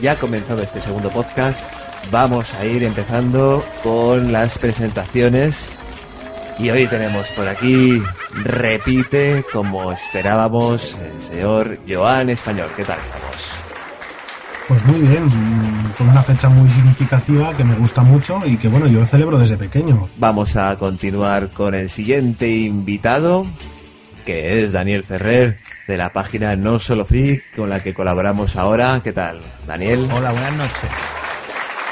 ya ha comenzado este segundo podcast. Vamos a ir empezando con las presentaciones. Y hoy tenemos por aquí, repite, como esperábamos, el señor Joan Español. ¿Qué tal estamos? Pues muy bien, con una fecha muy significativa que me gusta mucho y que bueno, yo celebro desde pequeño. Vamos a continuar con el siguiente invitado, que es Daniel Ferrer, de la página No Solo Freak, con la que colaboramos ahora. ¿Qué tal, Daniel? Hola, buenas noches.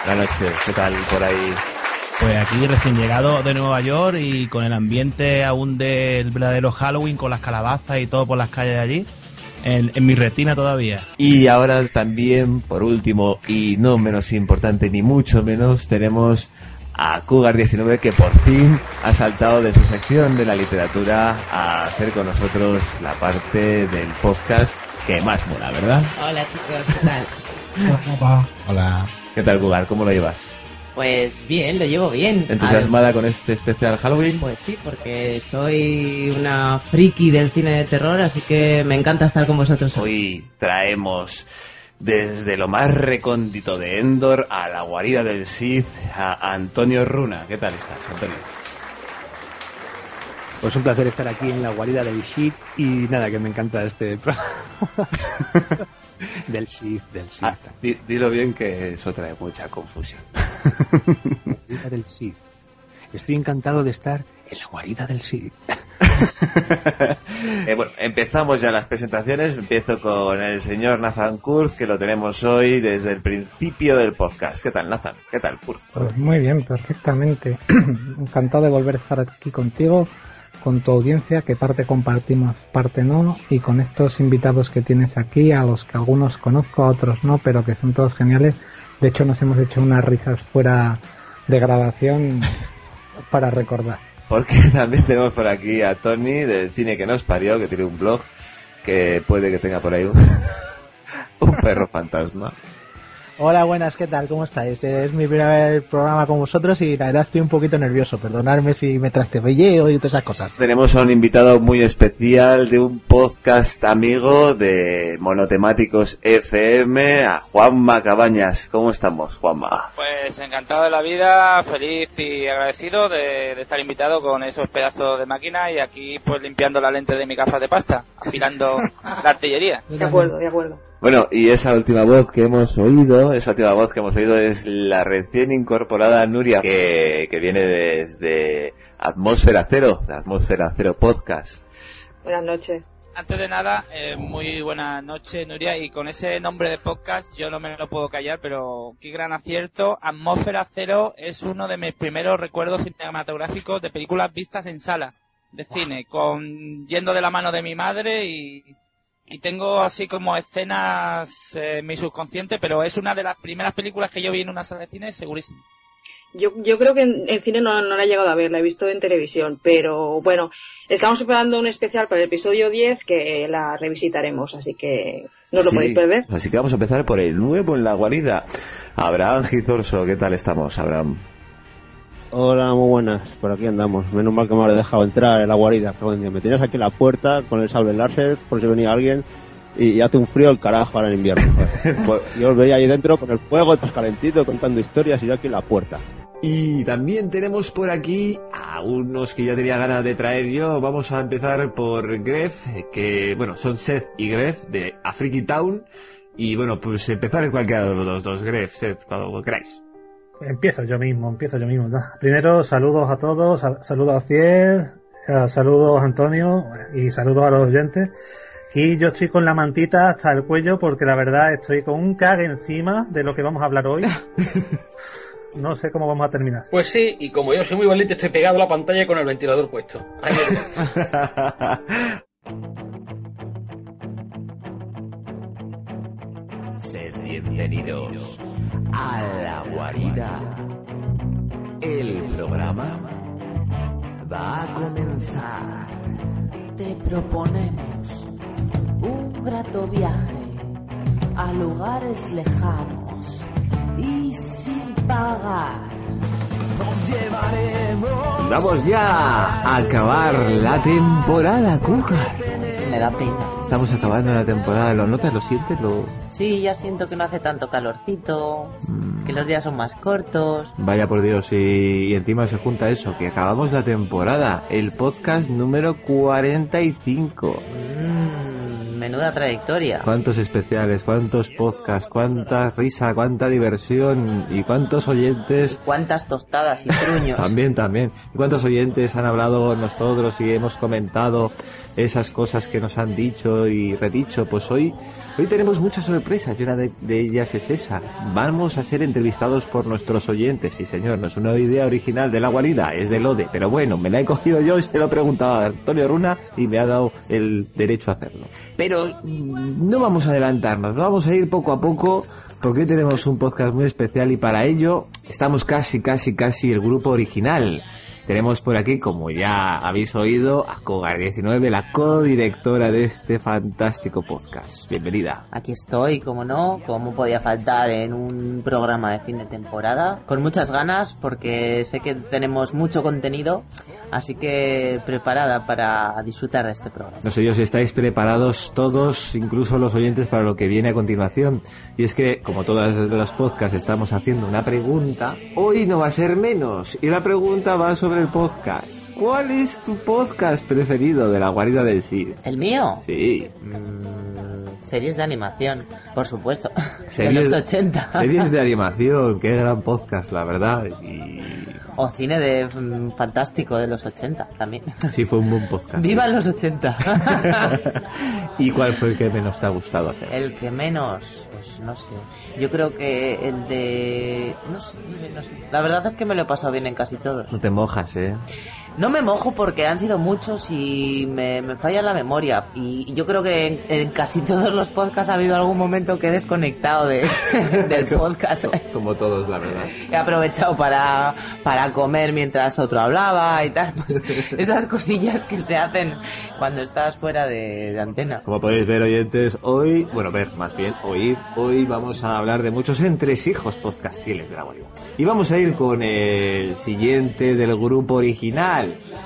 Buenas noches, ¿qué tal por ahí? Pues aquí recién llegado de Nueva York y con el ambiente aún del verdadero Halloween, con las calabazas y todo por las calles de allí, en, en mi retina todavía. Y ahora también, por último, y no menos importante ni mucho menos, tenemos a Cougar19 que por fin ha saltado de su sección de la literatura a hacer con nosotros la parte del podcast que más mola, ¿verdad? Hola chicos, ¿qué tal? Hola. Hola. ¿Qué tal, Cougar? ¿Cómo lo llevas? Pues bien, lo llevo bien. ¿Entusiasmada con este especial Halloween? Pues sí, porque soy una friki del cine de terror, así que me encanta estar con vosotros hoy. Hoy traemos desde lo más recóndito de Endor a la guarida del Sith a Antonio Runa. ¿Qué tal estás, Antonio? Pues un placer estar aquí en la guarida del shit y nada, que me encanta este programa. del shit, del shit. Ah, di- dilo bien que eso trae mucha confusión. Del shit. Estoy encantado de estar en la guarida del shit. Eh, bueno, empezamos ya las presentaciones. Empiezo con el señor Nathan Kurz, que lo tenemos hoy desde el principio del podcast. ¿Qué tal, Nathan? ¿Qué tal, Kurz? Pues muy bien, perfectamente. Encantado de volver a estar aquí contigo, con tu audiencia, que parte compartimos, parte no, y con estos invitados que tienes aquí, a los que algunos conozco, a otros no, pero que son todos geniales. De hecho, nos hemos hecho unas risas fuera de grabación para recordar. Porque también tenemos por aquí a Tony del cine que nos parió, que tiene un blog que puede que tenga por ahí un, un perro fantasma. Hola, buenas, ¿qué tal? ¿Cómo estáis? Es mi primer programa con vosotros y la verdad estoy un poquito nervioso. Perdonadme si me trastebelleo y todas esas cosas. Tenemos a un invitado muy especial de un podcast amigo de Monotemáticos FM, a Juanma Cabañas. ¿Cómo estamos, Juanma? Pues encantado de la vida, feliz y agradecido de, de estar invitado con esos pedazos de máquina y aquí pues limpiando la lente de mi gafas de pasta, afilando la artillería. De acuerdo, de acuerdo. Bueno, y esa última voz que hemos oído, esa última voz que hemos oído es la recién incorporada Nuria, que, que viene desde Atmósfera Cero, de Atmósfera Cero Podcast. Buenas noches. Antes de nada, eh, muy buenas noches Nuria y con ese nombre de podcast yo no me lo puedo callar, pero qué gran acierto. Atmósfera Cero es uno de mis primeros recuerdos cinematográficos de películas vistas en sala de cine, con yendo de la mano de mi madre y, y tengo así como escenas eh, en mi subconsciente, pero es una de las primeras películas que yo vi en una sala de cine, segurísimo. Yo, yo creo que en, en cine no, no la he llegado a ver, la he visto en televisión, pero bueno, estamos preparando un especial para el episodio 10 que la revisitaremos, así que no lo Sí, podéis perder. Así que vamos a empezar por el nuevo en la guarida. Abraham Gizorso, ¿qué tal estamos, Abraham? Hola, muy buenas. Por aquí andamos. Menos mal que me habré dejado entrar en la guarida. Me tenías aquí en la puerta con el sable láser por si venía alguien. Y, y hace un frío el carajo ahora en invierno. joder. yo os veía ahí dentro con el fuego, calentito, contando historias y yo aquí en la puerta. Y también tenemos por aquí a unos que ya tenía ganas de traer yo. Vamos a empezar por Gref, que bueno, son Seth y Gref de Afriki Town. Y bueno, pues empezar en cualquiera de los dos, Gref, Seth, cuando queráis. Empiezo yo mismo, empiezo yo mismo. ¿no? Primero, saludos a todos, sal- saludos a Ciel, saludos a Antonio y saludos a los oyentes. Aquí yo estoy con la mantita hasta el cuello porque la verdad estoy con un cague encima de lo que vamos a hablar hoy. No sé cómo vamos a terminar. Pues sí, y como yo soy muy valiente, estoy pegado a la pantalla con el ventilador puesto. Ahí Sed bienvenidos a la guarida. El programa va a comenzar. Te proponemos un grato viaje a lugares lejanos y sin pagar. Nos llevaremos. Vamos ya a acabar la temporada, Cuja. Me da pena. Estamos acabando la temporada. ¿Lo notas? ¿Lo sientes? ¿Lo... Sí, ya siento que no hace tanto calorcito, que los días son más cortos. Vaya por Dios, y, y encima se junta eso, que acabamos la temporada, el podcast número 45. Mmm, menuda trayectoria. ¿Cuántos especiales, cuántos podcasts, cuánta risa, cuánta diversión y cuántos oyentes? Cuántas tostadas y truños. También, también. ¿Y cuántos oyentes han hablado con nosotros y hemos comentado esas cosas que nos han dicho y redicho? Pues hoy, hoy tenemos muchas sorpresas y una de, de ellas es esa. Vamos a ser entrevistados por nuestros oyentes. Sí, señor, no es una idea original de la guarida, es de Lode. Pero bueno, me la he cogido yo y se lo he preguntado a Antonio Runa y me ha dado el derecho a hacerlo. Pero mm, no vamos a adelantarnos, vamos a ir poco a poco porque hoy tenemos un podcast muy especial y para ello estamos casi, casi, casi el grupo original. Tenemos por aquí, como ya habéis oído, a Cogar19, la codirectora de este fantástico podcast. Bienvenida. Aquí estoy, como no, como podía faltar en un programa de fin de temporada, con muchas ganas porque sé que tenemos mucho contenido, así que preparada para disfrutar de este programa. No sé yo si estáis preparados todos, incluso los oyentes, para lo que viene a continuación. Y es que, como todas las podcasts, estamos haciendo una pregunta. Hoy no va a ser menos. Y la pregunta va sobre el podcast. ¿Cuál es tu podcast preferido de la guarida del Cid? ¿El mío? Sí. Mm, series de animación, por supuesto. Series, de los 80. Series de animación, qué gran podcast, la verdad. Y... O cine de mm, fantástico de los 80 también. Sí, fue un buen podcast. ¡Viva los 80! ¿Y cuál fue el que menos te ha gustado hacer? El que menos, pues no sé. Yo creo que el de... No sé, no sé, no sé. La verdad es que me lo he pasado bien en casi todos. No te mojas, ¿eh? No me mojo porque han sido muchos y me, me falla la memoria. Y yo creo que en, en, casi todos los podcasts ha habido algún momento que he desconectado de, del podcast. Como todos, la verdad. He aprovechado para, para comer mientras otro hablaba y tal. Pues esas cosillas que se hacen cuando estás fuera de, de antena. Como podéis ver, oyentes, hoy, bueno, ver, más bien, oír, hoy vamos a hablar de muchos entresijos podcastiles de la guarida. Y vamos a ir con el siguiente del grupo original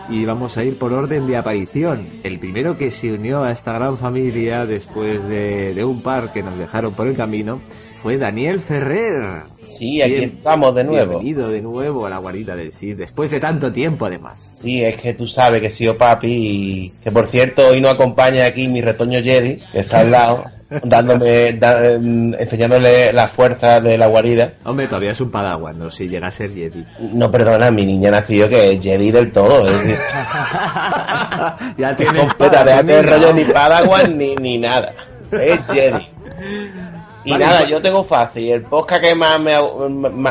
y vamos a ir por orden de aparición. El primero que se unió a esta gran familia después de, de un par que nos dejaron por el camino fue Daniel Ferrer. Sí, aquí Bien, estamos de nuevo. Bienvenido de nuevo a la guarida del CID, después de tanto tiempo además. Sí, es que tú sabes que he sido papi y que por cierto hoy no acompaña aquí mi retoño Jedi, que está al lado. Dándome, da, enseñándole la fuerza de la guarida. Hombre, todavía es un padawan, ¿no? Si llega a ser Jedi. No, perdona, mi niña nació que es Jedi del todo. Es ya tiene completa, de rollo ni padawan ni, ni nada. Es Jedi. Y vale, nada, yo tengo fácil. El podcast que más me,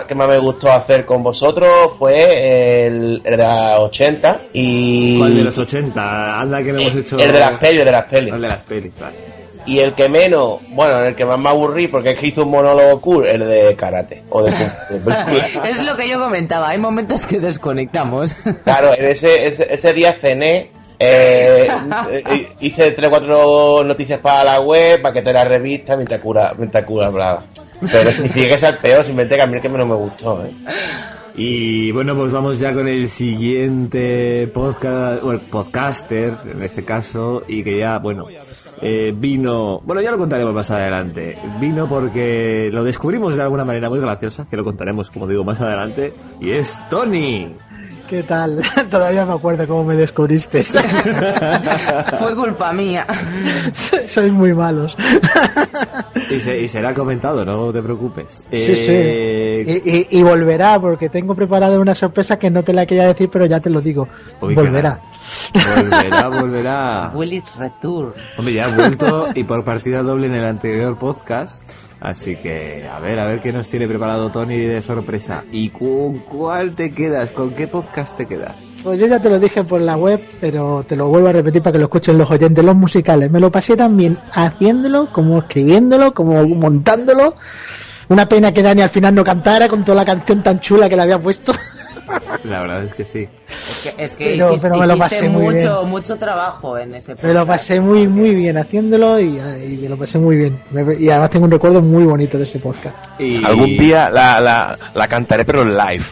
que más me gustó hacer con vosotros fue el, el de las 80. Y... ¿Cuál de los 80? Anda que no hemos hecho... El de las pelis, el de las pelis. El de las pelis, vale. Y el que menos, bueno, el que más me aburrí porque es que hizo un monólogo cool, el de karate. O de, de es lo que yo comentaba, hay momentos que desconectamos. Claro, en ese, ese, ese día cené eh, hice tres o cuatro noticias para la web, para que te la revista mientras cura, mientras cura brava. Pero no significa que sea el peor, simplemente que a mí el que menos me gustó. ¿eh? Y bueno, pues vamos ya con el siguiente podcast, o el podcaster en este caso, y que ya, bueno, eh, vino, bueno, ya lo contaremos más adelante. Vino porque lo descubrimos de alguna manera muy graciosa, que lo contaremos, como digo, más adelante, y es Tony. ¿Qué tal? Todavía me acuerdo cómo me descubriste. Fue culpa mía. Sois muy malos. y, se, y, será comentado, no te preocupes. Sí, eh... sí. Y, y, y, volverá, porque tengo preparada una sorpresa que no te la quería decir, pero ya te lo digo. Uy, volverá. Volverá, volverá. Willis Retour. Hombre, ya ha vuelto y por partida doble en el anterior podcast. Así que, a ver, a ver qué nos tiene preparado Tony de sorpresa. ¿Y con cuál te quedas? ¿Con qué podcast te quedas? Pues yo ya te lo dije por la web, pero te lo vuelvo a repetir para que lo escuchen los oyentes, los musicales. Me lo pasé tan bien haciéndolo, como escribiéndolo, como montándolo. Una pena que Dani al final no cantara con toda la canción tan chula que le había puesto. La verdad es que sí. Es que, es que pero, hiciste, pero me lo pasé muy mucho, bien. mucho trabajo en ese podcast. Me lo pasé muy, muy bien haciéndolo y, y, me lo pasé muy bien. Y además tengo un recuerdo muy bonito de ese podcast. Y... Algún día la, la, la cantaré, pero en live.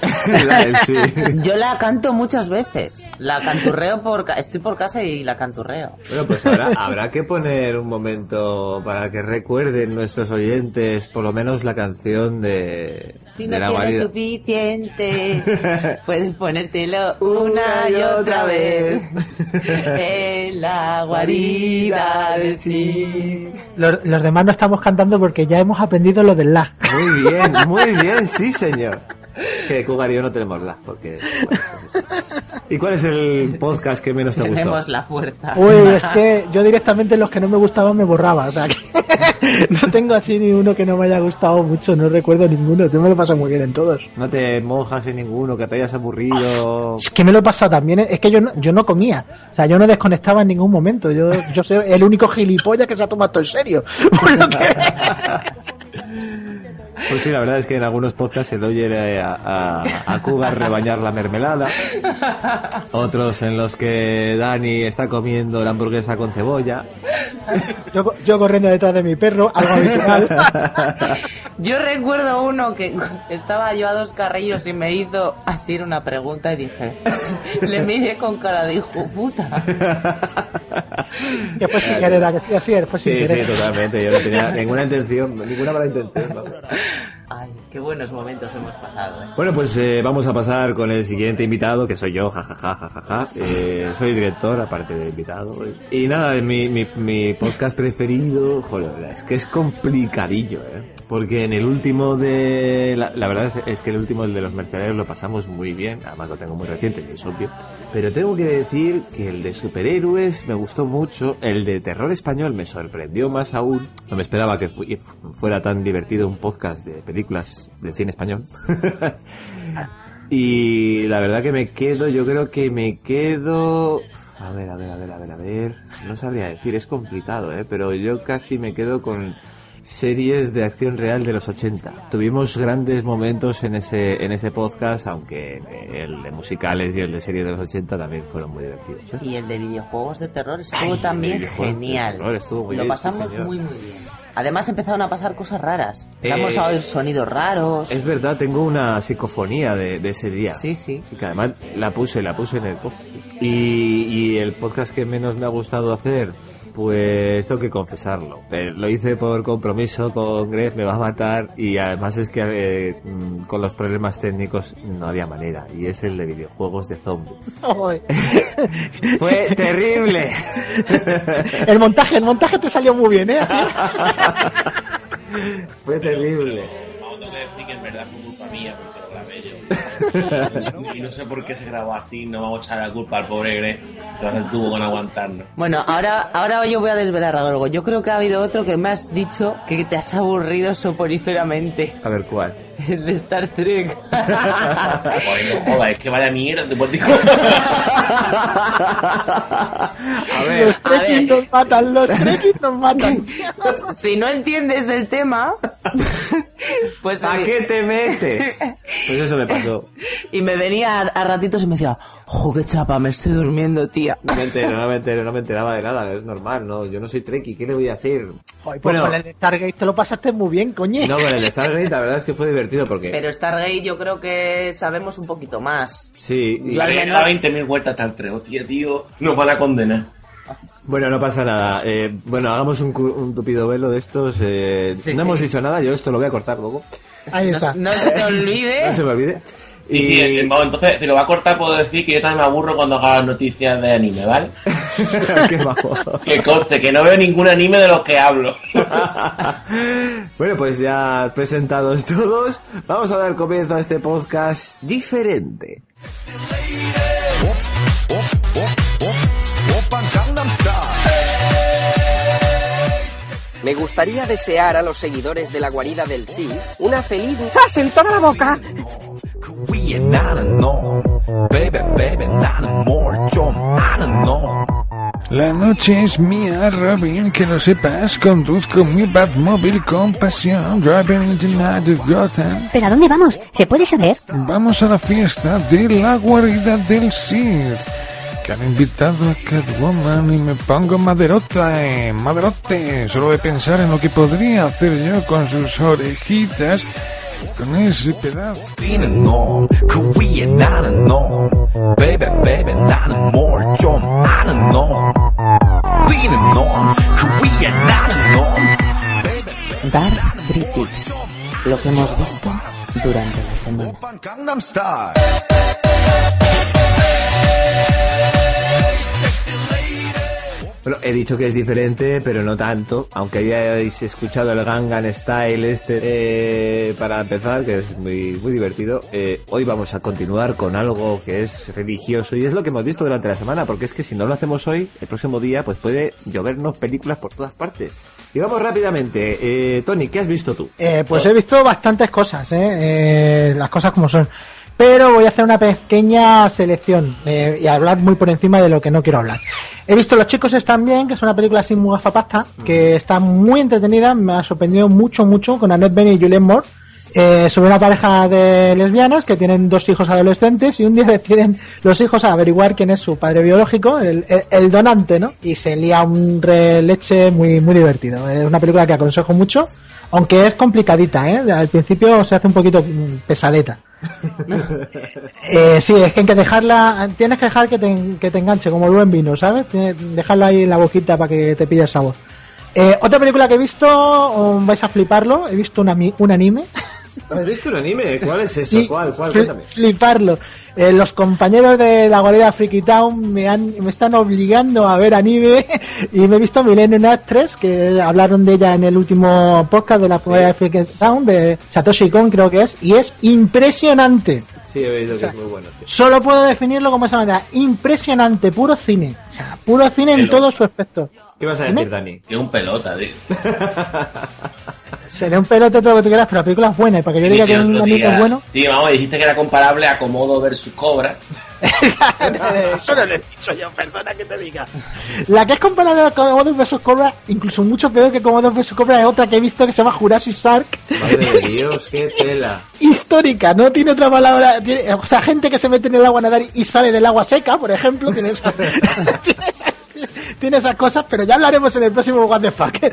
Sí. Yo la canto muchas veces. La canturreo por... Estoy por casa y la canturreo. Bueno, pues habrá, habrá que poner un momento para que recuerden nuestros oyentes por lo menos la canción de, Si de no la tienes guarida. suficiente, puedes ponértelo una y otra vez. En la guarida del sí. Los, los demás no estamos cantando porque ya hemos aprendido lo del lag. Muy bien, muy bien, sí señor. Que Cougar y yo no tenemos lag, porque... bueno, pues- ¿Y cuál es el podcast que menos te gustó? Tenemos la fuerza. Uy, es que yo directamente los que no me gustaban me borraba, o sea que no tengo así ni uno que no me haya gustado mucho, no recuerdo ninguno, yo me lo paso muy bien en todos. No te mojas en ninguno, que te hayas aburrido. Es que me lo he pasado también, es que yo no, yo no comía, o sea, yo no desconectaba en ningún momento, yo, yo soy el único gilipollas que se ha tomado todo en serio. Por lo que- Pues sí, la verdad es que en algunos podcasts se le oye a, a, a Cougar rebañar la mermelada. Otros en los que Dani está comiendo la hamburguesa con cebolla. yo, yo corriendo detrás de mi perro, algo habitual. Yo recuerdo uno que estaba yo a dos carrillos y me hizo así una pregunta y dije, le miré con cara de hijo puta. que fue sin querer, ¿a que sí, así fue sin Sí, sí, totalmente. Yo no tenía ninguna intención, ninguna mala intención. vamos. Ay, qué buenos momentos hemos pasado. ¿eh? Bueno, pues eh, vamos a pasar con el siguiente invitado, que soy yo, jajaja, jajaja. Eh, soy director, aparte de invitado. Y nada, mi, mi, mi podcast preferido, joder, es que es complicadillo, ¿eh? Porque en el último de... La, verdad es que el último, el de los mercenarios, lo pasamos muy bien. Además lo tengo muy reciente, es obvio. Pero tengo que decir que el de superhéroes me gustó mucho. El de terror español me sorprendió más aún. No me esperaba que fu- fuera tan divertido un podcast de películas de cine español. y la verdad que me quedo, yo creo que me quedo... A ver, a ver, a ver, a ver, a ver. No sabría decir, es complicado, ¿eh? Pero yo casi me quedo con series de acción real de los 80. Tuvimos grandes momentos en ese en ese podcast, aunque el de musicales y el de series de los 80 también fueron muy divertidos. ¿eh? Y el de videojuegos de terror estuvo Ay, también genial. terror estuvo muy Lo bien, sí, pasamos señor. muy muy bien. Además empezaron a pasar cosas raras. Eh, Vamos a oír sonidos raros. Es verdad, tengo una psicofonía de, de ese día. Sí, sí. que además la puse, la puse en el podcast. Y, y el podcast que menos me ha gustado hacer, pues tengo que confesarlo. Pero lo hice por compromiso con Gref, me va a matar y además es que eh, mm, con los problemas técnicos no había manera. Y es el de videojuegos de zombies. Fue terrible. El montaje, el montaje te salió muy bien, ¿eh? Así. Fue terrible. y no sé por qué se grabó así, no vamos a echar la culpa al pobre Greg, que hace el tubo con aguantarnos. Bueno, ahora, ahora yo voy a desvelar algo. Yo creo que ha habido otro que me has dicho que te has aburrido soporíferamente. A ver cuál. El de Star Trek. Joder, no jodas, es que vaya mierda, te puedo decir. A ver, Los trekkies nos matan, los trekkies nos matan. si no entiendes del tema, pues ¿A qué te metes? Pues eso me pasó. Y me venía a, a ratitos y me decía, ¡jo, qué chapa! Me estoy durmiendo, tía. No me entero, no me entero, no me enteraba de nada, es normal, no, yo no soy Trekkie, ¿qué le voy a hacer? Joder, pues con el de Stargate te lo pasaste muy bien, coño. No, con el de Stargate la verdad es que fue divertido porque... Pero Stargate yo creo que sabemos un poquito más. Sí, y- Yo al Le menos- da 20.000 vueltas el 3, hostia, tío, nos van a condenar. Bueno, no pasa nada. Eh, bueno, hagamos un, cu- un tupido velo de estos. eh, Sí, no sí. hemos dicho nada, yo esto lo voy a cortar luego. Ahí No, está. no se te olvide. No se me olvide. Y, Y... eh, entonces, si lo va a cortar, puedo decir que yo también me aburro cuando haga las noticias de anime, ¿vale? Qué bajo. Que conste, que no veo ningún anime de los que hablo. bueno, pues ya presentados todos, vamos a dar comienzo a este podcast diferente. Me gustaría desear a los seguidores de la guarida del Sith una feliz ¡Sas en toda la boca! La noche es mía, Robin, que lo sepas. Conduzco mi Batmóvil con pasión. Driving in the night of Gotham. ¿Pero a dónde vamos? ¿Se puede saber? Vamos a la fiesta de la guarida del Sith que han invitado a Catwoman y me pongo maderota, eh, maderote, solo de pensar en lo que podría hacer yo con sus orejitas, con ese pedazo. Dark Critics, lo que hemos visto durante la semana. Bueno, he dicho que es diferente, pero no tanto. Aunque hayáis escuchado el Gangan Style este eh, para empezar, que es muy, muy divertido, eh, hoy vamos a continuar con algo que es religioso y es lo que hemos visto durante la semana, porque es que si no lo hacemos hoy, el próximo día, pues puede llovernos películas por todas partes. Y vamos rápidamente. Eh, Tony, ¿qué has visto tú? Eh, pues he visto bastantes cosas, ¿eh? Eh, las cosas como son. Pero voy a hacer una pequeña selección eh, y hablar muy por encima de lo que no quiero hablar. He visto Los chicos están bien, que es una película sin muy gafapasta, que está muy entretenida, me ha sorprendido mucho, mucho, con Annette Bening y Julianne Moore, eh, sobre una pareja de lesbianas que tienen dos hijos adolescentes y un día deciden los hijos averiguar quién es su padre biológico, el, el- el donante, ¿no? Y se lía un releche muy, muy divertido. Es una película que aconsejo mucho, aunque es complicadita, ¿eh? Al principio se hace un poquito mm, pesadeta. Eh, sí, es que hay que dejarla, tienes que dejar que te, que te enganche, como el buen vino, ¿sabes? Dejarla ahí en la boquita para que te pille el sabor. Eh, otra película que he visto, um, vais a fliparlo, he visto un anime. ¿Has visto un anime? ¿Cuál es eso? Sí, ¿Cuál? ¿Cuál? Cuéntame. Fliparlo. Eh, los compañeros de la guarida Freaky Town me, han, me están obligando a ver anime y me he visto Millennium Actress, que hablaron de ella en el último podcast de la guarida Freaky Town, de Satoshi Kon creo que es, y es impresionante. Sí, he oído que es muy bueno. Solo puedo definirlo como esa manera, impresionante, puro cine. O sea, puro cine en todo su aspecto. ¿Qué vas a decir, Dani? Que un pelota, tío. Seré un pelote todo lo que tú quieras, pero la película es buena. Y para que yo diga que no un digas. es bueno, Sí, vamos, dijiste que era comparable a Komodo versus Cobra. Eso no lo he dicho yo, perdona que te diga. La que es comparable a Comodo vs Cobra, incluso mucho peor que Comodo vs Cobra, es otra que he visto que se llama Jurassic Shark. Madre de Dios, qué tela. Histórica, no tiene otra palabra. Tiene, o sea, gente que se mete en el agua a nadar y sale del agua seca, por ejemplo, tiene esa- tiene esa- tiene esas cosas, pero ya hablaremos en el próximo What the Fuck.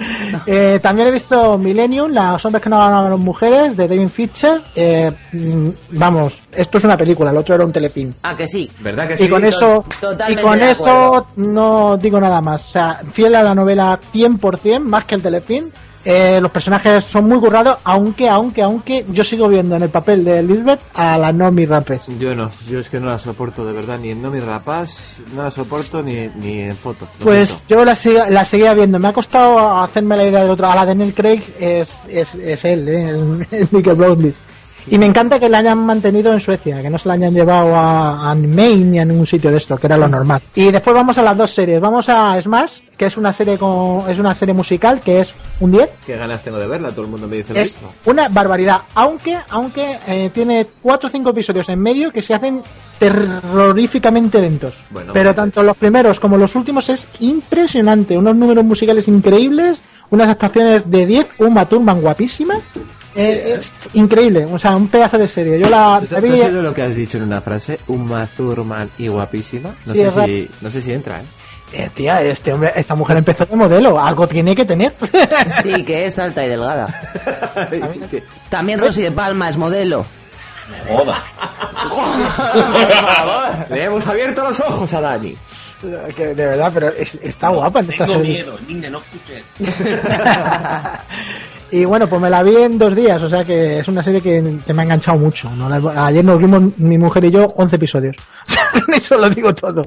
Eh, también he visto Millennium, Los hombres que no ganan a las mujeres, de David Fincher. Eh, mm, vamos, esto es una película, el otro era un telepin. Ah, que sí. ¿Verdad que y sí? con eso y con eso no digo nada más o sea fiel a la novela 100% más que el telefilm Eh, los personajes son muy currados aunque aunque aunque yo sigo viendo en el papel de Lisbeth a la Nomi Rapes Yo no, yo es que no la soporto de verdad, ni en No Mi Rapaz, no la soporto ni, ni en foto. lo pues siento. yo la, sigo- la seguía viendo me ha costado hacerme la idea del otro a la de Neil Craig es, es, es él ¿eh? es Michael y me encanta que la hayan mantenido en Suecia, que no se la hayan llevado a, a Maine ni a ningún sitio de esto, que era lo normal. Y después vamos a las dos series. Vamos a Smash, que es una serie con, es una serie musical, que es un 10. Qué ganas tengo de verla, todo el mundo me dice lo Es mismo. una barbaridad, aunque aunque eh, tiene cuatro o cinco episodios en medio que se hacen terroríficamente lentos. Bueno, Pero vale. tanto los primeros como los últimos es impresionante, unos números musicales increíbles, unas actuaciones de 10, Uma Thurman guapísima. Eh, es increíble, o sea, un pedazo de serie. Yo la, ¿Tú la ¿Tú vi- has oído lo que has dicho en una frase? Uma Thurman y guapísima. No, Sí, sé si, no sé si entra, ¿eh? Eh, tía, este hombre, esta mujer empezó de modelo, algo tiene que tener. Sí, que es alta y delgada. También Rosy de Palma es modelo. Joda. Le hemos abierto los ojos a Dani. Que de verdad, pero es- está guapa en esta Tengo serie. miedo, niña, no escuches. Y bueno, pues me la vi en dos días, o sea que es una serie que, que me ha enganchado mucho. Ayer nos vimos mi mujer y yo 11 episodios. Eso lo digo todo.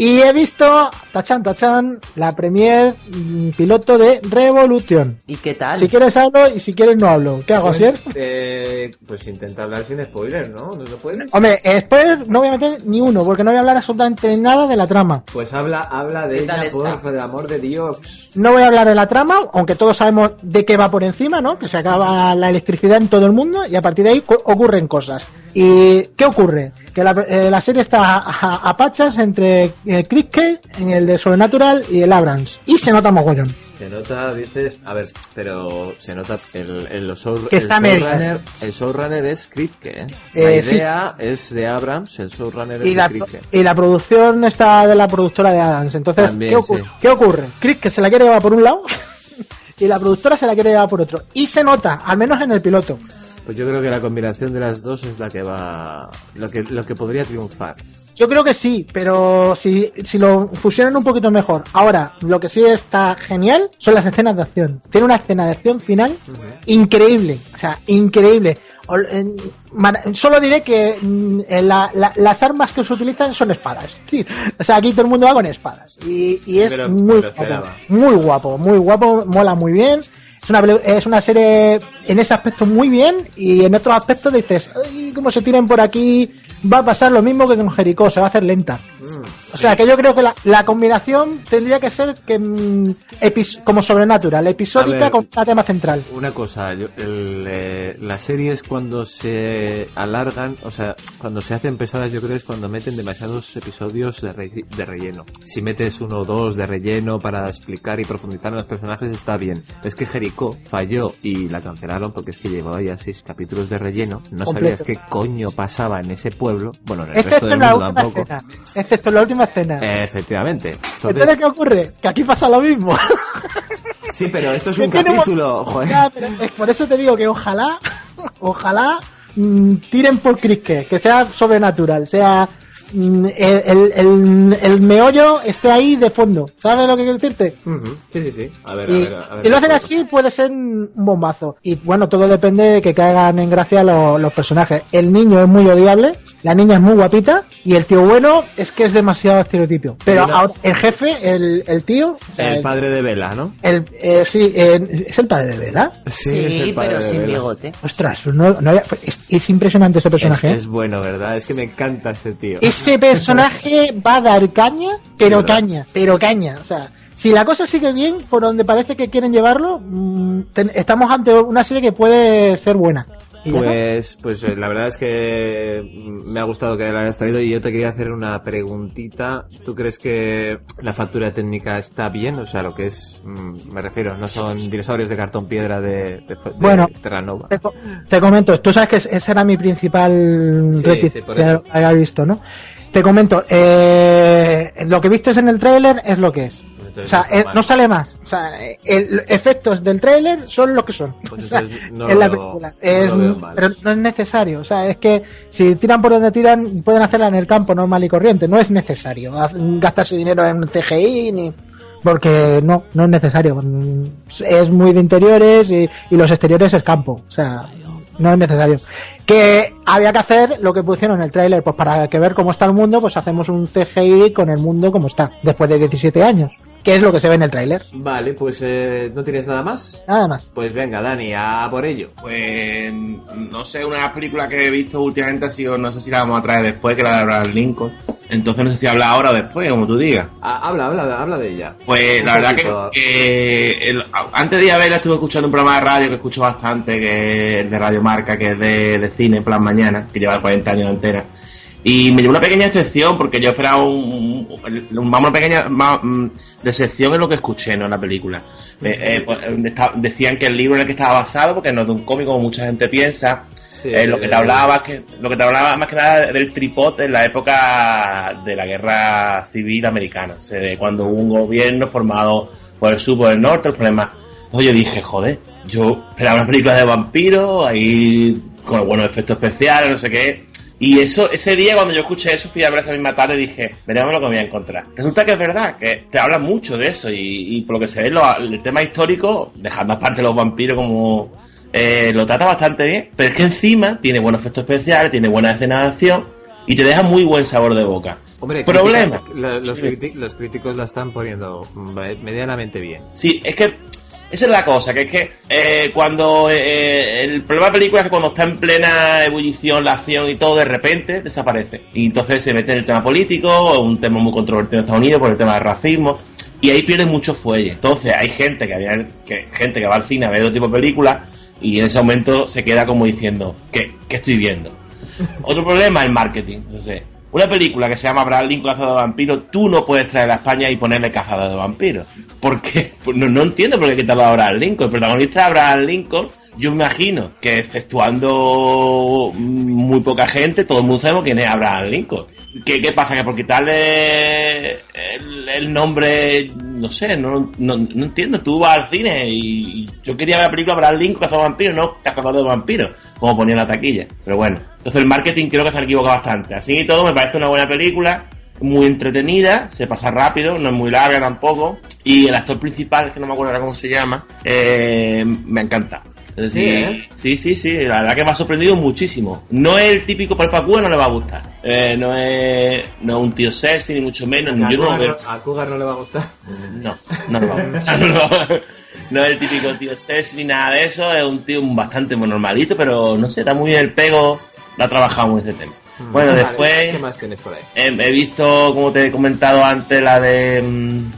Y he visto, tachan, tachan, la premier mm, piloto de Revolution. ¿Y qué tal? Si quieres hablo y si quieres no hablo. ¿Qué hago, Asier? Eh, pues intenta hablar sin spoilers, ¿no? ¿No se puede? Hombre, eh, spoiler no voy a meter ni uno, porque no voy a hablar absolutamente nada de la trama. Pues habla, habla de ¿Qué tal ella, por el amor de Dios. No voy a hablar de la trama, aunque todos sabemos de qué va por encima, ¿no? Que se acaba la electricidad en todo el mundo y a partir de ahí cu- ocurren cosas. ¿Y qué ocurre? Que la, eh, la serie está a, a- a pachas entre eh, Kripke, en el de Sobrenatural, y el Abrams. Y se nota mogollón. Se nota, dices, a ver, pero se nota el, el, show- Que el está showrunner, el showrunner es Kripke, ¿eh? La Eh, sí. idea es de Abrams, el showrunner Y es la, de Kripke. y la producción está de la productora de Adams. Entonces, También, ¿qué, ocurre? sí. ¿qué ocurre? Kripke se la quiere llevar por un lado y la productora se la quiere llevar por otro. Y se nota, al menos en el piloto. Pues yo creo que la combinación de las dos es la que va. lo que, lo que podría triunfar. Yo creo que sí, pero si, si lo fusionan un poquito mejor. Ahora, lo que sí está genial son las escenas de acción. Tiene una escena de acción final increíble. O sea, increíble. Solo diré que mm, la- la- las armas que se utilizan son espadas. Sí, O sea, aquí todo el mundo va con espadas. Y, y es muy guapo. Muy guapo, muy guapo, mola muy bien. Es una, es una serie en ese aspecto muy bien y en otros aspectos dices, "Ay, como se tiren por aquí, va a pasar lo mismo que con Jericó, se va a hacer lenta. O sea, que yo creo que la, la combinación tendría que ser que mm, epis- como sobrenatural, episódica ver. con cada tema central. Una cosa, yo- el, eh, las series cuando se alargan, o sea, cuando se hacen pesadas, yo creo es cuando meten demasiados episodios de, re- de relleno. Si metes uno o dos de relleno para explicar y profundizar en los personajes, está bien. Es que Jericó falló y la cancelaron porque es que llevaba ya seis capítulos de relleno. No Completo. sabías qué coño pasaba en ese pueblo. Bueno, en el Excepto resto del la mundo última tampoco. escena. Excepto en la última escena. Efectivamente. Entonces, Entonces, ¿qué ocurre? Que aquí pasa lo mismo. sí, pero esto es un capítulo, joder. Ya, pero es por eso te digo que ojalá, ojalá mm, tiren por Crisque, que sea sobrenatural, sea el, el, el- el meollo esté ahí de fondo. ¿Sabes lo que quiero decirte? Sí, sí, sí. A ver, a Y, ver, a ver. si lo hacen así puede ser un bombazo. Y bueno, todo depende de que caigan en gracia los, los personajes. El niño es muy odiable, la niña es muy guapita y el tío bueno es que es demasiado estereotipo. Pero ahora, el jefe, el, el tío... o sea, El padre de Vela, ¿no? el, eh, sí, eh, es el padre de Vela. Sí, es el padre pero de sin Vela. bigote. Ostras, no, no había- es, es impresionante ese personaje. Es, ¿eh? es bueno, ¿verdad? Es que me encanta ese tío. Ese personaje va a dar caña, pero caña, pero caña. O sea, si la cosa sigue bien, por donde parece que quieren llevarlo, mm, ten- estamos ante una serie que puede ser buena. Pues, pues eh, la verdad es que me ha gustado que la hayas traído y yo te quería hacer una preguntita. ¿Tú crees que la factura técnica está bien? O sea, lo que es, mm, me refiero, no son dinosaurios de cartón piedra de, de, de Bueno, Terranova. Te, co- te comento, tú sabes que es- ese era mi principal Sí, que había visto, ¿no? Te comento, eh, lo que viste en el tráiler es lo que es. Entonces O sea, no eh, no sale más. O sea, eh, el- efectos del tráiler son lo que son. Pues O sea, entonces no en la veo- película. Es- pero no es necesario. O sea, es que si tiran por donde tiran, pueden hacerla en el campo normal y corriente. No es necesario gastarse dinero en CGI ni. Porque no, no es necesario. Es muy de interiores y, y los exteriores es campo. O sea, no es necesario. Que había que hacer lo que pusieron en el tráiler, pues para que ver cómo está el mundo, pues hacemos un CGI con el mundo como está, después de 17 años. Que es lo que se ve en el tráiler. Vale, pues eh, ¿no tienes nada más? Nada más. Pues venga, Dani, a por ello. Pues no sé, una película que he visto últimamente ha sido, no sé si la vamos a traer después, que la de Abraham Lincoln. Entonces no sé si habla ahora o después, como tú digas. Ah, habla, habla, habla de ella. Pues Un la verdad que, que el- antes de ir a verla estuve escuchando un programa de radio que escucho bastante, que es de Radio Marca, que es de, de cine, en plan mañana, que lleva 40 años de antena. Y me llevó una pequeña excepción porque yo esperaba un, un- un- una pequeña mm, decepción en lo que escuché, no en la película. Eh, eh, pues, eh, está- decían que el libro en el que estaba basado, porque no es de un cómic como mucha gente piensa, Sí, eh, lo que te hablaba que lo que te hablaba más que nada del tripod en la época de la guerra civil americana, o sea, de cuando hubo un gobierno formado por el sur, por el norte, el problema. Entonces yo dije, joder, yo esperaba una película de vampiros, ahí con buenos efectos especiales, no sé qué. Y eso, ese día cuando yo escuché eso, fui a ver esa misma tarde y dije, veremos lo que me voy a encontrar. Resulta que es verdad, que te habla mucho de eso y, y por lo que se ve, lo- el tema histórico, dejando aparte los vampiros como eh, lo trata bastante bien, pero es que encima tiene buenos efectos especiales, tiene buena escena de acción y te deja muy buen sabor de boca. Hombre, Problema. crítica- la- los, criti- los críticos la están poniendo medianamente bien. Sí, es que esa es la cosa, que es que eh, cuando eh, el problema de la película es que cuando está en plena ebullición la acción y todo, de repente desaparece. Y entonces se mete en el tema político, un tema muy controvertido en Estados Unidos por el tema del racismo, y ahí pierde mucho fuelle. Entonces hay gente que, había, que, gente que va al cine a ver otro tipo de películas y en ese momento se queda como diciendo, ¿qué, qué estoy viendo? Otro problema es el marketing. Sé. Una película que se llama Abraham Lincoln Cazador de Vampiros, tú no puedes traer a España y ponerle Cazador de Vampiros. ¿Por qué? Pues no, no entiendo por qué quitarlo a Abraham Lincoln. El protagonista de Abraham Lincoln, yo imagino que exceptuando muy poca gente, todo el mundo sabemos quién es Abraham Lincoln. ¿Qué, qué pasa? Que por quitarle el, nombre no sé, no, no, no entiendo. Tú vas al cine y, y yo quería ver la película Abraham Lincoln, cazador de vampiros, no cazador de vampiros, como ponía la taquilla. Pero bueno, entonces el marketing creo que se ha equivocado bastante. Así y todo, me parece una buena película, muy entretenida, se pasa rápido, no es muy larga tampoco. Y el actor principal, que no me acuerdo ahora cómo se llama, eh, me encanta. Es Sí, decir, ¿eh? sí, sí, sí, la verdad que me ha sorprendido muchísimo. No es el típico palpacúa, no le va a gustar. Eh, no, es, no es un tío sexy, ni mucho menos. A no Cougar no- a Cougar no le va a gustar. No, no le va a gustar. No, es el típico tío sexy ni nada de eso. Es un tío bastante normalito, pero no sé, está muy bien el pego. Lo ha trabajado muy ese tema. Bueno, Vale, después ¿Qué más tienes por ahí? he, he visto, como te he comentado antes, la de mm,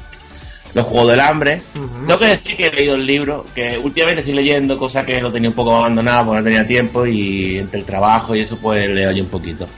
los Juegos del Hambre. Tengo que decir que he leído el libro, que últimamente estoy leyendo cosas que lo tenía un poco abandonado porque no tenía tiempo y entre el trabajo y eso pues leo yo un poquito.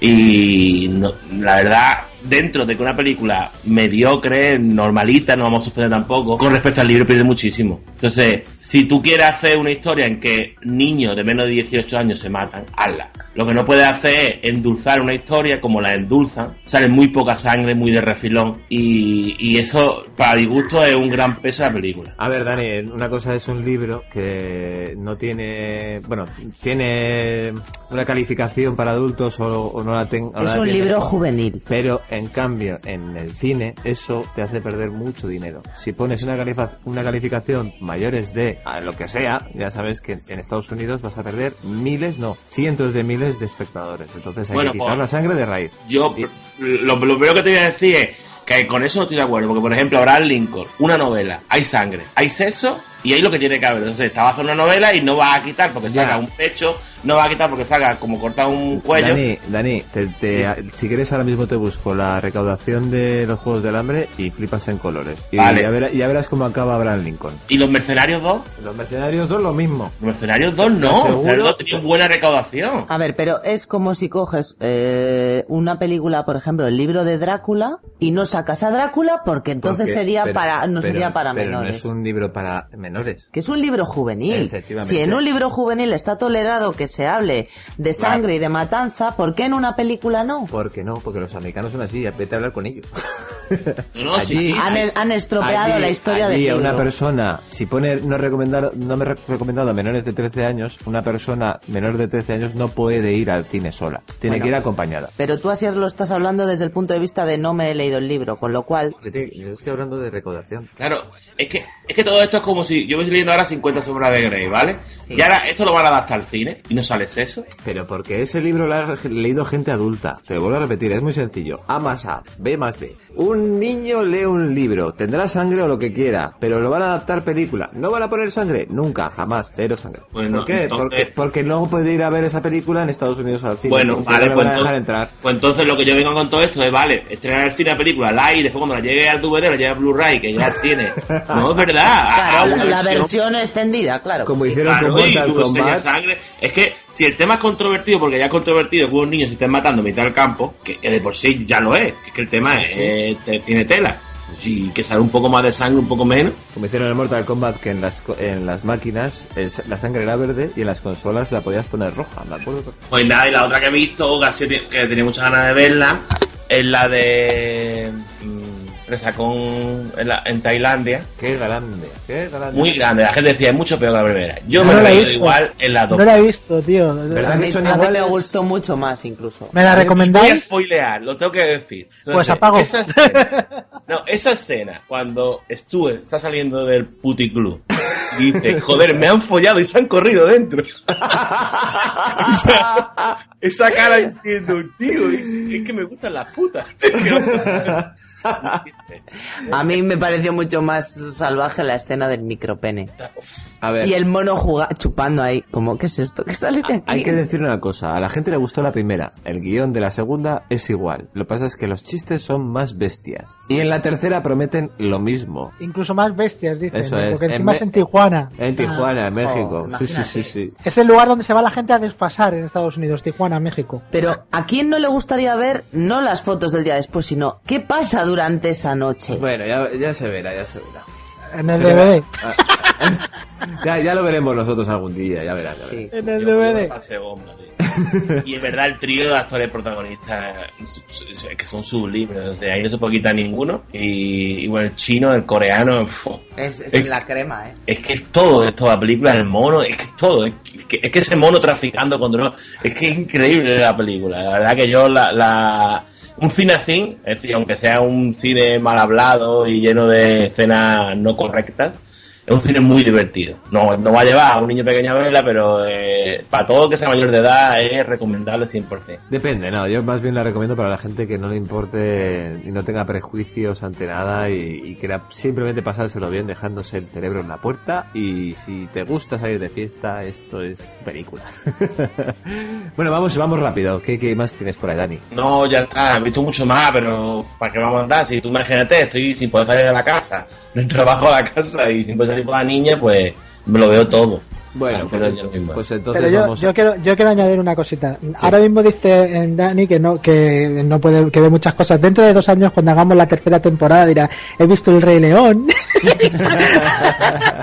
Y no- la verdad, dentro de que una película mediocre, normalita, no vamos a suspender tampoco, con respecto al libro pierde muchísimo. Entonces, si tú quieres hacer una historia en que niños de menos de 18 años se matan, hazla. Lo que no puedes hacer es endulzar una historia como la endulzan. Sale muy poca sangre, muy de refilón. Y, y eso, para disgusto, es un gran peso de la película. A ver, Dani, una cosa es un libro que no tiene, bueno, tiene una calificación para adultos o, o no la tenga. Es un libro juvenil. Pero en cambio, en el cine, eso te hace perder mucho dinero. Si pones una, una calificación mayores de a lo que sea, ya sabes que en Estados Unidos vas a perder miles, no, cientos de miles de espectadores. Entonces hay Bueno, que quitar pues, la sangre de raíz. Yo, lo, lo primero que te voy a decir es que con eso no estoy de acuerdo, porque por ejemplo, Abraham Lincoln, una novela, hay sangre, hay sexo y hay lo que tiene que haber. Entonces, estaba haciendo una novela y no va a quitar porque Ya. saca un pecho, no va a quitar porque saca como corta un cuello. Dani, Dani, te- te- si quieres ahora mismo te busco la recaudación de los Juegos del Hambre y flipas en colores. Y Vale. ya, verás, ya verás cómo acaba Abraham Lincoln. ¿Y los Mercenarios 2? Los Mercenarios 2 lo mismo. Los Mercenarios 2 Te no, los aseguro- Mercenarios 2 tenían buena recaudación. A ver, pero es como si coges eh, una película, por ejemplo, el libro de Drácula y no sacas a Drácula porque entonces Porque- sería pero- para no pero- sería para pero menores. no es un libro para menores. Que es un libro juvenil. Efectivamente. Si en un libro juvenil está tolerado que se hable de sangre y de matanza, ¿por qué en una película no? ¿Por qué no? Porque los americanos son así, vete a hablar con ellos. No, sí, sí, han, sí. han estropeado Allí- la historia allí libro. una persona, si pone no recomendar, no me re- recomendado a menores de 13 años, una persona menor de 13 años no puede ir al cine sola. Tiene Bueno. que ir acompañada. Pero tú así lo estás hablando desde el punto de vista de no me he leído el libro, con lo cual... Yo estoy hablando de recaudación. Claro, es que, es que todo esto es como si yo voy leyendo ahora 50 sombras de Grey, ¿vale? Y ahora esto lo van a adaptar al cine y no sale eso. Pero porque ese libro lo ha leído gente adulta. Te lo vuelvo a repetir, es muy sencillo. A más A, B más B. Un niño lee un libro, tendrá sangre o lo que quiera, pero lo van a adaptar película. ¿No van a poner sangre? Nunca, jamás, cero sangre. Bueno, ¿Por qué? entonces- Porque, porque no puede ir a ver esa película en Estados Unidos al cine. Bueno, vale, no le pues van a dejar entonces, entrar. pues entonces lo que yo vengo con todo esto es, vale, estrenar el cine la película live y después cuando la llegue al DVD, la llegue a Blu-ray, que ya tiene. No, es verdad. Claro, a la, versión extendida, claro. Como hicieron Claro, con Mortal Kombat. sangre. Es que si el tema es controvertido, porque ya es controvertido que unos niños se estén matando en mitad del campo, que, que de por sí ya lo es, que es que el tema es, eh, te- tiene tela. Y que sale un poco más de sangre, un poco menos. Como hicieron en el Mortal Kombat, que en las, co- en las máquinas el- la sangre era verde y en las consolas la podías poner roja, ¿me acuerdo? Pues nada, y la otra que he visto, que, que tenía muchas ganas de verla, es la de. Resacón en, la- en Tailandia. Qué grande, qué grande. Muy grande, la gente decía es mucho peor que la primera. Yo No me la he visto. igual en la dos. No la he visto, tío. A mí, a mí me gustó mucho más incluso. ¿Me la Voy a recomendáis? spoilear, lo tengo que decir. Pues apago. Esa escena, no, esa escena, cuando Stu está saliendo del puticlub, y dice, joder, me han follado y se han corrido dentro. esa, esa cara diciendo, tío, es, es que me gustan las putas. A mí me pareció mucho más salvaje la escena del micropene. A ver. Y el mono juga- chupando ahí, como, ¿qué es esto? ¿Qué sale de aquí? Hay que decir una cosa, a la gente le gustó la primera, el guion de la segunda es igual, lo que pasa es que los chistes son más bestias. Y en la tercera prometen lo mismo. Incluso más bestias, dicen. Eso es. Porque En encima Me- es en Tijuana. En Tijuana, en México. Oh, sí, sí, sí, sí. Es el lugar donde se va la gente a desfasar en Estados Unidos, Tijuana, México. Pero ¿a quién no le gustaría ver no las fotos del día después, sino qué pasa durante esa noche? Bueno, ya, ya se verá, ya se verá. En el DVD. Ah, ya, ya lo veremos nosotros algún día, ya verás. Ya verás. En el DVD. y en verdad el trío de actores protagonistas es que son sublimes, o sea, ahí no se puede quitar ninguno. Y, y bueno, el chino, el coreano, Es, es Es- la crema, ¿eh? es que es todo de toda la película, el mono, es que es todo, es que, es que ese mono traficando con drogas, es que es increíble la película, la verdad que yo la... la un cine así, es decir, aunque sea un cine mal hablado y lleno de escenas no correctas, es un cine muy divertido. No, no va a llevar a un niño pequeño a verla, pero eh, para todo que sea mayor de edad es recomendable 100%. Depende, no, yo más bien la recomiendo para la gente que no le importe y no tenga prejuicios ante nada y, y quiera simplemente pasárselo bien dejándose el cerebro en la puerta y si te gusta salir de fiesta, esto es película. bueno, vamos, vamos rápido. ¿Qué, qué más tienes por ahí, Dani? No, ya está, he visto mucho más, pero ¿para qué vamos a andar? Si tú imagínate, estoy sin poder salir de la casa, del trabajo a la casa y sin poder salir con la niña, pues me lo veo todo. Bueno, pues, pues entonces Pero yo, vamos yo quiero yo quiero añadir una cosita. Ahora mismo dice Dani que no que no puede que ve muchas cosas. Dentro de dos años cuando hagamos la tercera temporada dirá he visto el Rey León.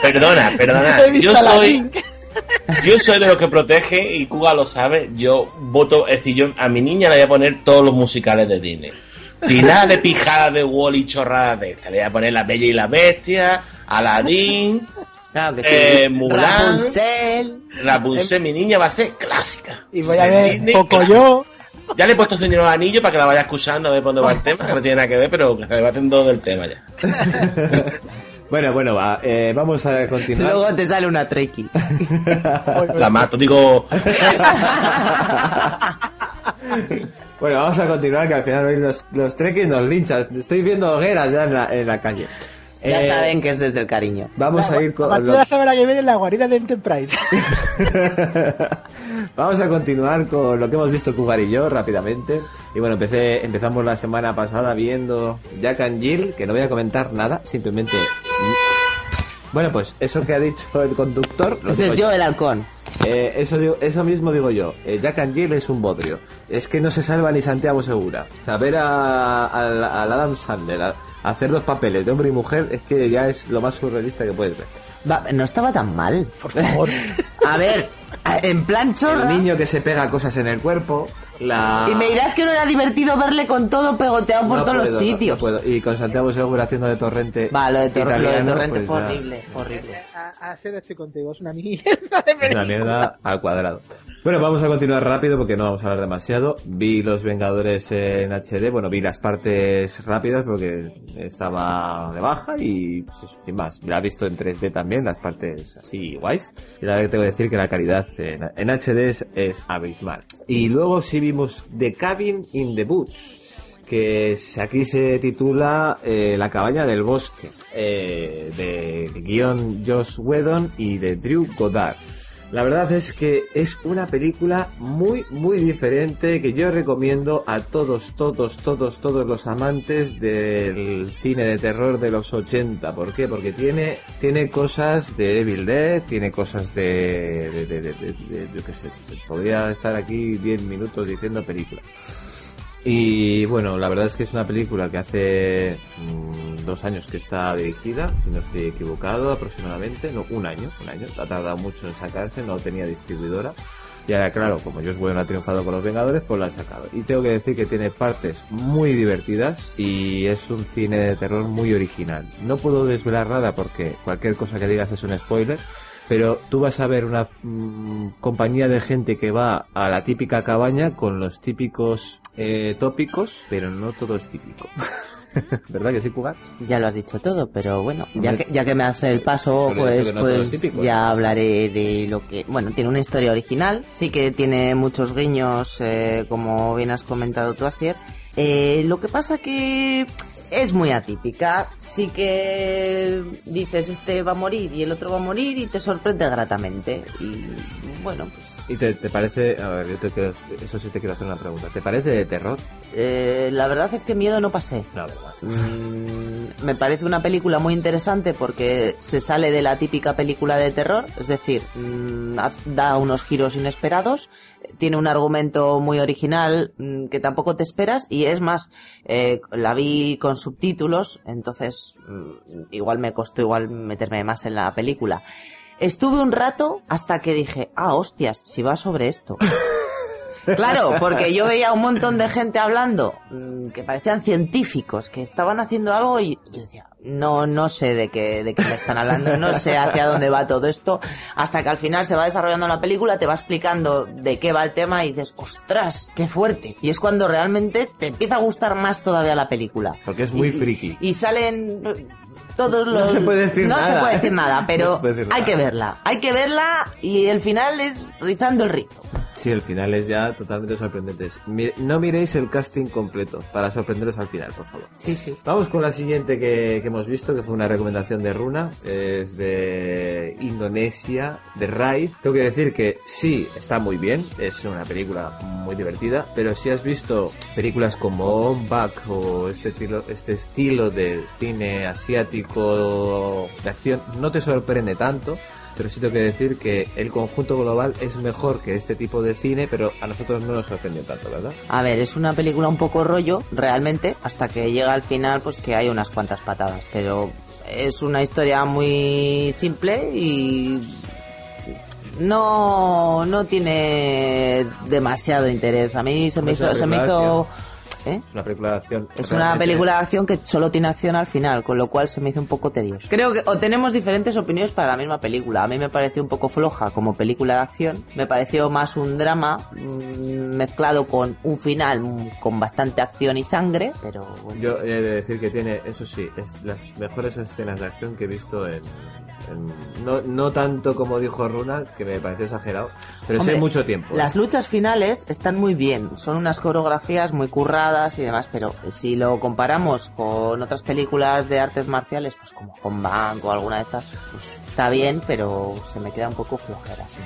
Perdona, perdona. He visto Yo soy, yo soy de los que protege y Cuba lo sabe. Yo voto, es decir, yo a mi niña le voy a poner todos los musicales de Disney. Sin nada de pijada de Wall y chorradas de esta. Le voy a poner La Bella y la Bestia, Aladdin, Claro que eh. Mulan, Rapunzel. Rapunzel. Mi niña va a ser clásica. Y voy a ver Disney, Pocoyo. Ya le he puesto Señor Anillos para que la vaya escuchando a ver por dónde va el tema, que no tiene nada que ver, pero que se va haciendo del tema ya. Bueno, bueno, va, eh, vamos a continuar. Luego te sale una treki. La mato, digo. Bueno, vamos a continuar que al final hoy los, los trekking nos linchan. Estoy viendo hogueras ya en la, en la calle. Ya Eh, saben que es desde el cariño. Vamos a ir A con partir lo- de la semana que viene la guarida de Enterprise. Vamos a continuar con lo que hemos visto Cougar y yo rápidamente. Y bueno, empecé, empezamos la semana pasada viendo Jack and Jill, que no voy a comentar nada, simplemente... Bueno, pues eso que ha dicho el conductor... lo Ese es yo el halcón. Eh, eso, digo- eso mismo digo yo. Eh, Jack and Jill es un bodrio. Es que no se salva ni Santiago Segura. O sea, ver a, a- al Adam Sandler a- a hacer los papeles de hombre y mujer es que ya es lo más surrealista que puedes ver. Va, no estaba tan mal. Por favor. a ver, en plan chorra. El niño que se pega cosas en el cuerpo, la... Y me dirás que no era divertido verle con todo pegoteado por No todos los puedo, no, sitios. no puedo. Y con Santiago Segura haciendo de torrente. Va, lo de, Tor- lo de italiano, Torrente pues fue horrible, horrible. A, estoy contigo, es una mierda de una mierda al cuadrado. Bueno, vamos a continuar rápido porque no vamos a hablar demasiado. Vi Los Vengadores en HD, bueno, vi las partes rápidas porque estaba de baja y pues sin más. La he visto en 3D también, las partes así guays. Y la verdad que tengo que decir que la calidad en, en HD es, es abismal. Y luego sí vimos The Cabin in the Woods que aquí se titula eh, La cabaña del bosque, eh, de guion Josh Whedon y de Drew Goddard. La verdad es que es una película muy, muy diferente que yo recomiendo a todos, todos, todos, todos los amantes del cine de terror de los 80. ¿Por qué? Porque tiene, tiene cosas de Evil Dead, tiene cosas de- de- yo qué sé, podría estar aquí 10 minutos diciendo películas. Y bueno, la verdad es que es una película que hace mm, dos años que está dirigida, si no estoy equivocado, aproximadamente, no, un año, un año, ha tardado mucho en sacarse, no tenía distribuidora. Y ahora, claro, como Josh Whedon ha triunfado con los Vengadores, pues lo han sacado. Y tengo que decir que tiene partes muy divertidas y es un cine de terror muy original. No puedo desvelar nada porque cualquier cosa que digas es un spoiler, pero tú vas a ver una mm, compañía de gente que va a la típica cabaña con los típicos eh, tópicos, pero no todo es típico. ¿Verdad que sí, Cugat? Ya lo has dicho todo, pero bueno, ya que, ya que me hace el paso, pero pues, no pues típico, ya hablaré de lo que... Bueno, tiene una historia original, sí que tiene muchos guiños, eh, como bien has comentado tú, Asier. Eh, lo que pasa que es muy atípica, sí que dices este va a morir y el otro va a morir y te sorprende gratamente. Y bueno, pues ¿Y te, te parece, a ver, yo te quiero, eso sí te quiero hacer una pregunta, ¿te parece de terror? Eh, la verdad es que miedo no pasé. La verdad. Mm, me parece una película muy interesante porque se sale de la típica película de terror, es decir, mm, da unos giros inesperados, tiene un argumento muy original mm, que tampoco te esperas y es más, eh, la vi con subtítulos, entonces mm, igual me costó igual meterme más en la película. Estuve un rato hasta que dije, ah, hostias, si va sobre esto. Claro, porque yo veía un montón de gente hablando mm, que parecían científicos, que estaban haciendo algo y yo decía, no, no sé de qué, de qué me están hablando, no sé hacia dónde va todo esto, hasta que al final se va desarrollando la película, te va explicando de qué va el tema y dices, ostras, qué fuerte. Y es cuando realmente te empieza a gustar más todavía la película. Porque es muy Y- friki. Y salen todos los... No se puede decir no nada. se puede decir nada, No pero hay que verla. Hay que verla y el final es rizando el rizo. Sí, el final es ya totalmente sorprendente. No miréis el casting completo para sorprenderos al final, por favor. Sí, sí. Vamos con la siguiente que, que hemos visto, que fue una recomendación de Runa. Es de Indonesia, de Rai. Tengo que decir que sí, está muy bien. Es una película muy divertida. Pero si has visto películas como On Back o este estilo, este estilo de cine asiático de acción, no te sorprende tanto. Pero sí tengo que decir que el conjunto global es mejor que este tipo de cine, pero a nosotros no nos sorprendió tanto, ¿verdad? A ver, es una película un poco rollo, realmente, hasta que llega al final, pues que hay unas cuantas patadas. Pero es una historia muy simple y no, no tiene demasiado interés. A mí se me se hizo, ¿eh? Es una película de acción. Es una película de acción que solo tiene acción al final, con lo cual se me hizo un poco tedioso. Creo que o tenemos diferentes opiniones para la misma película. A mí me pareció un poco floja como película de acción. Me pareció más un drama mm, mezclado con un final mm, con bastante acción y sangre, pero bueno. Yo he de decir que tiene, eso sí, es las mejores escenas de acción que he visto en... no, no tanto como dijo Runa, que me pareció exagerado, pero sí Hombre, mucho tiempo. ¿eh? Las luchas finales están muy bien, son unas coreografías muy curradas y demás, pero si lo comparamos con otras películas de artes marciales, pues como Hong Bang o alguna de estas, pues está bien, pero se me queda un poco flojera. sí.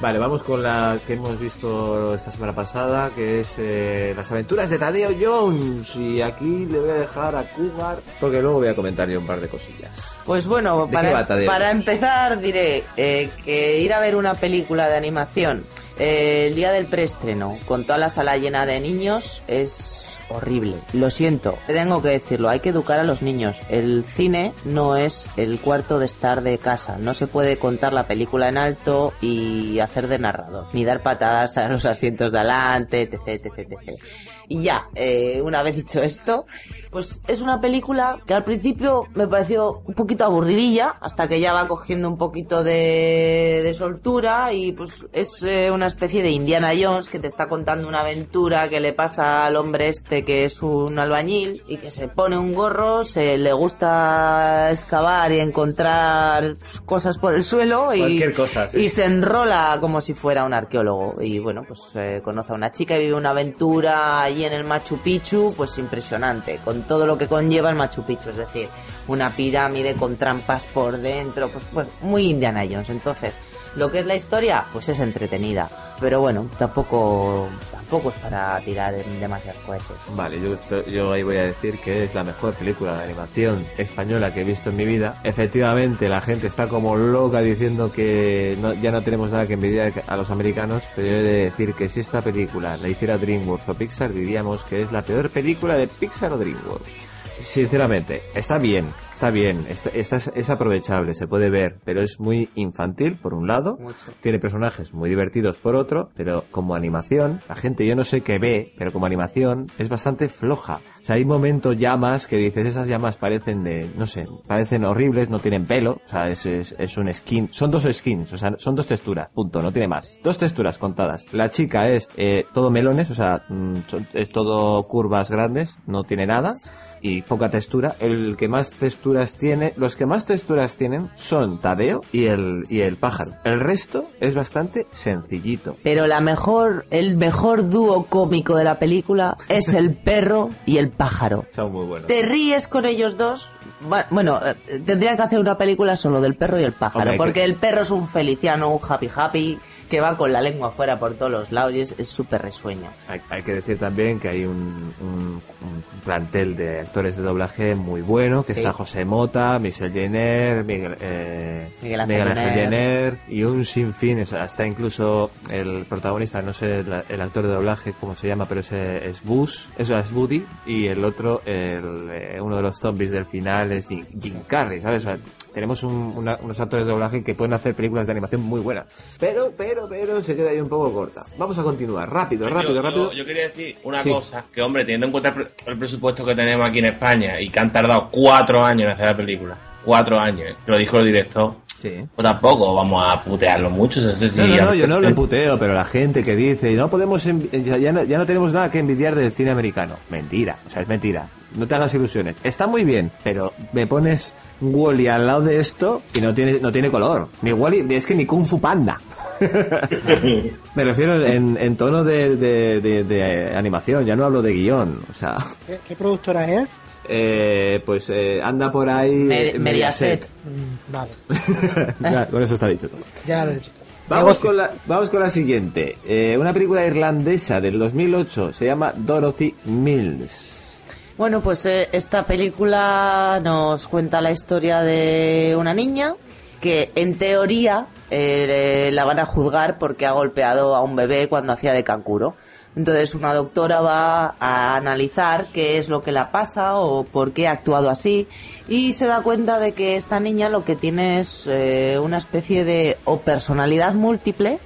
Vale, vamos con la que hemos visto esta semana pasada, que es eh, las aventuras de Tadeo Jones. Y aquí le voy a dejar a Cougar, porque luego voy a comentar yo un par de cosillas. Pues bueno, ¿De qué para, para empezar diré eh, que ir a ver una película de animación eh, el día del preestreno con toda la sala llena de niños es horrible. Lo siento, tengo que decirlo, hay que educar a los niños. El cine no es el cuarto de estar de casa. No se puede contar la película en alto y hacer de narrador, ni dar patadas a los asientos de adelante, etc, etc, etc. Y ya, eh, una vez dicho esto, pues es una película que al principio me pareció un poquito aburridilla, hasta que ya va cogiendo un poquito de, de soltura y pues es eh, una especie de Indiana Jones que te está contando una aventura que le pasa al hombre este que es un albañil y que se pone un gorro, se le gusta excavar y encontrar pues, cosas por el suelo y, cosa, sí. y se enrola como si fuera un arqueólogo y bueno, pues eh, conoce a una chica y vive una aventura allí en el Machu Picchu, pues impresionante, con todo lo que conlleva el Machu Picchu, es decir, una pirámide con trampas por dentro, pues, pues muy Indiana Jones. Entonces, lo que es la historia, pues es entretenida, pero bueno, tampoco tampoco es para tirar demasiados cohetes. Vale, yo, yo ahí voy a decir que es la mejor película de animación española que he visto en mi vida. Efectivamente, la gente está como loca diciendo que no- ya no tenemos nada que envidiar a los americanos, pero yo he de decir que si esta película la hiciera DreamWorks o Pixar, diríamos que es la peor película de Pixar o DreamWorks. Sinceramente, está bien, está bien, está, está- es aprovechable, se puede ver, pero es muy infantil por un lado, tiene personajes muy divertidos por otro, pero como animación, la gente yo no sé qué ve, pero como animación es bastante floja. O sea, hay momentos llamas que dices, esas llamas parecen de, no sé, parecen horribles, no tienen pelo, o sea, es, es, es un skin, son dos skins, o sea, son dos texturas, punto, no tiene más. Dos texturas contadas. La chica es eh, todo melones, o sea, mm, es todo curvas grandes, no tiene nada y poca textura. El que más texturas tiene, los que más texturas tienen son Tadeo y el, y el pájaro. El resto es bastante sencillito. Pero la mejor, el mejor dúo cómico de la película es el perro y el pájaro. Son muy buenos. Te ríes con ellos dos. Bu- Bueno, eh, tendrían que hacer una película solo del perro y el pájaro, porque que- el perro es un feliciano, un happy happy, que va con la lengua fuera por todos los lados y es súper risueño. Hay, hay que decir también que hay un, un- un plantel de actores de doblaje muy bueno, que Sí. está José Mota, Michel Jenner, Miguel, eh, Miguel Ángel Jenner. Y un sinfín, o sea, está incluso el protagonista, no sé el, el actor de doblaje cómo se llama, pero ese es Bus, eso es Woody, y el otro, el, eh, uno de los zombies del final es Jim, Jim Carrey, ¿sabes? O sea, tenemos un- una- unos actores de doblaje que pueden hacer películas de animación muy buenas. Pero, pero, pero se queda ahí un poco corta. Vamos a continuar. Rápido, rápido, yo, rápido. Yo, yo quería decir una Sí. cosa, que hombre, teniendo en cuenta el, pre- el presupuesto que tenemos aquí en España y que han tardado cuatro años en hacer la película, cuatro años, ¿eh? lo dijo el director, Sí. pues tampoco vamos a putearlo mucho. No, sé si No, no, no, yo no lo puteo, pero la gente que dice, no podemos, ya no, ya no tenemos nada que envidiar del cine americano. Mentira, o sea, es mentira. No te hagas ilusiones. Está muy bien, pero me pones Wally al lado de esto y no tiene, no tiene color. Ni Wally, es que ni Kung Fu Panda. me refiero en, en tono de, de- de- de animación, ya no hablo de guion. O sea, ¿Qué, qué productora es? eh, pues eh, anda por ahí. Me- Mediaset. Mm, vale, Ya, con eso está dicho todo. ya lo he dicho. Vamos con, la, vamos con la siguiente. Eh, una película irlandesa del 2008 se llama Dorothy Mills. Bueno, pues eh, esta película nos cuenta la historia de una niña que en teoría eh, la van a juzgar porque ha golpeado a un bebé cuando hacía de cancuro. Entonces una doctora va a analizar qué es lo que la pasa o por qué ha actuado así y se da cuenta de que esta niña lo que tiene es eh, una especie de o personalidad múltiple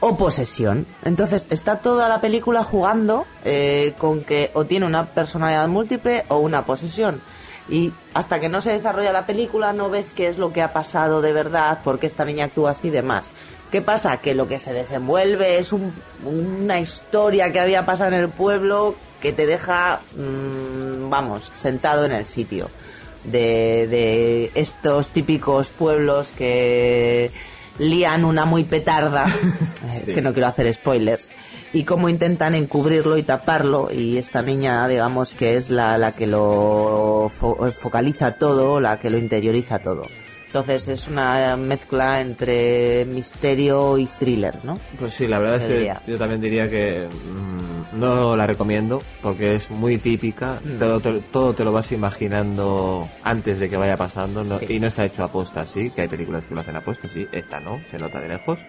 o posesión. Entonces está toda la película jugando eh, con que o tiene una personalidad múltiple o una posesión. Y hasta que no se desarrolla la película no ves qué es lo que ha pasado de verdad, por qué esta niña actúa así y demás. ¿Qué pasa? Que lo que se desenvuelve es un- una historia que había pasado en el pueblo que te deja, mm, vamos, sentado en el sitio. De, de estos típicos pueblos que lían una muy petarda. Es que no quiero hacer spoilers. Y cómo intentan encubrirlo y taparlo. Y esta niña, digamos, que es la, la que lo fo- focaliza todo, la que lo interioriza todo. Entonces es una mezcla entre misterio y thriller, ¿no? Pues sí, la verdad es que diría. yo también diría que mm, no la recomiendo porque es muy típica. Mm. Todo, te, todo te lo vas imaginando antes de que vaya pasando no- y no está hecho a posta, sí, que hay películas que lo hacen a posta, sí. Esta no, se nota de lejos.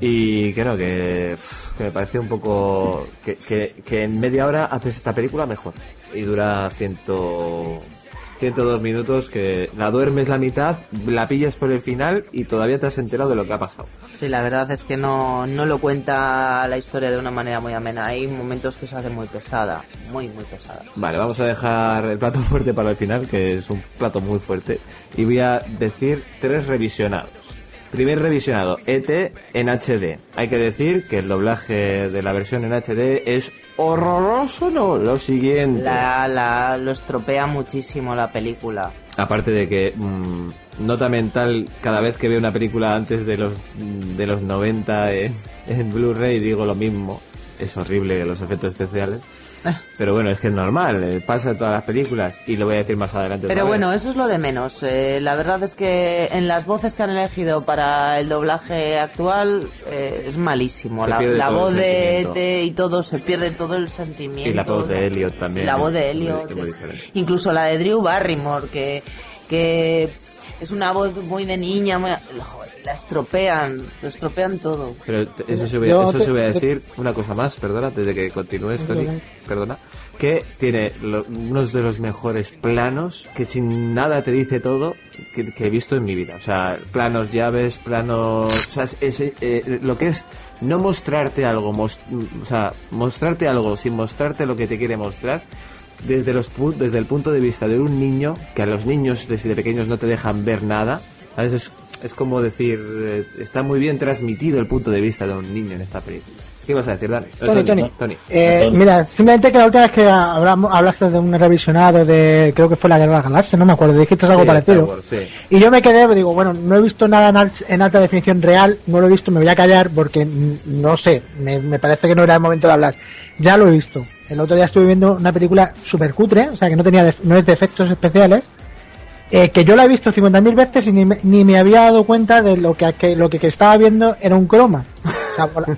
Y no, que, que me parece un poco que, que, que en media hora haces esta película mejor. Y dura ciento, 102 minutos que la duermes la mitad, la pillas por el final y todavía te has enterado de lo que ha pasado. Sí, la verdad es que no, no lo cuenta la historia de una manera muy amena. Hay momentos que se hace muy pesada, muy, muy pesada. Vale, vamos a dejar el plato fuerte para el final, que es un plato muy fuerte. Y voy a decir tres revisionados. Primer revisionado, ET en HD. Hay que decir que el doblaje de la versión en HD es horroroso, ¿no? Lo siguiente. La, la, lo estropea muchísimo la película. Aparte de que mm, nota mental cada vez que veo una película antes de los de los 90 en, en Blu-ray digo lo mismo. Es horrible los efectos especiales. Pero bueno, es que es normal, eh, pasa en todas las películas y lo voy a decir más adelante. Pero vez. bueno, eso es lo de menos. Eh, la verdad es que en las voces que han elegido para el doblaje actual eh, es malísimo. Se La, la voz de. ET y todo, se pierde todo el sentimiento. Y la voz de Elliot también. La voz de muy- Elliot. es muy es- diferente. incluso la de Drew Barrymore, que, que es una voz muy de niña, muy- la estropean, lo estropean todo. Pero eso se, voy, Yo eso te- se voy a te- decir una cosa más, perdona, antes de que continúes, Tony, perdona, que tiene lo- unos de los mejores planos que sin nada te dice todo que, que he visto en mi vida. O sea, planos llaves, planos... O sea, es- es, eh, lo que es no mostrarte algo, mos- o sea, mostrarte algo sin mostrarte lo que te quiere mostrar. Desde, los, pu- desde el punto de vista de un niño, que a los niños desde pequeños no te dejan ver nada, ¿sabes? Es, es como decir, eh, está muy bien transmitido el punto de vista de un niño en esta película. ¿Qué ibas a decir, Dani? Tony, Tony. ¿no? Tony. Eh, Tony. mira, simplemente que la última vez que hablamos, hablaste de un revisionado de, creo que fue la Guerra de las Galaxias, no me acuerdo, dijiste algo Sí, parecido. Star Wars, sí. Y yo me quedé, digo, bueno, no he visto nada en, al- en alta definición real, no lo he visto, me voy a callar porque no sé, me, me parece que no era el momento de hablar. Ya lo he visto. El otro día estuve viendo una película super cutre, o sea que no tenía def- no es de efectos especiales, eh, que yo la he visto 50.000 veces y ni me, ni me había dado cuenta de lo que, que lo que, que estaba viendo era un croma. O sea, por-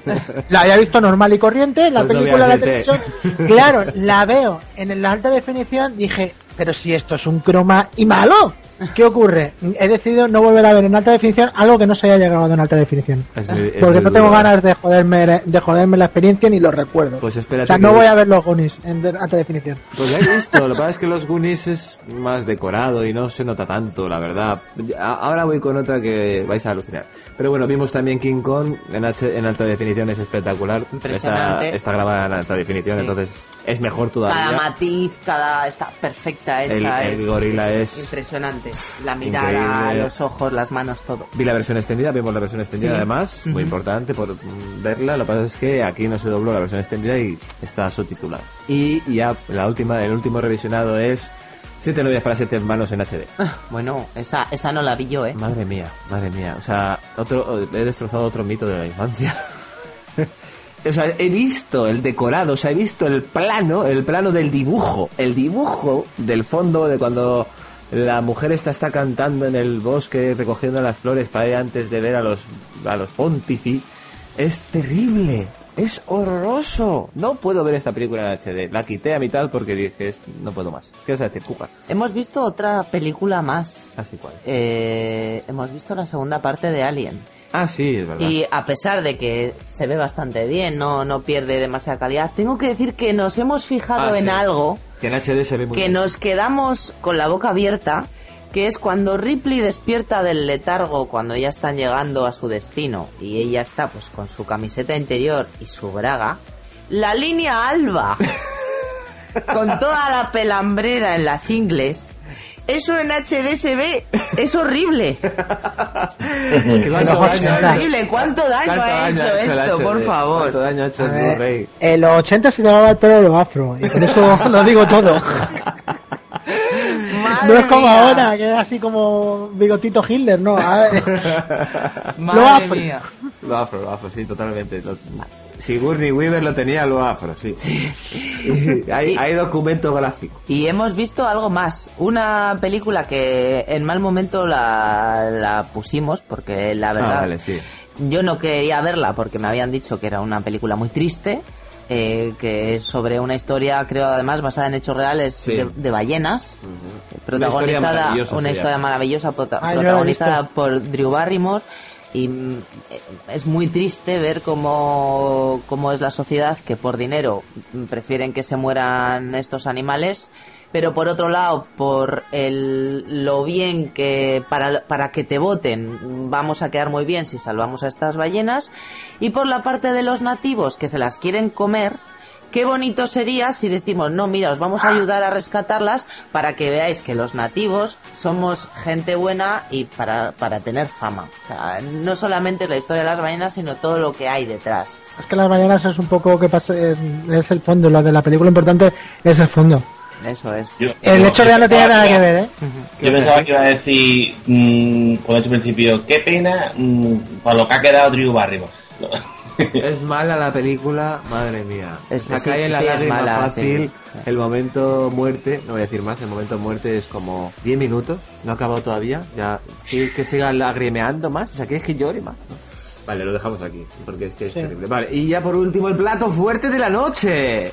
la había visto normal y corriente, la Pues no película, la veas el televisión. Claro, la veo en la alta definición, dije, pero si esto es un croma y malo. ¿Qué ocurre? He decidido no volver a ver en alta definición algo que no se haya grabado en alta definición. Es muy- es Porque no tengo ganas de joderme, de joderme la experiencia ni los recuerdos. Pues espérate o sea, que- no voy a ver los Goonies en de- alta definición. Pues ya he visto, lo que pasa es que los Goonies es más decorado y no se nota tanto, la verdad. Ahora voy con otra que vais a alucinar. Pero bueno, vimos también King Kong en, H- en alta definición, es espectacular. Está, Impresionante. está grabada en alta definición, Sí. entonces es mejor Cada todavía. matiz, cada está perfecta hecha. El- el es- gorila es impresionante. La mirada, increíble. los ojos, las manos, todo. Vi la versión extendida, vimos la versión extendida Sí. además, muy importante por verla. Lo que pasa es que aquí no se dobló la versión extendida y está subtitulada. Y ya la última, el último revisionado es Siete novias para siete hermanos en HD. Bueno, esa, esa no la vi yo, ¿eh? Madre mía, madre mía. O sea, otro, he destrozado otro mito de la infancia. o sea, he visto el decorado, o sea, he visto el plano, el plano del dibujo, el dibujo del fondo de cuando la mujer está cantando en el bosque recogiendo las flores para ir antes de ver a los a los Pontifi. Es terrible. Es horroroso. No puedo ver esta película en HD. La quité a mitad porque dije, "Es- no puedo más. ¿Qué vas a decir, Cuca? Hemos visto otra película más. Así cual. Eh, hemos visto la segunda parte de Alien. Ah, sí, es verdad. Y a pesar de que se ve bastante bien, no, no pierde demasiada calidad, tengo que decir que nos hemos fijado Ah, en sí. algo Que en HD se ve muy que bien. nos quedamos con la boca abierta, que es cuando Ripley despierta del letargo cuando ya están llegando a su destino y ella está pues con su camiseta interior y su braga, la línea alba con toda la pelambrera en las ingles. Eso en HD se ve, es horrible. ¿Cuánto Es daño horrible, ¿cuánto daño ¿Cuánto ha daño hecho el esto, HD? por favor? ¿Cuánto daño ha hecho ver, Blu-ray? En los 80 se llevaba el pelo de los afro, y con eso lo digo todo. no es como mía. ahora, que es así como bigotito Hitler, no. A ver, lo Madre afro. mía. Lo afro, lo afro, sí, totalmente. Lo- Sigourney Weaver lo tenía, lo afro, sí. hay, hay documento gráfico. Y hemos visto algo más. Una película que en mal momento la, la pusimos porque la verdad Ah, vale, sí. yo no quería verla porque me habían dicho que era una película muy triste. eh, que es sobre una historia, creo además, basada en hechos reales Sí. de, de ballenas. Una historia Protagonizada, maravillosa una historia maravillosa, prota- Ah, protagonizada por Drew Barrymore. Y mm, es muy triste ver cómo, cómo es la sociedad que por dinero prefieren que se mueran estos animales, pero por otro lado, por el, lo bien que para, para que te voten vamos a quedar muy bien si salvamos a estas ballenas, y por la parte de los nativos que se las quieren comer, Qué bonito sería si decimos, no, mira, os vamos a ayudar a rescatarlas para que veáis que los nativos somos gente buena y para, para tener fama. O sea, no solamente la historia de las ballenas, sino todo lo que hay detrás. Es que las ballenas es un poco que pasa, es, es el fondo, lo de la película importante es el fondo. Eso es. Yo- El hecho real no tiene pensaba nada que ver, ¿eh? Yo pensaba que iba a decir, mm, he dicho al principio, qué pena mm, por lo que ha quedado Drew Barrymore. Es mala la película, madre mía. Es- Se sí, cae en la sí, es lágrima mala, fácil. sí. El momento muerte, no voy a decir más, el momento muerte es como 10 minutos, no ha acabado todavía. Ya, ¿quieres que siga lagrimeando más? O sea, ¿quieres que llore más? ¿No? Vale, lo dejamos aquí, porque es que es terrible. Vale, y ya por último, el plato fuerte de la noche.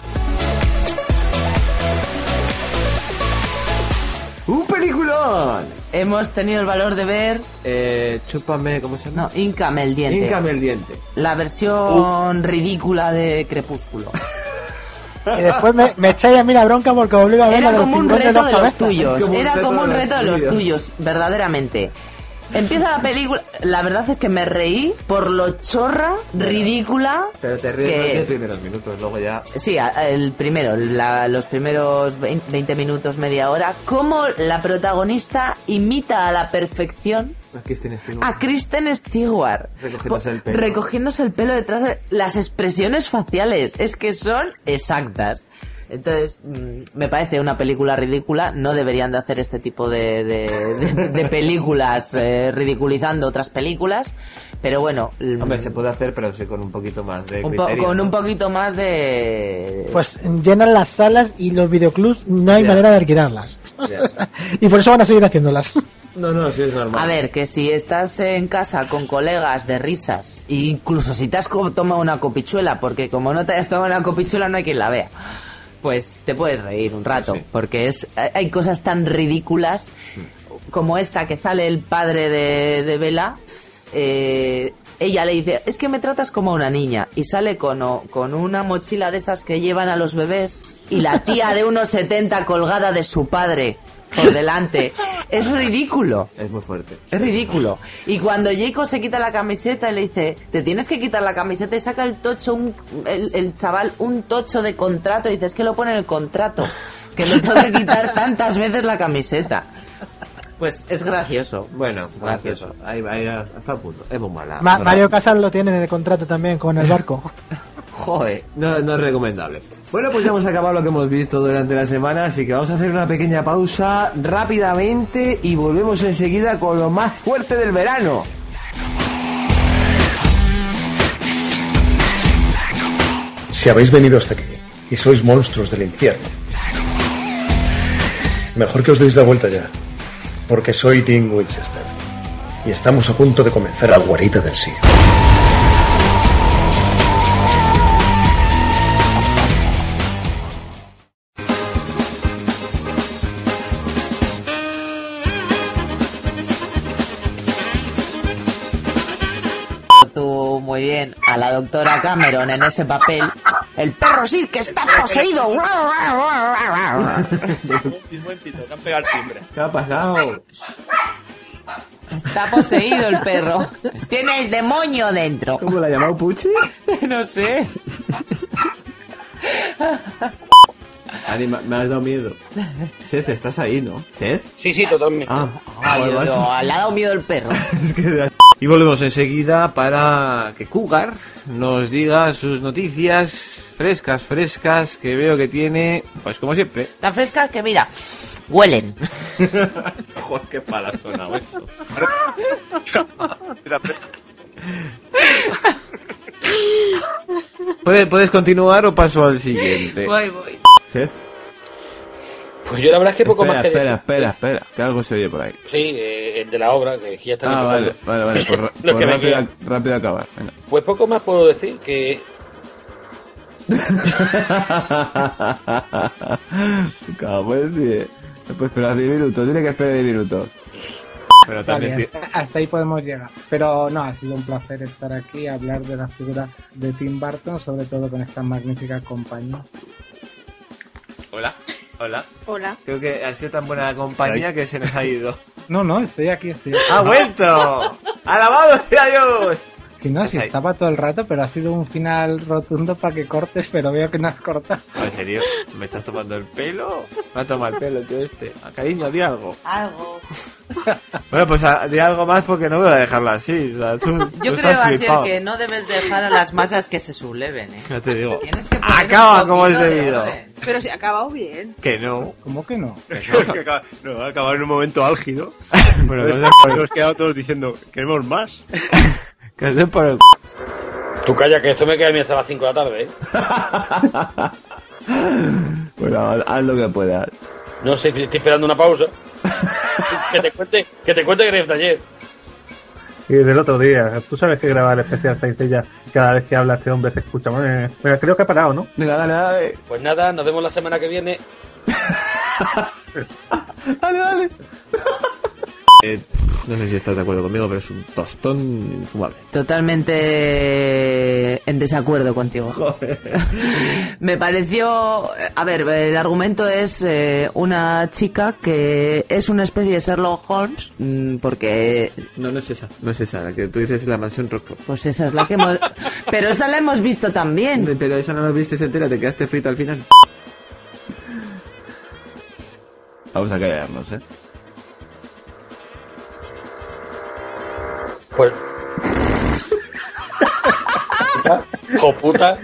¡Un peliculón! Hemos tenido el valor de ver, Eh, chúpame, ¿cómo se llama? no, Íncame el diente. Híncame el diente. La versión ridícula de Crepúsculo. Y después me, me echáis a mí la bronca porque obligo a ver la Era como un reto de los cabezas. tuyos. como Era como un reto de los tuyos. tuyos, verdaderamente. Empieza la película. La verdad es que me reí por lo chorra, ridícula. Pero te ríes los 10 es. primeros minutos, luego ya... Sí, a- el primero, la- los primeros 20 20 minutos, media hora. Cómo la protagonista imita a la perfección Aquí tienes Stewart. a Kristen Stewart. Recogiéndose el pelo. Recogiéndose el pelo detrás de las expresiones faciales. Es que son exactas. Entonces, mm, me parece una película ridícula. No deberían de hacer este tipo de, de- de- de películas eh, ridiculizando otras películas. Pero bueno, mm, Hombre, se puede hacer, pero sí con un poquito más de un po- criterio, con ¿no? un poquito más de... Pues llenan las salas y los videoclubs no hay Ya. manera de alquilarlas. y por eso van a seguir haciéndolas. No, no, sí es normal. A ver, que si estás en casa con colegas de risas, incluso si te has co- tomado una copichuela, porque como no te hayas tomado una copichuela no hay quien la vea, pues te puedes reír un rato, porque es hay- cosas tan ridículas como esta que sale el padre de, de Vela. eh, ella le dice, es que me tratas como una niña. Y sale con, o- con una mochila de esas que llevan a los bebés y la tía de unos 70 colgada de su padre por delante. Es ridículo. Es muy fuerte. Es ridículo. Y cuando Jacob se quita la camiseta y le dice, te tienes que quitar la camiseta y saca el tocho, un, el, el chaval, un tocho de contrato y dice, es que lo pone en el contrato, que me tengo que quitar tantas veces la camiseta. Pues es gracioso. Bueno, gracioso. Ahí, ahí, hasta el punto. Es muy mala. Ma- Mario Casas lo tiene en el contrato también con el barco. Joder. No, no es recomendable. Bueno, pues ya hemos acabado lo que hemos visto durante la semana, así que vamos a hacer una pequeña pausa rápidamente y volvemos enseguida con lo más fuerte del verano. Si habéis venido hasta aquí y sois monstruos del infierno, mejor que os deis la vuelta ya, porque soy Tim Winchester y estamos a punto de comenzar la guarida del sí. Doctora Cameron en ese papel. El perro sí que está poseído. Un momentito, que han pegado el timbre. ¿Qué ha pasado? Está poseído el perro. Tiene el demonio dentro. ¿Cómo la ha llamado Puchi? No sé. Ani, me has dado miedo. Seth, estás ahí, ¿no? ¿Seth? Sí, sí, totalmente. Ah, Ay, joder, yo- le ha dado miedo el perro. Es que- Y volvemos enseguida para que Cougar nos diga sus noticias frescas, frescas, que veo que tiene, pues como siempre. Tan frescas que mira, huelen. Joder, qué pala ha sonado eso. ¿Puedes, ¿Puedes continuar o paso al siguiente? Voy, voy. Seth. Pues yo la verdad es que poco espera, más que espera, decir. espera, espera, que algo se oye por ahí. Sí, eh, el de la obra, que ya está Ah, vale, vale, vale, pues, pues que rápido, acabar. Venga. Pues poco más puedo decir que Cabo. No puedes esperar 10 minutos, tiene que esperar 10 minutos. Pero Está también bien, ti- hasta ahí podemos llegar. Pero no, ha sido un placer estar aquí y hablar de la figura de Tim Burton, sobre todo con esta magnífica compañía. Hola, hola. Hola. Creo que ha sido tan buena la compañía que se nos ha ido. No, no, estoy aquí, estoy aquí. ¡Ha vuelto! ¡Alabado sea Dios! Si no, si estaba todo el rato, pero ha sido un final rotundo para que cortes, pero veo que no has cortado. ¿En serio? ¿Me estás tomando el pelo? Me ha tomado el pelo el tío este. A cariño, di algo. Algo. Bueno, pues a- di algo más porque no voy a dejarlo así. O sea, tú, Yo tú creo estás que no debes dejar a las masas que se subleven, ¿eh? Ya te digo. Tienes que poner Acaba como es de debido. Pero si ha acabado bien. Que no. ¿Cómo que no? no, va a acabar en un momento álgido. Bueno, Entonces, no sé por- hemos quedado todos diciendo, queremos más. Que se por el... tú calla que esto me queda a mí hasta las 5 de la tarde, ¿eh? Bueno, haz- haz lo que puedas. No sé, estoy esperando una pausa. que te cuente, que te cuente que eres de ayer. Y del otro día, tú sabes que graba el especial Saizella cada vez que habla este hombre se escucha. Bueno, bueno, creo que ha parado, ¿no? Venga, dale, dale. Pues nada, nos vemos la semana que viene. Dale, dale. Eh, no sé si estás de acuerdo conmigo, pero es un tostón infumable. Totalmente en desacuerdo contigo. Me pareció... A ver, el argumento es eh, una chica que es una especie de Sherlock Holmes, mm, porque... No, no es esa. No es esa, la que tú dices es la mansión Rockford. Pues esa es la que hemos... Pero esa la hemos visto también. Pero esa no la viste entera, te quedaste frita al final. Vamos a callarnos, ¿eh? Pues. ¡Jo puta!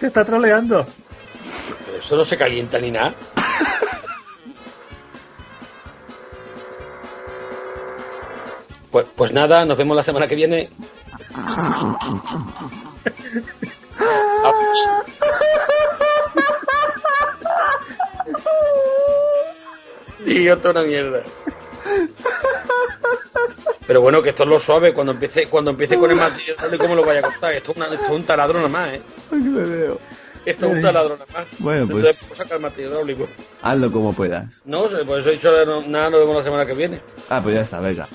Te está troleando. Pero eso no se calienta ni nada. Pues, pues nada, nos vemos la semana que viene. esto es una mierda. Pero bueno, que esto es lo suave. Cuando empiece, cuando empiece con el martillo hidráulico, ¿cómo lo vaya a cortar? Esto es, una- esto es un taladro nada más, ¿eh? Ay, me veo. Esto es un taladro nada más. Bueno, pues- Entonces, puedo sacar el martillo hidráulico. Hazlo como puedas. No, por eso he dicho no- nada, nos vemos la semana que viene. Ah, pues ya está, venga.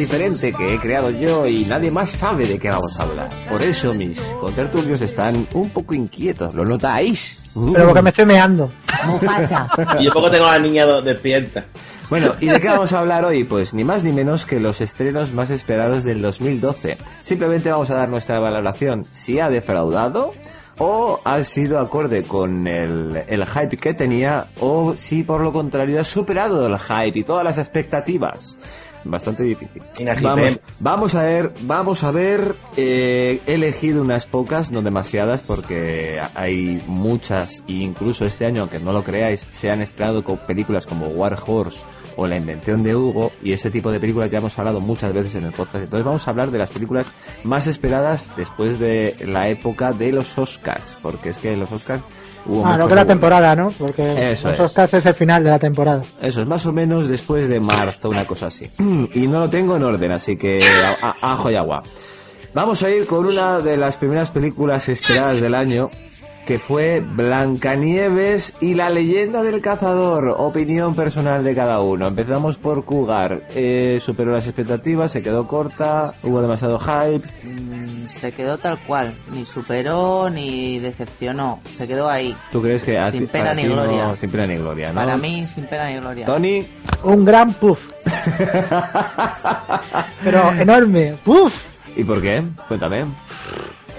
Diferente que he creado yo y nadie más sabe de qué vamos a hablar. Por eso mis contertulios están un poco inquietos, ¿lo notáis? Pero porque me estoy meando. Y yo poco tengo a la niña despierta. Bueno, ¿y de qué vamos a hablar hoy? Pues ni más ni menos que los estrenos más esperados del 2012. Simplemente vamos a dar nuestra valoración si ha defraudado o ha sido acorde con el, el hype que tenía o si por lo contrario ha superado el hype y todas las expectativas. Bastante difícil. Vamos, vamos a ver, vamos a ver, eh, he elegido unas pocas, no demasiadas, porque hay muchas, e incluso este año, aunque no lo creáis, se han estrenado con películas como War Horse o La Invención de Hugo, y ese tipo de películas ya hemos hablado muchas veces en el podcast. Entonces vamos a hablar de las películas más esperadas después de la época de los Oscars, porque es que los Oscars hubo Ah, no que la temporada, ¿no? Porque Eso es. Es el final de la temporada. Eso es más o menos después de marzo, una cosa así. Y no lo tengo en orden, así que ajo y agua. Vamos a ir con una de las primeras películas esperadas del año, que fue Blancanieves y la leyenda del cazador. Opinión personal de cada uno. Empezamos por Cougar. Eh, superó las expectativas, se quedó corta, hubo demasiado hype. Mm, Se quedó tal cual, ni superó ni decepcionó, se quedó ahí. ¿Tú crees que a Sin ti- pena ni no- gloria. sin pena ni gloria, ¿no? Para mí, sin pena ni gloria. Tony. Un gran puff. Pero enorme. Puff. ¿Y por qué? Cuéntame.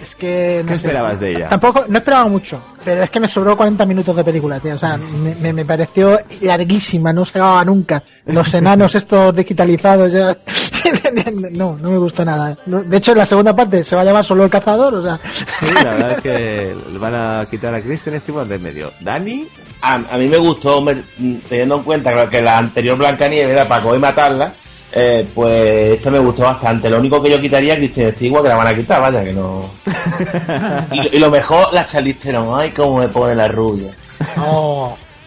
Es que... no ¿Qué sé. esperabas de ella? Tampoco, no esperaba mucho, pero es que me sobró 40 minutos de película, tío. O sea, me, me, me pareció larguísima, no se acababa nunca. Los enanos estos digitalizados ya... No, no me gustó nada. De hecho, en la segunda parte se va a llamar solo el cazador, o sea... Sí, la verdad es que le van a quitar a Kristen Stewart de medio. ¿Dani? A, a mí me gustó, me- teniendo en cuenta que la anterior Blancanieves era para coger y matarla, eh, pues esta me gustó bastante. Lo único que yo quitaría es Kristen Stewart, que la van a quitar, vaya, que no... y, lo- y lo mejor, la Charlize Theron, ay, cómo me pone la rubia.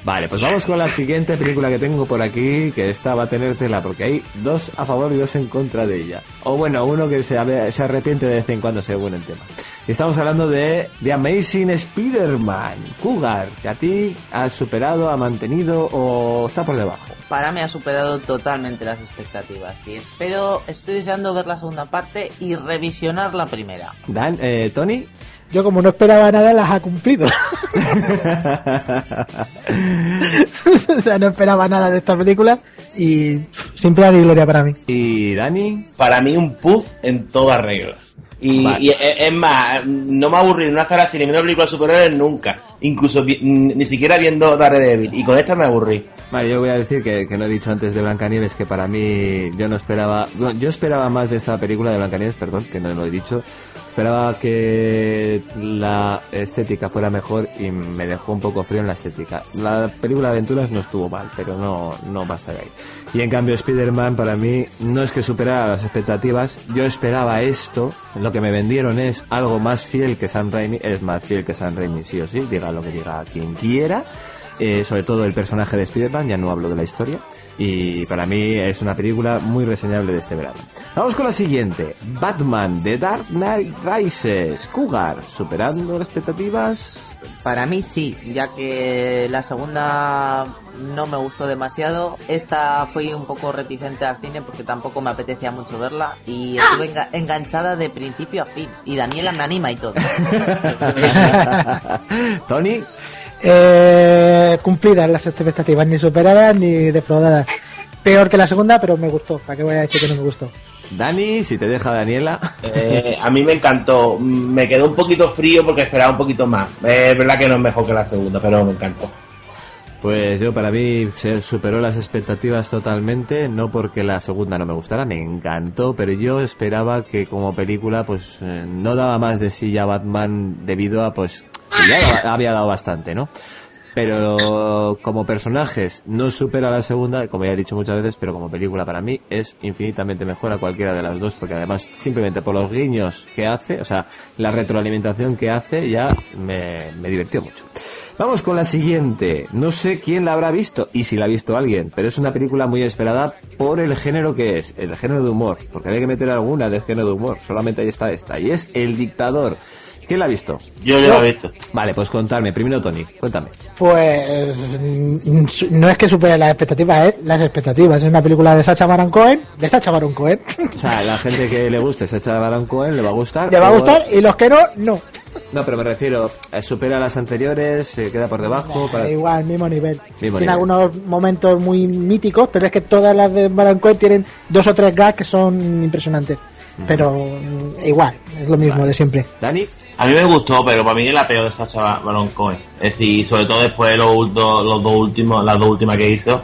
Vale, pues vamos con la siguiente película que tengo por aquí, que esta va a tener tela, porque hay dos a favor y dos en contra de ella. O bueno, uno que se, se arrepiente de vez en cuando según el tema. Y estamos hablando de The Amazing Spider-Man, Cougar, que a ti has superado, ha mantenido o está por debajo. Para mí ha superado totalmente las expectativas y espero, estoy deseando ver la segunda parte y revisionar la primera. Dan, eh, Tony. Yo como no esperaba nada, las ha cumplido. o sea, no esperaba nada de esta película y sin pena ni gloria para mí. ¿Y Dani? Para mí un puff en toda regla. Y, Vale. y es, es más, no me aburrí en una sala de cine viendo una película de superhéroes nunca. Incluso vi- ni siquiera viendo Daredevil. Y con esta me aburrí. Vale, yo voy a decir que, que no he dicho antes de Blancanieves que para mí yo no esperaba, yo esperaba más de esta película de Blancanieves, perdón, que no lo he dicho. Esperaba que la estética fuera mejor y me dejó un poco frío en la estética. La película de aventuras no estuvo mal, pero no, no pasa de ahí. Y en cambio Spider-Man para mí no es que superara las expectativas, yo esperaba esto, lo que me vendieron es algo más fiel que Sam Raimi, es más fiel que Sam Raimi sí o sí, diga lo que diga quien quiera eh, sobre todo el personaje de Spider-Man, ya no hablo de la historia. Y para mí es una película muy reseñable de este verano. Vamos con la siguiente. Batman The Dark Knight Rises. Cougar, superando las expectativas. Para mí sí, ya que la segunda no me gustó demasiado. Esta fui un poco reticente al cine porque tampoco me apetecía mucho verla y estuve enga- enganchada de principio a fin. Y Daniela me anima y todo. Tony. Eh, cumplidas las expectativas, ni superadas ni defraudadas. peor que la segunda, pero me gustó. ¿Para qué voy a decir que no me gustó? Dani, si te deja Daniela. Eh, a mí me encantó. Me quedó un poquito frío porque esperaba un poquito más. Es verdad que no es mejor que la segunda, pero me encantó. Pues yo para mí se superó las expectativas totalmente, no porque la segunda no me gustara, me encantó, pero yo esperaba que como película pues eh, no daba más de sí ya Batman debido a pues que ya había dado bastante, ¿no? Pero como personajes no supera la segunda, como ya he dicho muchas veces, pero como película para mí es infinitamente mejor a cualquiera de las dos, porque además simplemente por los guiños que hace, o sea, la retroalimentación que hace ya me, me divirtió mucho. Vamos con la siguiente. No sé quién la habrá visto y si la ha visto alguien, pero es una película muy esperada por el género que es, el género de humor, porque había que meter alguna del género de humor, solamente ahí está esta, y es El Dictador. ¿Quién la ha visto? Yo ya la he visto. Vale, pues contadme. Primero Tony, cuéntame. Pues mm, no es que supere las expectativas, es las expectativas. Es una película de Sacha Baron Cohen, de Sacha Baron Cohen. O sea, la gente que le guste Sacha Baron Cohen le va a gustar. Le va a o- gustar y los que no, no. No, pero me refiero, eh, supera las anteriores, se queda por debajo. Para... Igual, mismo nivel. Mismo Tiene nivel. algunos momentos muy míticos, pero es que todas las de Baron Cohen tienen dos o tres gags que son impresionantes. Pero mm, igual, es lo mismo de siempre. Dani. A mí me gustó, pero para mí es la peor de Sacha Baron Cohen. Es decir, sobre todo después de los, ul- los dos últimos, las dos últimas que hizo,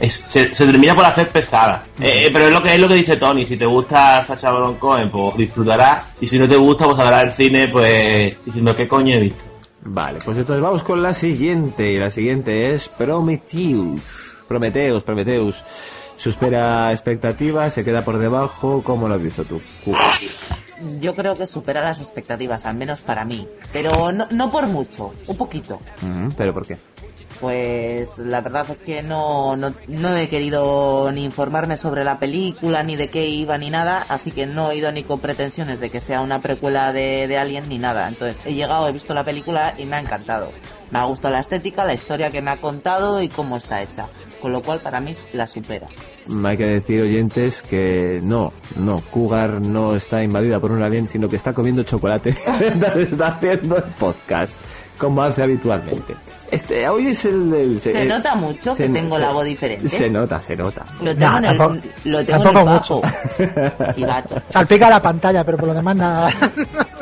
es- se, se termina por hacer pesada. Eh, eh, pero es lo que es lo que dice Tony. Si te gusta Sacha Baron Cohen, pues disfrutarás. Y si no te gusta, pues saldrás al cine, pues diciendo qué coño he visto. Vale, pues entonces vamos con la siguiente. Y la siguiente es Prometheus. Prometheus, Prometheus. Supera expectativas, se queda por debajo. ¿Cómo lo has visto tú? Yo creo que supera las expectativas, al menos para mí. Pero no, no por mucho, un poquito. Ujú, ¿Pero por qué? Pues la verdad es que no, no, no he querido ni informarme sobre la película, ni de qué iba, ni nada, así que no he ido ni con pretensiones de que sea una precuela de, de Alien ni nada. Entonces he llegado, he visto la película y me ha encantado. Me ha gustado la estética, la historia que me ha contado y cómo está hecha. Con lo cual para mí la supera. Hay que decir, oyentes, que no, no, Cougar no está invadida por un alien, sino que está comiendo chocolate mientras está haciendo el podcast, como hace habitualmente. Este, hoy es el... el- Se el- nota mucho que se- tengo se- la voz diferente. Se nota, se nota. Lo tengo Nah, en el, tampoco- lo tengo en el tampoco. Chivato. Salpica la pantalla, pero por lo demás nada.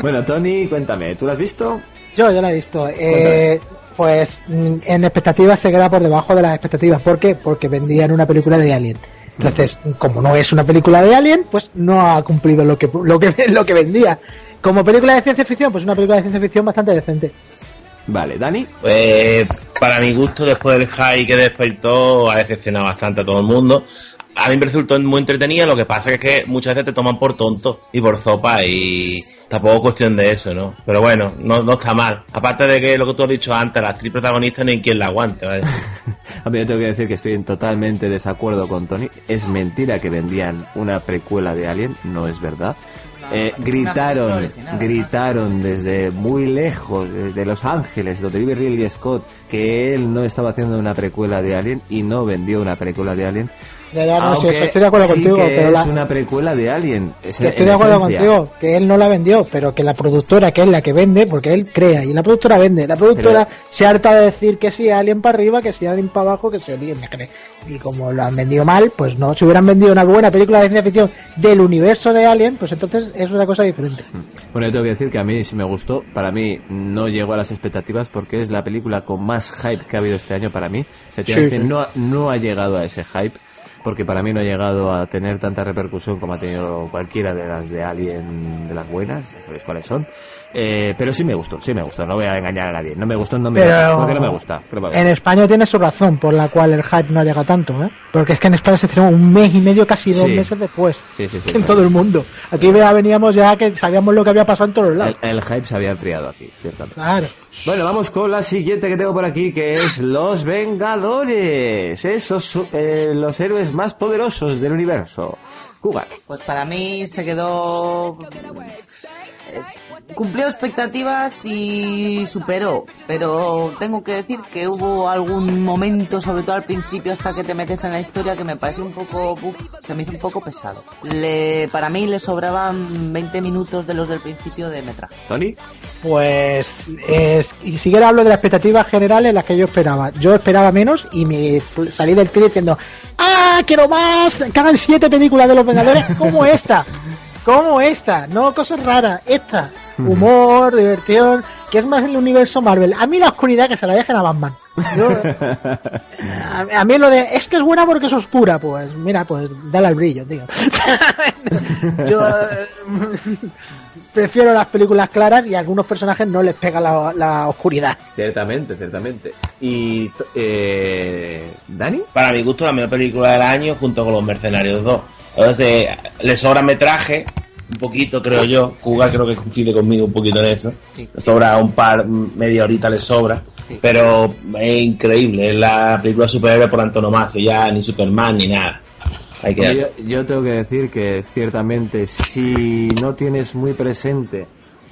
Bueno, Tony, cuéntame, ¿tú lo has visto? Yo, yo la he visto. Eh, pues mm, en expectativas se queda por debajo de las expectativas. ¿Por qué? Porque vendían una película de Alien. Entonces, como no es una película de Alien, pues no ha cumplido lo que, lo que, lo que vendía. Como película de ciencia ficción, pues una película de ciencia ficción bastante decente. Vale, Dani. Pues para mi gusto, después del high que despertó, ha decepcionado bastante a todo el mundo. A mí me resultó muy entretenida, lo que pasa es que muchas veces te toman por tonto y por zopa y tampoco es cuestión de eso, ¿no? Pero bueno, no, no está mal. Aparte de que lo que tú has dicho antes, la actriz protagonista no hay quien la aguante, ¿vale? A mí yo tengo que decir que estoy en totalmente desacuerdo con Tony. Es mentira que vendían una precuela de Alien, no es verdad. Eh, gritaron, gritaron desde muy lejos, desde Los Ángeles, donde vive Ridley Scott, que él no estaba haciendo una precuela de Alien y no vendió una precuela de Alien. Ya, ya, no, sí, Aunque estoy de acuerdo sí contigo, que pero es la- una precuela de Alien. es estoy de acuerdo esencia. contigo, que él no la vendió, pero que la productora, que es la que vende, porque él crea y la productora vende. La productora se harta de decir que si Alien para arriba, que si Alien para abajo, que si Alien me cree. Y como lo han vendido mal, pues no. Si hubieran vendido una buena película de ciencia ficción del universo de Alien, pues entonces es una cosa diferente. Bueno, yo tengo que decir que a mí sí me gustó. Para mí no llegó a las expectativas porque es la película con más hype que ha habido este año para mí. Efectivamente, Sí, sí. No, no ha llegado a ese hype porque para mí no ha llegado a tener tanta repercusión como ha tenido cualquiera de las de Alien de las buenas, ya sabéis cuáles son. Eh, pero sí me gustó, sí me gustó, no voy a engañar a nadie. No me gustó, no me porque no me gusta. En España tiene su razón por la cual el hype no llega tanto, ¿eh? Porque es que en España se estrenó un mes y medio, casi dos Sí. meses después. Sí, sí, sí, en todo el mundo. Aquí ya veníamos ya que sabíamos lo que había pasado en todos los lados. El, el hype se había enfriado aquí, ciertamente. Claro. Bueno, vamos con la siguiente que tengo por aquí, que es Los Vengadores. Esos eh, los héroes más poderosos del universo. Cougar. Pues para mí se quedó cumplió expectativas y superó, pero tengo que decir que hubo algún momento, sobre todo al principio, hasta que te metes en la historia, que me pareció un poco, uf, se me hizo un poco pesado. Le, para mí le sobraban 20 minutos de los del principio de metraje. Tony. Pues, es- y si quiero hablo de las expectativas generales, las que yo esperaba. Yo esperaba menos y me salí del tiro diciendo, ¡ah, quiero más! Que hagan siete películas de los Vengadores como esta. Como esta, no cosas raras, esta. Humor, diversión, que es más el universo Marvel. A mí la oscuridad que se la dejen a Batman. Yo- a, a mí lo de, es que es buena porque es oscura, pues mira, pues dale al brillo, tío. Yo eh, prefiero las películas claras y a algunos personajes no les pega la, la oscuridad. Ciertamente, ciertamente. ¿Y eh, Dani? Para mi gusto, la mejor película del año junto con Los Mercenarios 2. Entonces, le sobra metraje, un poquito creo yo. Kuga creo que coincide conmigo un poquito en eso. Le sobra un par, media horita le sobra. Pero es increíble, es la película superhéroe por antonomasia, ya ni Superman ni nada. Hay que Oye, yo, yo tengo que decir que ciertamente si no tienes muy presente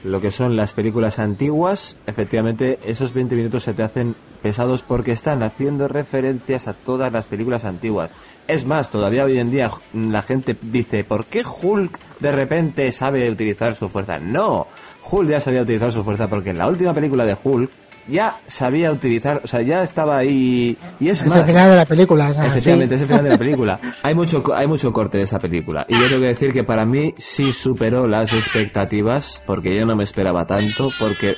lo que son las películas antiguas, efectivamente esos 20 minutos se te hacen pesados porque están haciendo referencias a todas las películas antiguas. Es más, todavía hoy en día la gente dice, ¿por qué Hulk de repente sabe utilizar su fuerza? No, Hulk ya sabía utilizar su fuerza porque en la última película de Hulk ya sabía utilizar, o sea, ya estaba ahí y es, Es más. el final de la película. o sea, Efectivamente, sí. es el final de la película. Hay mucho, hay mucho corte de esa película. Y yo tengo que decir que para mí sí superó las expectativas, porque yo no me esperaba tanto, porque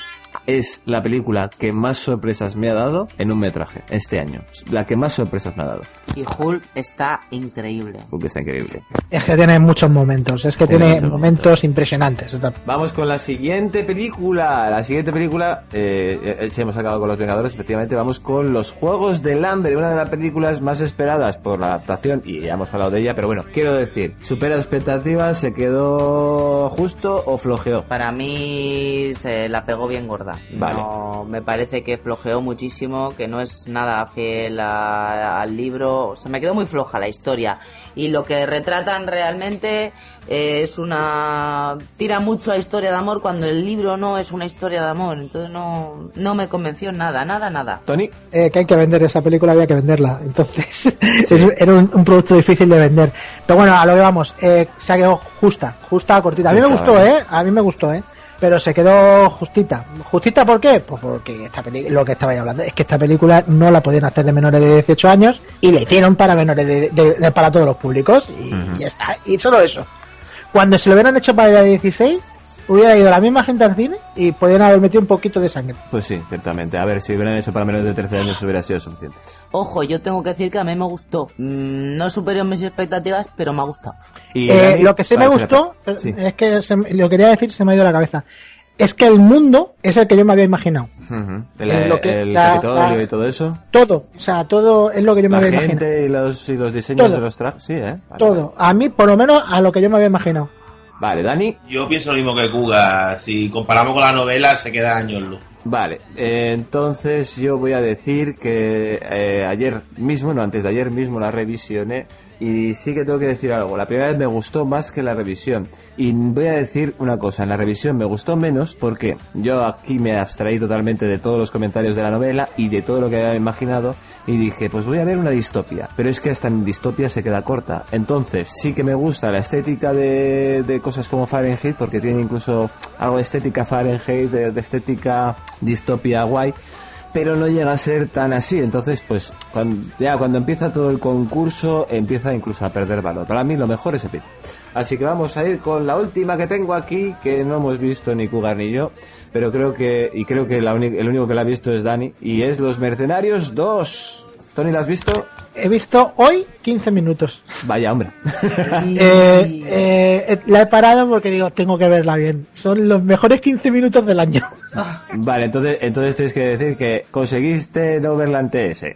es la película que más sorpresas me ha dado en un metraje este año. La que más sorpresas me ha dado. Y Hulk está increíble. Porque está increíble. Es que tiene muchos momentos, es que Tiene momentos impresionantes. Vamos con la siguiente película. La siguiente película, eh, eh, si hemos acabado con Los Vengadores, efectivamente vamos con Los Juegos del Hambre, una de las películas más esperadas por la adaptación, y ya hemos hablado de ella, pero bueno, quiero decir, ¿supera expectativas? ¿Se quedó justo o flojeó? Para mí se la pegó bien gorda. Vale. No, me parece que flojeó muchísimo, que no es nada fiel a- al libro. Se me quedó muy floja la historia. Y lo que retratan realmente eh, es una... tira mucho a historia de amor cuando el libro no es una historia de amor. Entonces no, no me convenció nada, nada, nada. Tony. Eh, que hay que vender esa película, había que venderla. Entonces, es- era un, un producto difícil de vender. Pero bueno, a lo que vamos, eh, se ha quedado justa, justa, cortita. A mí me gustó, vale. ¿eh? A mí me gustó, ¿eh? Pero se quedó justita. ¿Justita por qué? Pues porque esta lo que estabais hablando es que esta película no la podían hacer de menores de 18 años y la hicieron para menores de, de- de- para todos los públicos y ya está. Y solo eso. Cuando se lo hubieran hecho para de 16, hubiera ido la misma gente al cine y podían haber metido un poquito de sangre. Pues sí, ciertamente. A ver, si hubieran hecho para menos de 13 años hubiera sido suficiente. Ojo, yo tengo que decir que a mí me gustó. Mm, no superó mis expectativas, pero me ha gustado. Y Eh, lo que sí me gustó. Sí. es que se me- lo quería decir, se me ha ido a la cabeza. Es que el mundo es el que yo me había imaginado. El, Eh, lo que- el la- Capitolio la- y todo eso. Todo, o sea, todo es lo que yo me La había imaginado. gente y los, y los diseños Todo. de los trajes. Sí, ¿eh? Vale, Todo. A mí, por lo menos, a lo que yo me había imaginado. Vale, Dani. Yo pienso lo mismo que Kuga. Si comparamos con la novela, se queda años luz. Vale, eh, entonces yo voy a decir que eh, ayer mismo, no, antes de ayer mismo la revisioné y sí que tengo que decir algo. La primera vez me gustó más que la revisión. Y voy a decir una cosa, en la revisión me gustó menos porque yo aquí me abstraí totalmente de todos los comentarios de la novela y de todo lo que había imaginado y dije, pues voy a ver una distopia. Pero es que esta distopia se queda corta. Entonces sí que me gusta la estética de, de cosas como Fahrenheit porque tiene incluso algo de estética Fahrenheit, de, de estética distopia guay pero no llega a ser tan así. Entonces, pues, ya cuando empieza todo el concurso, empieza incluso a perder valor. Para mí lo mejor es Epic. Así que vamos a ir con la última que tengo aquí, que no hemos visto ni Cougar ni yo, pero creo que, y creo que el único que la ha visto es Dani, y es Los Mercenarios 2. ¿Tony la has visto? He visto hoy 15 minutos. Vaya, hombre. Eh, eh, eh, la he parado porque digo, tengo que verla bien. Son los mejores 15 minutos del año. Vale, entonces, entonces tienes que decir que conseguiste no verla en TS.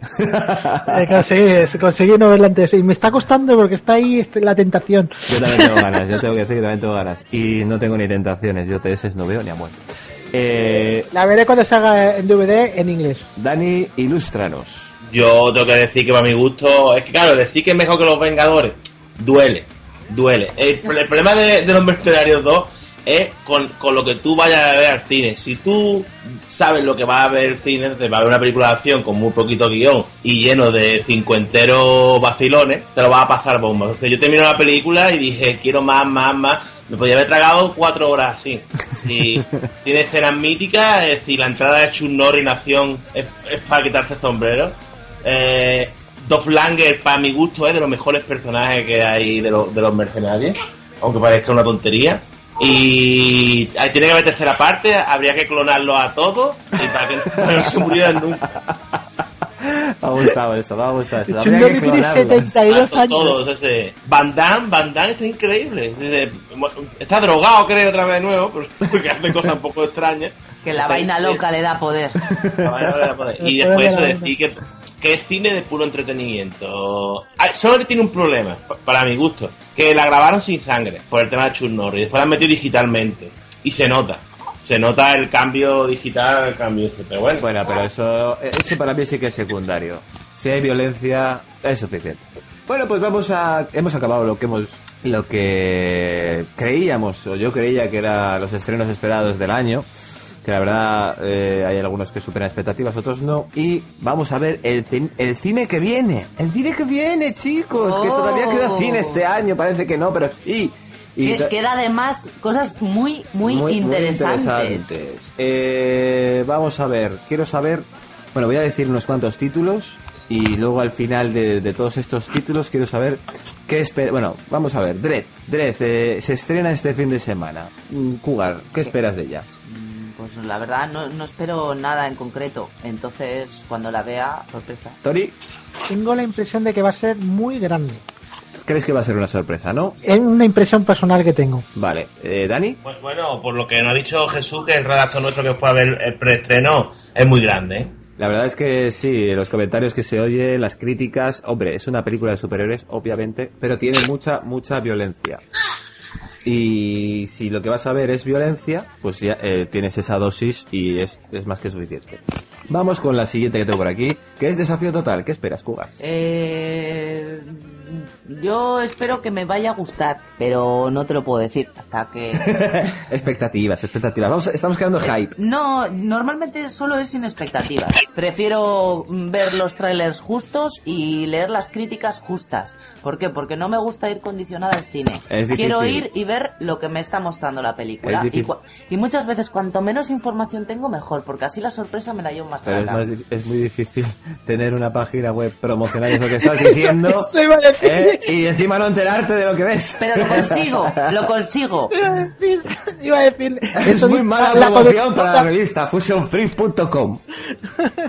Eh, conseguí, conseguí no verla antes. Y me está costando porque está ahí este, la tentación. Yo también tengo ganas, yo tengo que decir que también tengo ganas. Y no tengo ni tentaciones, yo TS no veo ni a muerte. Eh, La veré cuando salga en DVD en inglés. Dani, ilústranos. Yo tengo que decir que para mi gusto, es que claro, decir que es mejor que los Vengadores, duele, duele. El, el problema de, de los Mercenarios 2 es con, con lo que tú vayas a ver al cine. Si tú sabes lo que va a ver el cine, te va a ver una película de acción con muy poquito guion y lleno de cincuenteros vacilones, te lo vas a pasar bomba. O sea, yo terminé la película y dije, quiero más, más, más. Me podía haber tragado cuatro horas así. Si tiene escenas míticas, es decir, la entrada de Chuck Norris en acción es, es para quitarse el sombrero. Eh, Dolph Langer, para mi gusto, es de los mejores personajes que hay de, los de los mercenarios, aunque parezca una tontería. Y ahí tiene que haber tercera parte, habría que clonarlo a todos y para que no, no se murieran nunca. Me ha gustado eso, me ha gustado eso. Habría que tiene clonarlos. 72 años. Todos, ese. Van Damme, Van Damme está increíble. Ese- Está drogado, creo, otra vez de nuevo, porque hace cosas un poco extrañas. Que la Está vaina increíble. loca le da poder. La vaina le da poder. Y después eso decir que, que es cine de puro entretenimiento. Ah, solo tiene un problema, pa- para mi gusto, que la grabaron sin sangre, por el tema de Chuck Norris. Después la metido digitalmente. Y se nota. Se nota el cambio digital, el cambio este, pero bueno. Bueno, pero eso, eso para mí sí que es secundario. Si hay violencia, es suficiente. Bueno, pues vamos a... Hemos acabado lo que hemos... Lo que creíamos, o yo creía que eran los estrenos esperados del año. Que la verdad eh, hay algunos que superan expectativas, otros no. Y vamos a ver el, el cine que viene. El cine que viene, chicos. Que todavía queda Oh. cine este año, parece que no, pero sí. Y Que- Queda además cosas muy, muy, interesantes. interesantes. Eh, vamos a ver, quiero saber, bueno, voy a decir unos cuantos títulos y luego al final de, de todos estos títulos quiero saber qué espera. Bueno, vamos a ver, Dredd, Dredd eh, se estrena este fin de semana. Mm, Cougar, ¿qué esperas de ella? Pues la verdad no, no espero nada en concreto. Entonces, cuando la vea, sorpresa. Tori, Tengo la impresión de que va a ser muy grande. crees que va a ser una sorpresa, no? Es una impresión personal que tengo. Vale, eh, Dani. Pues bueno, por lo que nos ha dicho Jesús, que el redactor nuestro que fue a ver el preestreno es muy grande, ¿eh? La verdad es que sí, los comentarios que se oyen, las críticas, hombre, es una película de superhéroes, obviamente, pero tiene mucha, mucha violencia. Y si lo que vas a ver es violencia, pues ya eh, tienes esa dosis y es, es más que suficiente. Vamos con la siguiente que tengo por aquí, que es Desafío Total. ¿Qué esperas, Cuba? Eh, yo espero que me vaya a gustar, pero no te lo puedo decir hasta que... expectativas, expectativas. Vamos, estamos creando hype. No, normalmente solo es sin expectativas. Prefiero ver los trailers justos y leer las críticas justas. ¿Por qué? Porque no me gusta ir condicionada al cine. Quiero ir y ver lo que me está mostrando la película. Y, muchas veces cuanto menos información tengo mejor, porque así la sorpresa me la llevo más Pero es, más, muy difícil tener una página web promocional, es lo que estás diciendo. Decir. ¿Eh? Y encima no enterarte de lo que ves. Pero lo consigo, lo consigo. Iba a decir. Es eso muy dice mala la promoción para la revista fusionfree.com.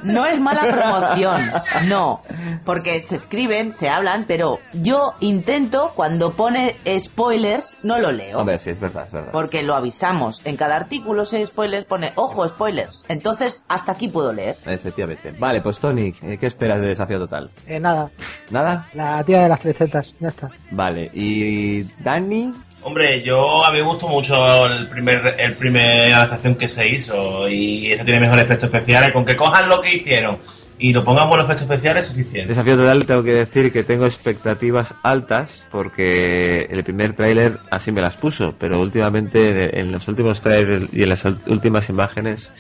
No es mala promoción, no. Porque se escriben, se hablan, pero yo intento, cuando pone spoilers, no lo leo. Hombre, sí, es verdad, es verdad. Porque lo avisamos. En cada artículo, si hay spoilers, pone, ojo, spoilers. Entonces, hasta aquí puedo leer. Efectivamente. Vale, pues Tony, ¿qué esperas de Desafío Total? Eh, nada, ¿Nada? la tía de las tres tetas, ya está. Vale, ¿y Dani? Hombre, yo a mí me gustó mucho el primer, el primer adaptación que se hizo y esta tiene mejores efectos especiales. Con que cojan lo que hicieron y lo pongan buenos efectos especiales es suficiente. Desafío Total tengo que decir que tengo expectativas altas porque el primer tráiler así me las puso, pero últimamente en los últimos trailers y en las últimas imágenes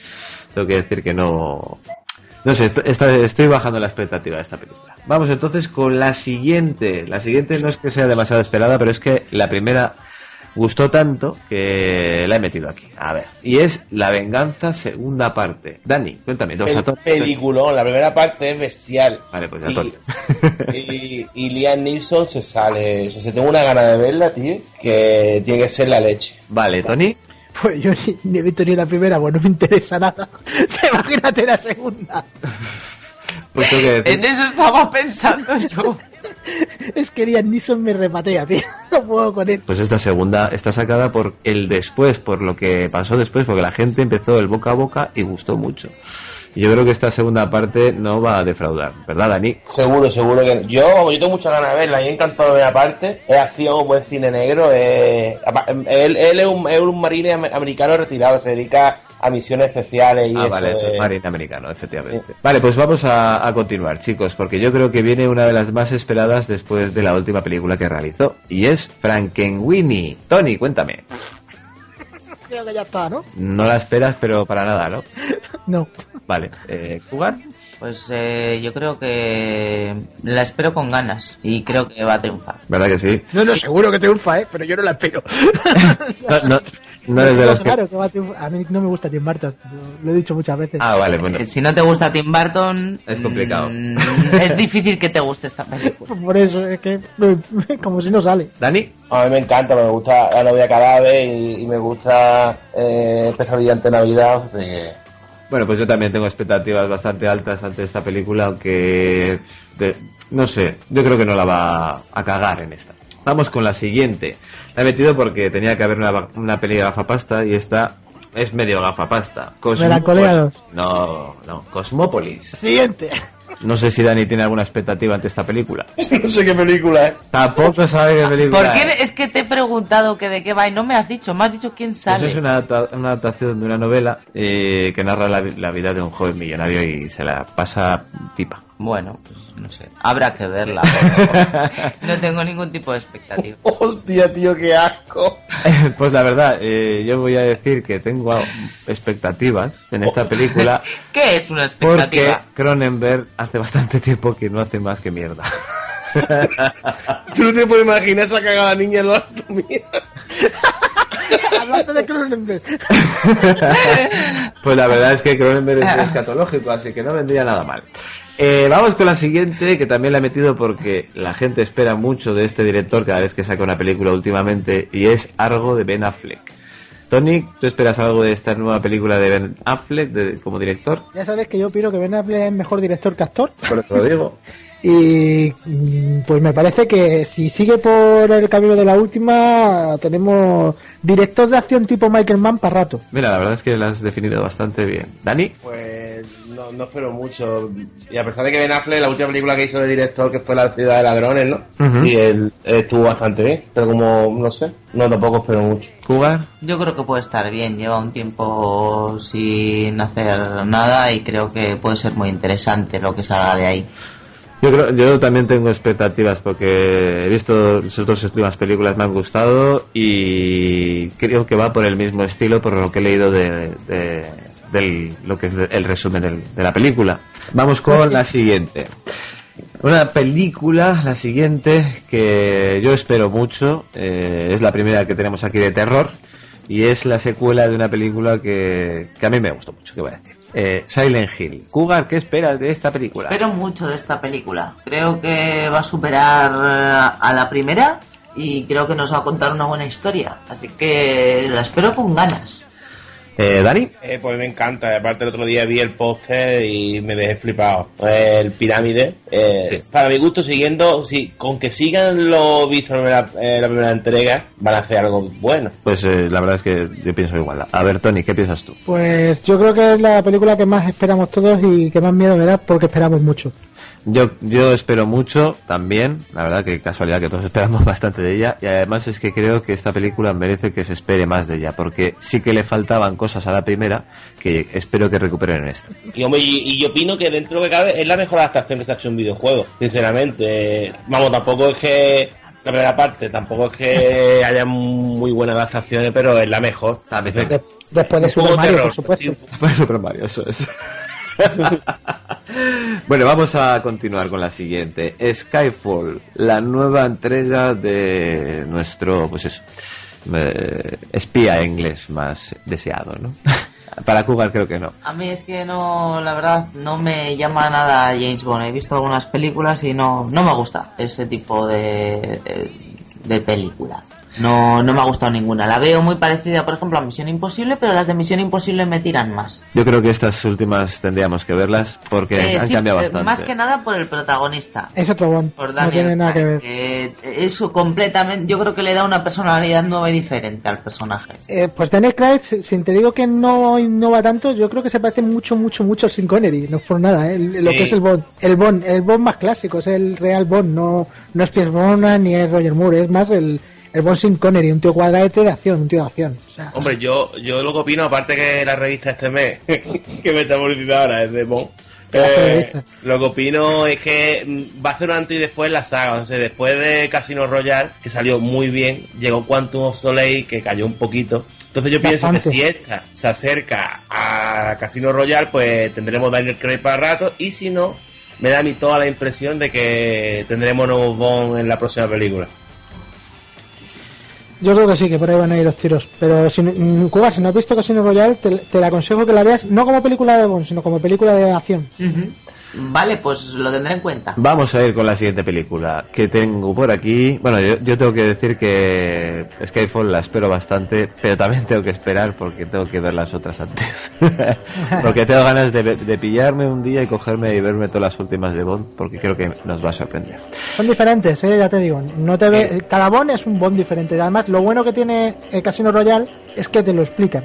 tengo que decir que no... No sé, esta- estoy bajando la expectativa de esta película. Vamos entonces con la siguiente. La siguiente no es que sea demasiado esperada, pero es que la primera gustó tanto que la he metido aquí. A ver. Y es La Venganza segunda parte. Dani, cuéntame. Dos El peliculón, la primera parte es bestial. Vale, pues ya Y-. Y, y Liam Neeson se sale. O sea, tengo una gana de verla, tío, que tiene que ser la leche. Vale, Tony. Pues yo ni, ni he visto ni la primera, pues no me interesa nada. Imagínate la segunda. Pues que En eso estaba pensando yo. Es que Liam Neeson me repatea, tío. No puedo con él. Pues esta segunda está sacada por el después, por lo que pasó después, porque la gente empezó el boca a boca y gustó mucho. Y yo creo que esta segunda parte no va a defraudar, ¿verdad, Dani? Seguro, seguro que no. Yo, yo tengo muchas ganas de verla. A mí me encantó la primera parte. Es acción, buen cine negro. Es... Él, él es, un, es un marine am- americano retirado. Se dedica a misiones especiales y Ah, eso. vale, eso de- es marine americano, efectivamente. Vale, pues vamos a, a continuar, chicos, porque yo creo que viene una de las más esperadas después de la última película que realizó, y es Frankenweenie. Tony, cuéntame. Creo que ya está, ¿no? No la esperas, pero para nada, ¿no? No. Vale, eh, ¿Cougar? Pues eh, yo creo que la espero con ganas y creo que va a triunfar. ¿Verdad que sí? No, no, seguro que triunfa, ¿eh? Pero yo no la espero. No, no, no eres de los. Claro que a. A mí no me gusta Tim Burton, lo- he dicho muchas veces. Ah, vale, bueno. Si no te gusta Tim Burton, Es complicado. mm, es difícil que te guste esta película. Por eso, es que como si no sale. ¿Dani? A mí me encanta, me gusta La novia cadáver y, y me gusta eh, Pesadilla ante Navidad. así que- Bueno, pues yo también tengo expectativas bastante altas ante esta película, aunque de- no sé, yo creo que no la va a cagar en esta. Vamos con la siguiente. La he metido porque tenía que haber una, una peli de gafapasta y esta es medio gafapasta. Melancolía dos. No, no, Cosmópolis. Siguiente. No sé si Dani tiene alguna expectativa ante esta película. no sé qué película es. Tampoco sabe qué película ¿Por es. qué? Es que te he preguntado que de qué va y no me has dicho, me has dicho quién Pues sale. es una, adapta- una adaptación de una novela eh, que narra la, vi- la vida de un joven millonario y se la pasa pipa. Bueno, pues no sé, habrá que verla. no tengo ningún tipo de expectativa. Hostia, tío, qué asco. Pues la verdad, eh, yo voy a decir que tengo expectativas en esta película ¿Qué es una porque expectativa? Cronenberg hace bastante tiempo que no hace más que mierda. Tú no te puedes imaginar esa cagada niña en la mía. Hablando de Cronenberg. Pues la verdad es que Cronenberg es escatológico, así que no vendría nada mal. Eh, vamos con la siguiente, que también la he metido porque la gente espera mucho de este director cada vez que saca una película últimamente, y es Argo de Ben Affleck. Tony, ¿tú esperas algo de esta nueva película de Ben Affleck de- como director? Ya sabes que yo opino que Ben Affleck es mejor director que actor. Por eso lo digo. Y mm, pues me parece que si sigue por el camino de la última, tenemos director de acción tipo Michael Mann para rato. Mira, la verdad es que la has definido bastante bien. ¿Dani? Pues no, no espero mucho. Y a pesar de que Ben Affleck, la última película que hizo de director, que fue La ciudad de ladrones, ¿no? Sí, él estuvo bastante bien. Pero como, no sé, no tampoco espero mucho. ¿Jugar? Yo creo que puede estar bien, lleva un tiempo sin hacer nada y creo que puede ser muy interesante lo que salga de ahí. Yo creo, yo también tengo expectativas porque he visto sus dos últimas películas, me han gustado y creo que va por el mismo estilo por lo que he leído de, de- del, lo que es el resumen del- de la película. Vamos con la siguiente. Una película, la siguiente, que yo espero mucho, eh, es la primera que tenemos aquí de terror y es la secuela de una película que, que a mí me gustó mucho, que voy a decir. Eh, Silent Hill. Cougar, ¿qué esperas de esta película? Espero mucho de esta película. Creo que va a superar eh, a la primera y creo que nos va a contar una buena historia. Así que la espero con ganas. Eh, ¿Dani? Eh, pues me encanta. Aparte, el otro día vi el póster y me dejé flipado. El pirámide. eh, Para mi gusto, siguiendo, sí, con que sigan lo visto en la, en la primera entrega, van a hacer algo bueno. Pues eh, la verdad es que yo pienso igual. A ver, Tony, ¿qué piensas tú? Pues yo creo que es la película que más esperamos todos y que más miedo me da porque esperamos mucho. Yo, yo espero mucho también, la verdad que casualidad que todos esperamos bastante de ella y además es que creo que esta película merece que se espere más de ella porque sí que le faltaban cosas a la primera que espero que recuperen en esta. Y, hombre, y, y yo opino que dentro de lo que cabe es la mejor adaptación que se ha hecho en un videojuego, sinceramente. Vamos, tampoco es que la primera parte, tampoco es que haya muy buenas adaptaciones, pero es la mejor. De- después de Super Mario, terror, por supuesto. Pues Super Mario, eso es. bueno, vamos a continuar con la siguiente. Skyfall, la nueva entrega de nuestro, pues eso, eh, espía inglés más deseado, ¿no? Para Cougar creo que no. A mí es que no, la verdad, no me llama nada James Bond. He visto algunas películas y no, no me gusta ese tipo de, de, de película. No, no me ha gustado ninguna. La veo muy parecida, por ejemplo, a Misión Imposible, pero las de Misión Imposible me tiran más. Yo creo que estas últimas tendríamos que verlas porque Eh, han sí, cambiado eh, bastante. Más que nada por el protagonista. Es otro Bond. Por No Daniel tiene nada que ver. Eh, eso completamente, yo creo que le da una personalidad nueva y diferente al personaje. Eh, pues Daniel Craig, si si te digo que no innova tanto, yo creo que se parece mucho, mucho, mucho a Sin Connery. No es por nada, ¿eh? lo Sí. que es el Bond. El Bond, el Bond más clásico, es el real Bond. No, no es Pierce Brosnan ni es Roger Moore, es más el, el Bond Sin Connery, un tío cuadradete de acción, un tío de acción. O sea, Hombre, yo, yo lo que opino, aparte que la revista este mes, que me está publicitando ahora, es de Bond, Eh, lo que opino es que mm, va a hacer un antes y después la saga. O sea, después de Casino Royale, que salió muy bien, llegó Quantum of Soleil, que cayó un poquito. Entonces yo pienso Bastante. que si esta se acerca a Casino Royale, pues tendremos Daniel Craig para rato. Y si no, me da a mí toda la impresión de que tendremos nuevos Bond en la próxima película. Yo creo que sí, que por ahí van a ir los tiros. Pero si, mm, Cuba, si no has visto Casino Royale, te, te la aconsejo que la veas no como película de Bond, sino como película de acción. Vale, pues lo tendré en cuenta. Vamos a ir con la siguiente película que tengo por aquí. Bueno, yo, yo tengo que decir que Skyfall la espero bastante, pero también tengo que esperar porque tengo que ver las otras antes. porque tengo ganas de, de pillarme un día y cogerme y verme todas las últimas de Bond porque creo que nos va a sorprender. Son diferentes, ¿eh? ya te digo. No te ve, cada Bond es un Bond diferente. Además, lo bueno que tiene el Casino Royale es que te lo explican.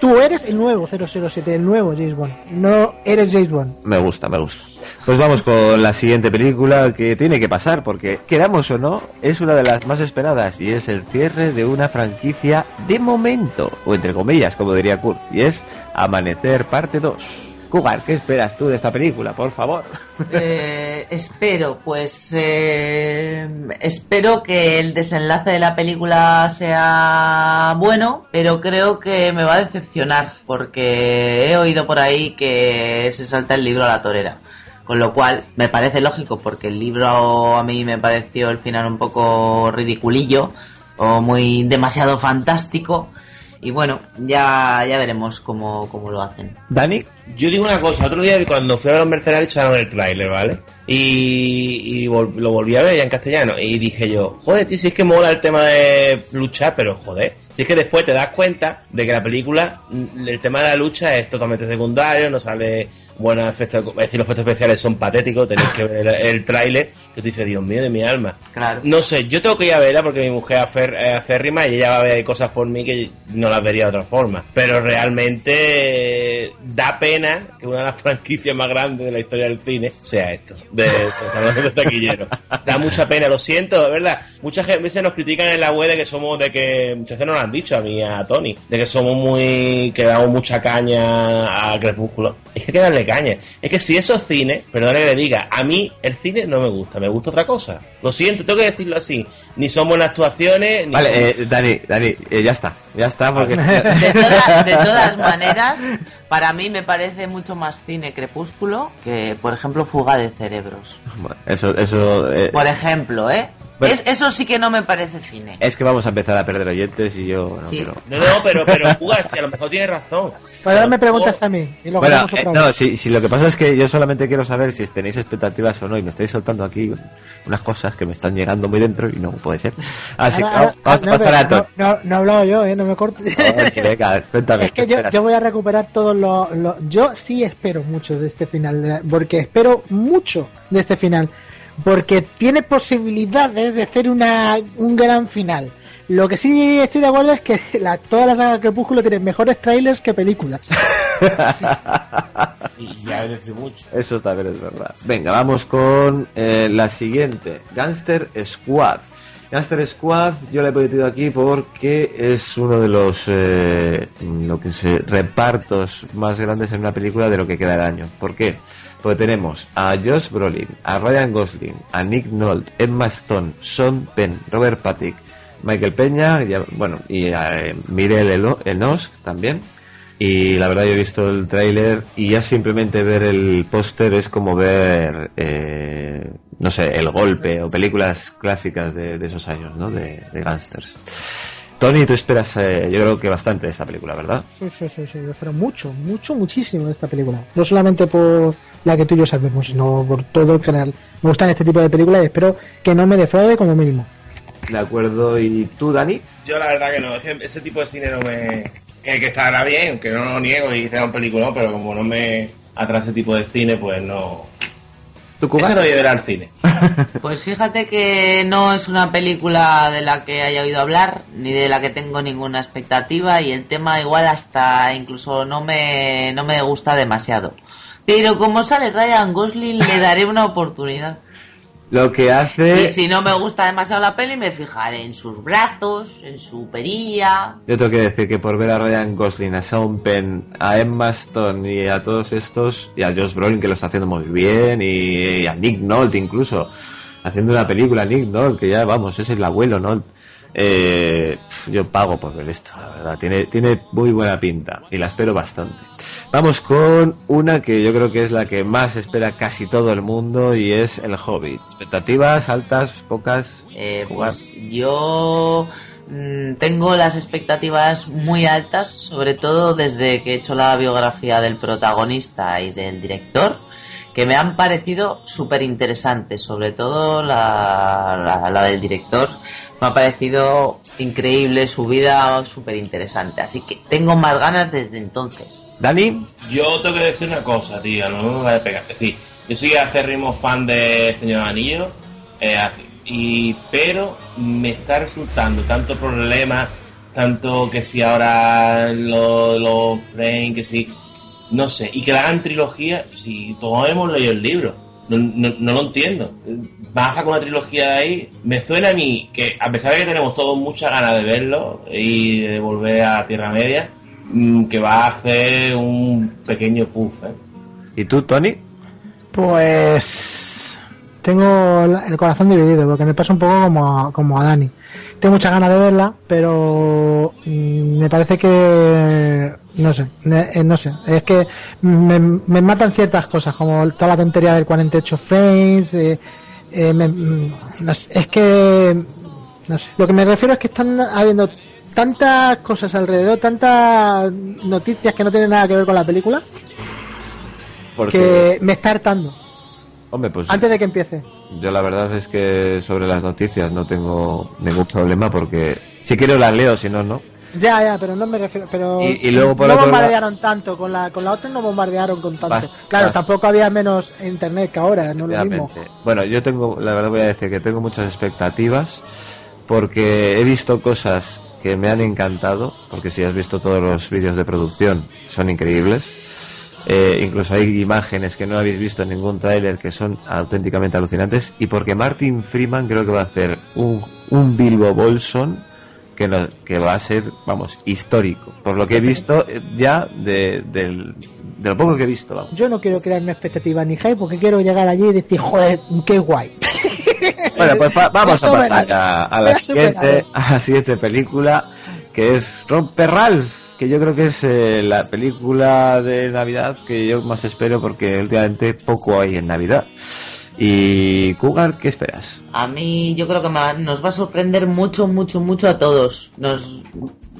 Tú eres el nuevo 007, el nuevo James Bond. No eres James Bond. Me gusta, me gusta. Pues vamos con la siguiente película que tiene que pasar porque, queramos o no, es una de las más esperadas y es el cierre de una franquicia de momento, o entre comillas, como diría Kurt, y es Amanecer parte 2. Cougar, ¿qué esperas tú de esta película, por favor? Eh, espero, pues eh, espero que el desenlace de la película sea bueno, pero creo que me va a decepcionar porque he oído por ahí que se salta el libro a la torera. Con lo cual me parece lógico porque el libro a mí me pareció el final un poco ridiculillo o muy demasiado fantástico. Y bueno, ya, ya veremos cómo, cómo lo hacen. ¿Dani? Yo digo una cosa, otro día cuando fui a ver los mercenarios echaron el tráiler, ¿vale? Y, y vol- lo volví a ver ya en castellano y dije yo, joder, tío, si es que mola el tema de luchar, pero joder, si es que después te das cuenta de que la película, el tema de la lucha es totalmente secundario, no sale buenos efectos, es decir, los efectos especiales son patéticos, tenéis que ver el, el tráiler, que te dice, Dios mío de mi alma. Claro. No sé, yo tengo que ir a verla porque mi mujer es afer- es acérrima y ella va a ver cosas por mí que no las vería de otra forma. Pero realmente eh, da pena que una de las franquicias más grandes de la historia del cine sea esto, de, de, de taquillero. Da mucha pena, lo siento, de verdad. Muchas ge- veces nos critican en la web de que somos, de que, muchas veces nos lo han dicho a mí, a Tony, de que somos muy, que damos mucha caña a Crepúsculo. Es que hay caña. Es que si eso es cine, perdone que le diga, a mí el cine no me gusta, me gusta otra cosa. Lo siento, tengo que decirlo así. Ni son buenas actuaciones, ni Vale, eh, Dani, Dani, eh, ya está, ya está, porque... De, toda- de todas maneras, para mí me parece mucho más cine Crepúsculo que, por ejemplo, Fuga de Cerebros. Bueno, eso, eso... eh, Por ejemplo, ¿eh? Bueno. Es- eso sí que no me parece cine. es que vamos a empezar a perder oyentes y yo no Sí. quiero... No, no, pero, pero jugar, si a lo mejor tiene razón. Pues ahora me preguntas a mí. Y lo Bueno, eh, no, si, si lo que pasa es que yo solamente quiero saber si tenéis expectativas o no y me estáis soltando aquí unas cosas que me están llegando muy dentro y no puede ser. Así que vamos, ahora- vamos a no, pasar pero a Tony. no, no, no he hablado yo, ¿eh? No me cortes. Venga, cuéntame. Es que ¿qué yo, yo voy a recuperar todo lo, lo- Yo sí espero mucho de este final, de la- porque espero mucho de este final, porque tiene posibilidades de hacer una, un gran final. Lo que sí estoy de acuerdo es que la, toda la saga Crepúsculo tiene mejores trailers que películas. Y ya decir mucho. Eso también es verdad. Venga, vamos con eh, la siguiente. Gangster Squad. Gangster Squad yo la he metido aquí porque es uno de los eh, lo que se repartos más grandes en una película de lo que queda el año. ¿Por qué? Porque tenemos a Josh Brolin, a Ryan Gosling, a Nick Nolte, Emma Stone, Sean Penn, Robert Patrick, Michael Peña, ya- bueno, y eh, Mirel Enos también. Y la verdad yo he visto el tráiler y ya simplemente ver el póster es como ver, eh, no sé, El Golpe o películas clásicas de, de esos años, ¿no? De, de gángsters. Tony, tú esperas, eh, yo creo que bastante de esta película, ¿verdad? Sí, sí, sí, sí, yo espero mucho, mucho, muchísimo de esta película. No solamente por la que tú y yo sabemos, sino por todo en general. Me gustan este tipo de películas y espero que no me defraude como mínimo. De acuerdo, ¿y tú, Dani? Yo la verdad que no, es que ese tipo de cine no me... Que, que estará bien, que no lo niego y sea un película, pero como no me atrae ese tipo de cine, pues no... ¿Tu Ese no llevará al cine. Pues fíjate que no es una película de la que haya oído hablar, ni de la que tengo ninguna expectativa, y el tema igual hasta incluso no me, no me gusta demasiado. Pero como sale Ryan Gosling, le daré una oportunidad. Lo que Y hace... si no me gusta demasiado la peli, me fijaré en sus brazos, en su perilla. Yo tengo que decir que por ver a Ryan Gosling, a Sean Penn, a Emma Stone y a todos estos, y a Josh Brolin que lo está haciendo muy bien, y, y a Nick Nolte incluso, haciendo una película, Nick Nolte, que ya vamos, es el abuelo Nolte. Eh, yo pago por ver esto, la verdad, tiene, tiene muy buena pinta y la espero bastante. Vamos con una que yo creo que es la que más espera casi todo el mundo y es El Hobbit. ¿Expectativas altas, pocas? Eh, pues yo mm, tengo las expectativas muy altas, sobre todo desde que he hecho la biografía del protagonista y del director, que me han parecido súper interesantes, sobre todo la, la- la del director. Me ha parecido increíble su vida, súper interesante. Así que tengo más ganas desde entonces. ¿Dani? Yo tengo que decir una cosa, tío, no me vaya a pegar. Es decir, yo soy acérrimo fan de Señor Anillo, eh, así, y, pero me está resultando tanto problema, tanto que si ahora los lo frame, que si, no sé, y que la hagan trilogía, si todos hemos leído el libro. No, no, no lo entiendo. Baja con una trilogía de ahí. Me suena a mí que, a pesar de que tenemos todos muchas ganas de verlo y de volver a Tierra Media, mm, que va a hacer un pequeño puff. ¿eh? ¿Y tú, Tony? Pues tengo el corazón dividido porque me pasa un poco como a, como a Dani. Tengo muchas ganas de verla, pero mm, me parece que no sé, eh, no sé, es que me, me matan ciertas cosas como toda la tontería del 48 frames. eh, eh, me- mm, no sé, es que no sé, lo que me refiero es que están habiendo tantas cosas alrededor, tantas noticias que no tienen nada que ver con la película Porque, que me está hartando hombre, pues antes de que empiece. Yo la verdad es que sobre las noticias no tengo ningún problema porque si quiero las leo, si no, no. Ya, ya, pero no me refiero. Pero Y- y luego por no otro bombardearon tanto, con la, con la otra no bombardearon con tanto. Bast- claro, bast- tampoco había menos internet que ahora, no lo mismo. Bueno, yo tengo, la verdad voy a decir que tengo muchas expectativas porque he visto cosas que me han encantado, porque si has visto todos los vídeos de producción son increíbles. Eh, incluso hay imágenes que no habéis visto en ningún tráiler que son auténticamente alucinantes y porque Martin Freeman creo que va a hacer un, un Bilbo Bolson que, no- que va a ser, vamos, histórico. Por lo que he visto eh, ya de, del, de lo poco que he visto, vamos. Yo no quiero crearme expectativas ni hype porque quiero llegar allí y decir, joder, qué guay. Bueno, pues va- vamos a pasar a, a la siguiente, a la siguiente película, que es Romper Ralph, que yo creo que es eh, la película de Navidad que yo más espero porque últimamente poco hay en Navidad. Y Cougar, ¿qué esperas? A mí yo creo que me va- nos va a sorprender mucho, mucho, mucho a todos. Nos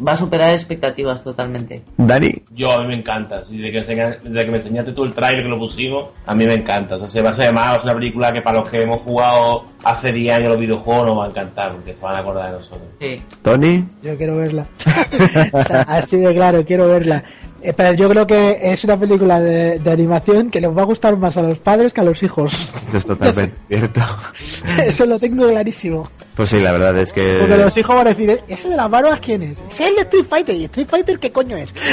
va a superar expectativas totalmente. Dani. Yo a mí me encanta. Desde que, enseña- desde que me enseñaste tú el trailer que lo pusimos, a mí me encanta. O sea, se va a ser además una película que para los que hemos jugado hace 10 años los videojuegos nos va a encantar, porque se van a acordar de nosotros. Sí. Tony. Yo quiero verla. O sea, así de claro, quiero verla. Eh, pero yo creo que es una película de, de animación que les va a gustar más a los padres que a los hijos. Es totalmente cierto. Eso lo tengo clarísimo. Pues sí, la verdad es que... Porque los hijos van a decir, ¿ese de las barbas quién es? Ese es el de Street Fighter. ¿Y Street Fighter qué coño es?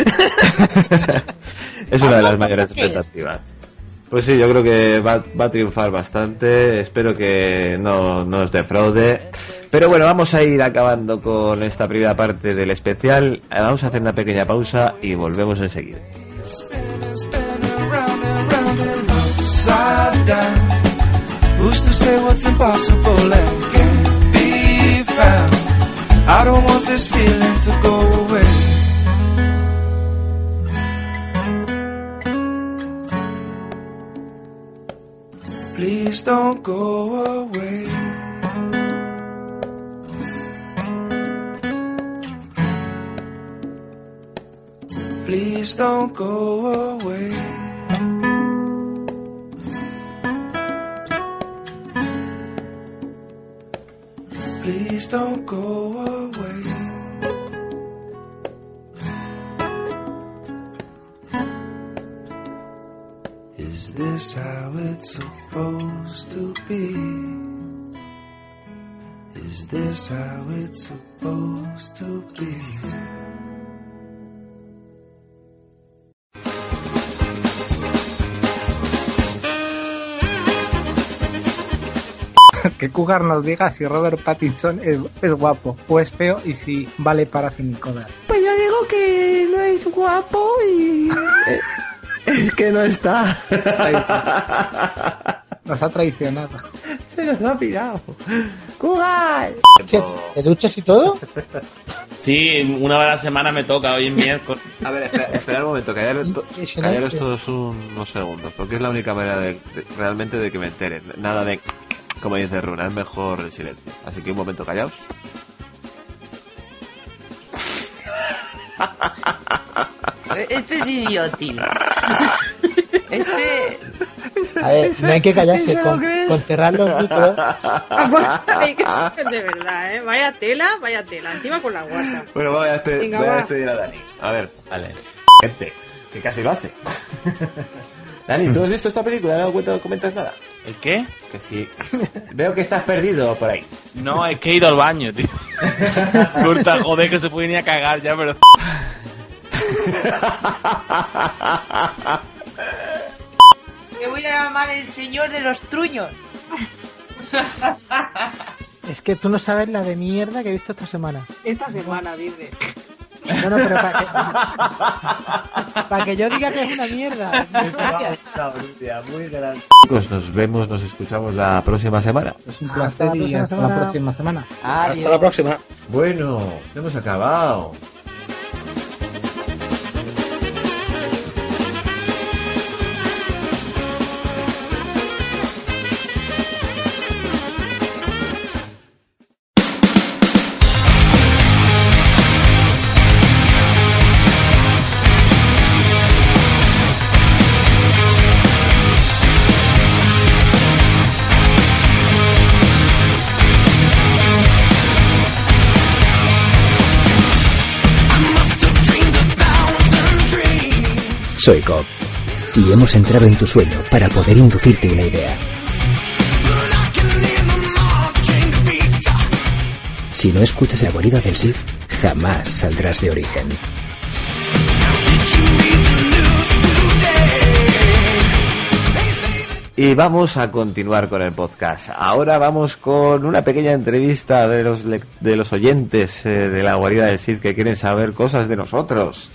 Es una de las mayores expectativas. Pues sí, yo creo que va, a triunfar bastante. Espero que no no nos defraude. Pero bueno, vamos a ir acabando con esta primera parte del especial. Eh, Vamos a hacer una pequeña pausa y volvemos enseguida. Please don't go away. Please don't go away. Please don't go away. Is this how it's supposed to be? Is this how it's supposed to be? que Cougar nos diga si Robert Pattinson es, es guapo o es feo y si vale para Finicoda. Pues yo digo que no es guapo y... es que no está. Nos ha traicionado. Se nos ha pirado. ¿Qué, ¿Te duchas y todo? Sí, una vez a la semana me toca, hoy es miércoles. A ver, espera, espera un momento, callaros, callaros todos un- unos segundos, porque es la única manera de, de- realmente de que me enteren. Nada de, como dice Runa, es mejor el silencio. Así que un momento, callaos. Este es idiótil. Este. A ver, no hay que callarse ¿Se lo con, con cerrar los micros. de verdad, ¿eh? Vaya tela, vaya tela. Encima con la WhatsApp. Bueno, voy a, despe- Venga, voy a va. despedir a Dani. A ver, vale. Gente, que casi lo hace. Dani, ¿tú has visto esta película? ¿No has dado cuenta? ¿No comentas nada? ¿El qué? Que sí. Veo que estás perdido por ahí. No, es que he ido al baño, tío. Corta, joder, que se puede ni a cagar ya, pero... Me voy a llamar el señor de los truños. Es que tú no sabes la de mierda que he visto esta semana. Esta semana, dice. No, no, pero para que, para que yo diga que es una mierda. muy grande. Chicos, nos vemos, nos escuchamos la próxima semana. Es un placer y hasta la próxima semana. Hasta la próxima. Bueno, hemos acabado. Y hemos entrado en tu sueño para poder inducirte una idea. Si no escuchas la guarida del Sith, jamás saldrás de origen. Y vamos a continuar con el podcast. Ahora vamos con una pequeña entrevista de los, de los oyentes eh, de la guarida del Cid que quieren saber cosas de nosotros.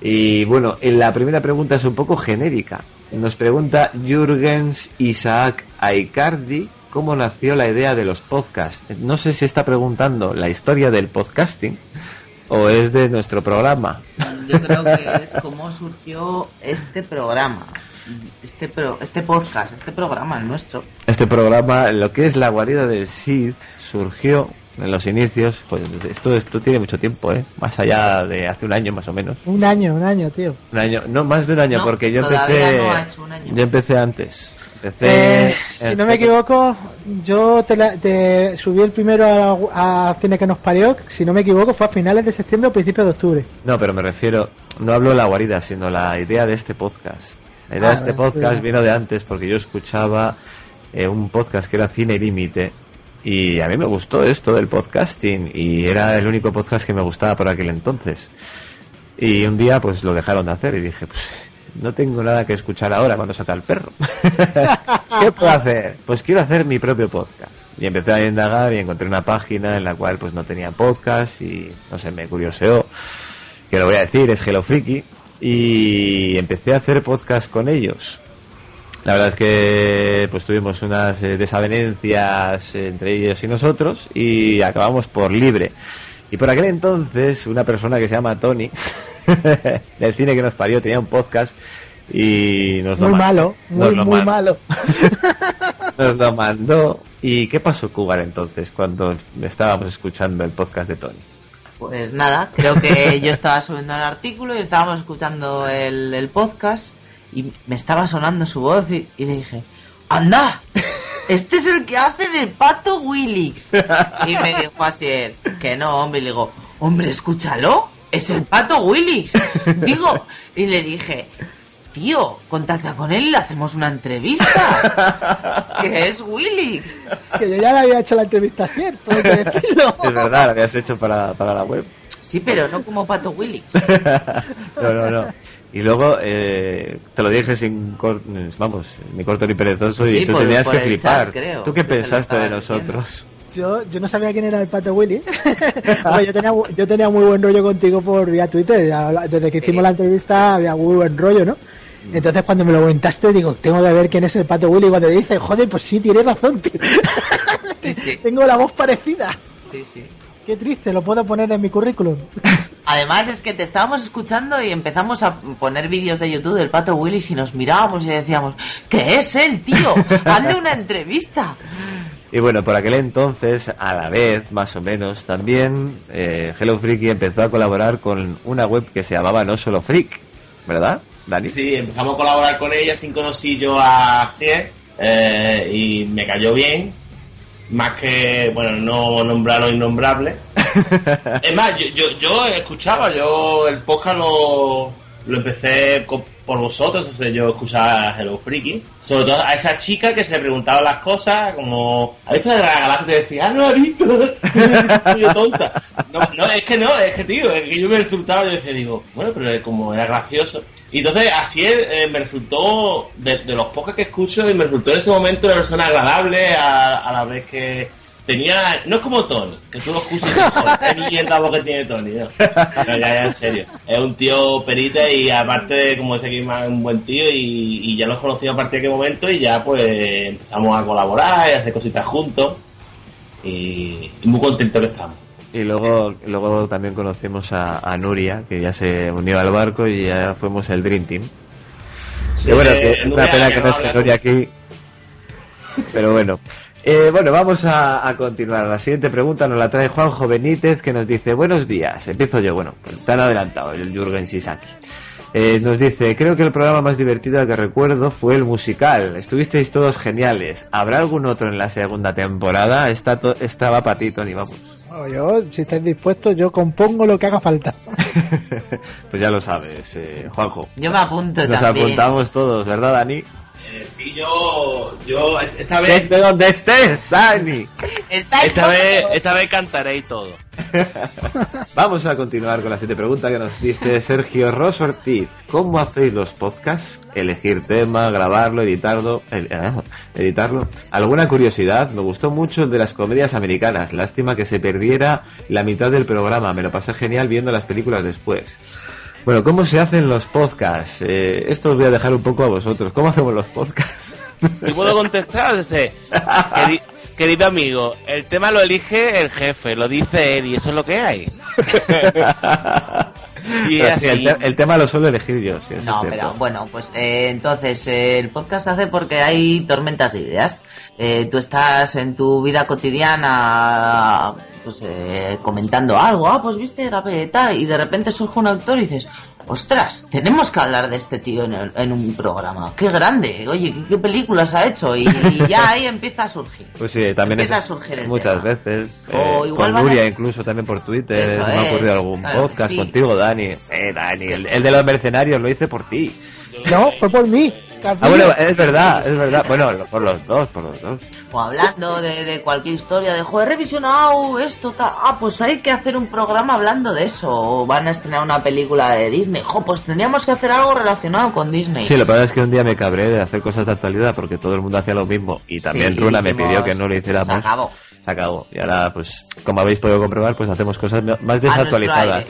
Y bueno, en la primera pregunta es un poco genérica. Nos pregunta Jürgens Isaac Aicardi cómo nació la idea de los podcasts. No sé si está preguntando la historia del podcasting o es de nuestro programa. Yo creo que es como surgió este programa. Este, pro, este podcast, este programa, el nuestro. Este programa, lo que es la guarida del Cid, surgió en los inicios. Pues esto, esto tiene mucho tiempo, ¿eh? Más allá de hace un año más o menos. Un año, un año, tío. Un año, no, más de un año, No, porque yo empecé. no ha hecho un año. Yo empecé antes. Empecé. Eh, si no me equivoco, yo te, la- te subí el primero a, a Cine que nos parió. Si no me equivoco, fue a finales de septiembre o principios de octubre. No, pero me refiero, no hablo de la guarida, sino la idea de este podcast. La idea Ah, de este sí. podcast vino de antes porque yo escuchaba eh, un podcast que era Cine Límite y a mí me gustó esto del podcasting y era el único podcast que me gustaba por aquel entonces. Y un día pues lo dejaron de hacer y dije, pues no tengo nada que escuchar ahora cuando saca el perro. ¿Qué puedo hacer? Pues quiero hacer mi propio podcast. Y empecé a indagar y encontré una página en la cual pues no tenía podcast y no sé, me curioseó. Que lo voy a decir, es Hello Freaky. Y empecé a hacer podcast con ellos. La verdad es que pues tuvimos unas eh, desavenencias entre ellos y nosotros y acabamos por libre. Y por aquel entonces una persona que se llama Tony del cine que nos parió tenía un podcast y nos lo Muy ma- malo, nos muy, lo muy ma- malo. nos lo mandó. ¿Y qué pasó Cubar entonces cuando estábamos escuchando el podcast de Tony? Pues nada, creo que yo estaba subiendo el artículo y estábamos escuchando el, el podcast y me estaba sonando su voz y, y le dije, ¡Anda! Este es el que hace del pato Willix. Y me dijo así él, que no, hombre, y le digo, hombre, escúchalo, es el pato Willix. Digo, y le dije, tío, contacta con él y le hacemos una entrevista. Que es Willix. Que yo ya le había hecho la entrevista cierto, hay que decirlo. Es verdad, lo habías hecho para, para la web. Sí, pero no como Pato Willis. no, no, no. Y luego eh, te lo dije sin cor- vamos, ni corto ni perezoso y Sí, tú por- tenías por que flipar. chat, creo, ¿Tú qué pensaste de nosotros? Yo, yo no sabía quién era el Pato Willy. Yo, tenía, yo tenía muy buen rollo contigo por vía Twitter. Desde que hicimos la entrevista había muy buen rollo, ¿no? Entonces cuando me lo comentaste digo, tengo que ver quién es el Pato Willy. Y cuando dice, joder, pues sí, tienes razón, tío. Tengo la voz parecida. Sí, sí. Qué triste, lo puedo poner en mi currículum. Además es que te estábamos escuchando y empezamos a poner vídeos de YouTube del Pato Willis y nos mirábamos y decíamos, ¿qué es él, tío? Hazle una entrevista. Y bueno, por aquel entonces, a la vez, más o menos, también eh, Hello Freaky empezó a colaborar con una web que se llamaba No Solo Freak, ¿verdad, Dani? Sí, empezamos a colaborar con ella sin conocí yo a Cier eh, y me cayó bien. Más que, bueno, no nombrar lo innombrable. es más, yo, yo, yo escuchaba, yo el podcast lo, lo empecé por vosotros, entonces yo escuchaba a Hello Freaky. Sobre todo a esa chica que se preguntaba las cosas, como, ¿has visto la galaxia? Te decía, ah, no he visto, tonta. No, no, es que no, es que tío, es que yo me resultaba, yo decía, digo, bueno, pero como era gracioso. Y entonces así eh, me resultó, de, de los pocos que escucho, y me resultó en ese momento una persona agradable a, a la vez que tenía, no es como Tony, que tú lo escuchas y dices, "Joder, qué mierda voz que tiene Tony, ¿no? No, ya, ya, en serio. Es un tío perita y aparte, como dice aquí, es un buen tío y, y ya los conocí a partir de qué momento y ya pues empezamos a colaborar y a hacer cositas juntos y, y muy contentos que estamos. Y luego, luego también conocimos a, a Nuria, que ya se unió al barco y ya fuimos el Dream Team. Sí, y bueno, que una pena que que no esté Nuria aquí. Pero bueno. Eh, bueno, vamos a, a continuar. La siguiente pregunta nos la trae Juanjo Benítez, que nos dice, buenos días. Empiezo yo, bueno, pues tan adelantado, el Jürgen Sisaki. Eh, nos dice, creo que el programa más divertido que recuerdo fue el musical. Estuvisteis todos geniales. ¿Habrá algún otro en la segunda temporada? Está to- estaba para ti, Tony, vamos. Bueno, yo, si estáis dispuestos, yo compongo lo que haga falta. Pues ya lo sabes, eh, Juanjo. Yo me apunto Nos también. apuntamos todos, ¿verdad, Dani? Eh, sí, yo, yo esta vez... Desde donde estés, Dani. Esta vez, esta vez cantaré y todo. Vamos a continuar con la siguiente pregunta que nos dice Sergio Ross Ortiz. ¿Cómo hacéis los podcasts? Elegir tema, grabarlo, editarlo, el- eh, editarlo. ¿Alguna curiosidad? Me gustó mucho el de las comedias americanas. Lástima que se perdiera la mitad del programa. Me lo pasé genial viendo las películas después. Bueno, ¿cómo se hacen los podcasts? Eh, esto os voy a dejar un poco a vosotros. ¿Cómo hacemos los podcasts? ¿Y puedo contestar? Dice, "Queri- querido amigo, el tema lo elige el jefe, lo dice él y eso es lo que hay. Sí, el, así. te- el tema lo suelo elegir yo, eso No, pero bueno, pues eh, entonces eh, el podcast se hace porque hay tormentas de ideas. Eh, tú estás en tu vida cotidiana pues eh, comentando algo, ah, pues viste la tal, y de repente surge un autor y dices, ostras, tenemos que hablar de este tío en, el- en un programa, qué grande, oye, qué, qué películas ha hecho, y, y ya ahí empieza a surgir. Pues sí, también Empieza es- a surgir el muchas tema. veces. O eh, igual con a- Nuria, incluso también por Twitter. Eso se me ha ocurrido algún claro podcast sí. contigo, Dani. Eh, Dani, el, el de los mercenarios lo hice por ti. No, fue por mí. Ah, bueno, es verdad, es verdad. Bueno, por los dos, por los dos. O hablando de, de cualquier historia, de joder, revisionado esto, tal. Ah, pues hay que hacer un programa hablando de eso. O van a estrenar una película de Disney. Jo, pues tendríamos que hacer algo relacionado con Disney. Sí, lo que pasa es que un día me cabré de hacer cosas de actualidad porque todo el mundo hacía lo mismo y también Sí, Runa me pidió que no lo hiciéramos. se acabó. Se acabó. Y ahora, pues, como habéis podido comprobar, pues hacemos cosas más desactualizadas.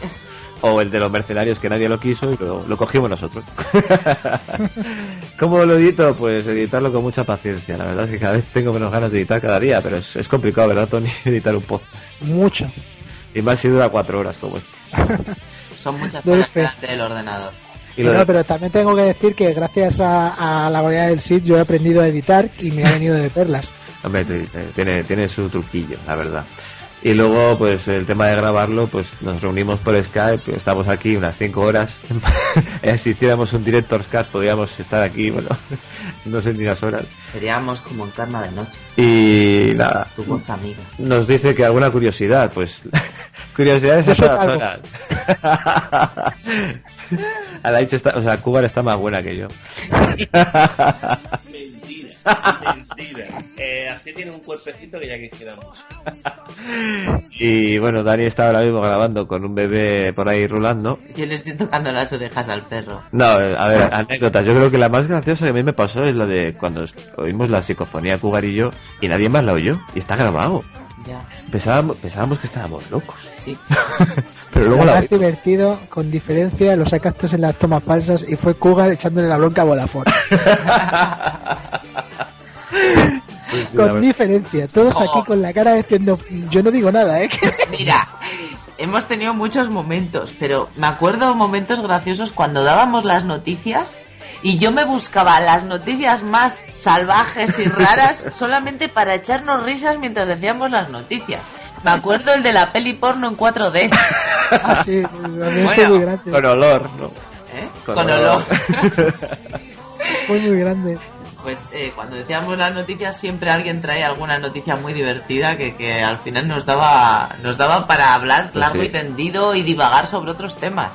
O el de los mercenarios que nadie lo quiso y lo, lo cogimos nosotros. ¿Cómo lo edito? Pues editarlo con mucha paciencia. La verdad es que cada vez tengo menos ganas de editar cada día, pero es, es complicado, ¿verdad, Tony? Editar un podcast. Mucho. Y más si dura cuatro horas como este. Son muchas horas del ordenador. Y No, de- pero también tengo que decir que gracias a, a la variedad del SID yo he aprendido a editar y me ha venido de perlas. Hombre, t- tiene, tiene su truquillo, la verdad. Y luego, pues el tema de grabarlo, pues nos reunimos por Skype, estamos aquí unas 5 horas. Eh, si hiciéramos un director's cut, podríamos estar aquí, bueno, no sé ni las horas. Seríamos como en carna de noche. Y nada, Tu voz amiga. nos dice que alguna curiosidad, pues curiosidades a todas horas. A la está, o sea, Cuba está más buena que yo. Eh, así tiene un cuerpecito que ya quisiéramos. Y bueno, Dani está ahora mismo grabando con un bebé por ahí rulando. Yo le estoy tocando las orejas al perro. No, a ver, anécdotas. Yo creo que la más graciosa que a mí me pasó es la de cuando oímos la psicofonía Cougar y yo y nadie más la oyó. Y está grabado. Ya. Pensábamos, pensábamos que estábamos locos. Sí. Pero luego Lo la más divertido, con diferencia, lo sacaste en las tomas falsas y fue Cougar echándole la bronca a Vodafone. Pues con diferencia, todos aquí con la cara diciendo, yo no digo nada, ¿eh? Mira, hemos tenido muchos momentos, pero me acuerdo momentos graciosos cuando dábamos las noticias y yo me buscaba las noticias más salvajes y raras solamente para echarnos risas mientras decíamos las noticias. Me acuerdo el de la peli porno en 4D. Ah, sí, también fue Bueno, muy grande. Con olor, ¿no? ¿eh? Con Con olor. olor. Fue muy grande. Pues eh, cuando decíamos las noticias siempre alguien traía alguna noticia muy divertida que, que al final nos daba nos daba para hablar Pues largo sí. y tendido y divagar sobre otros temas.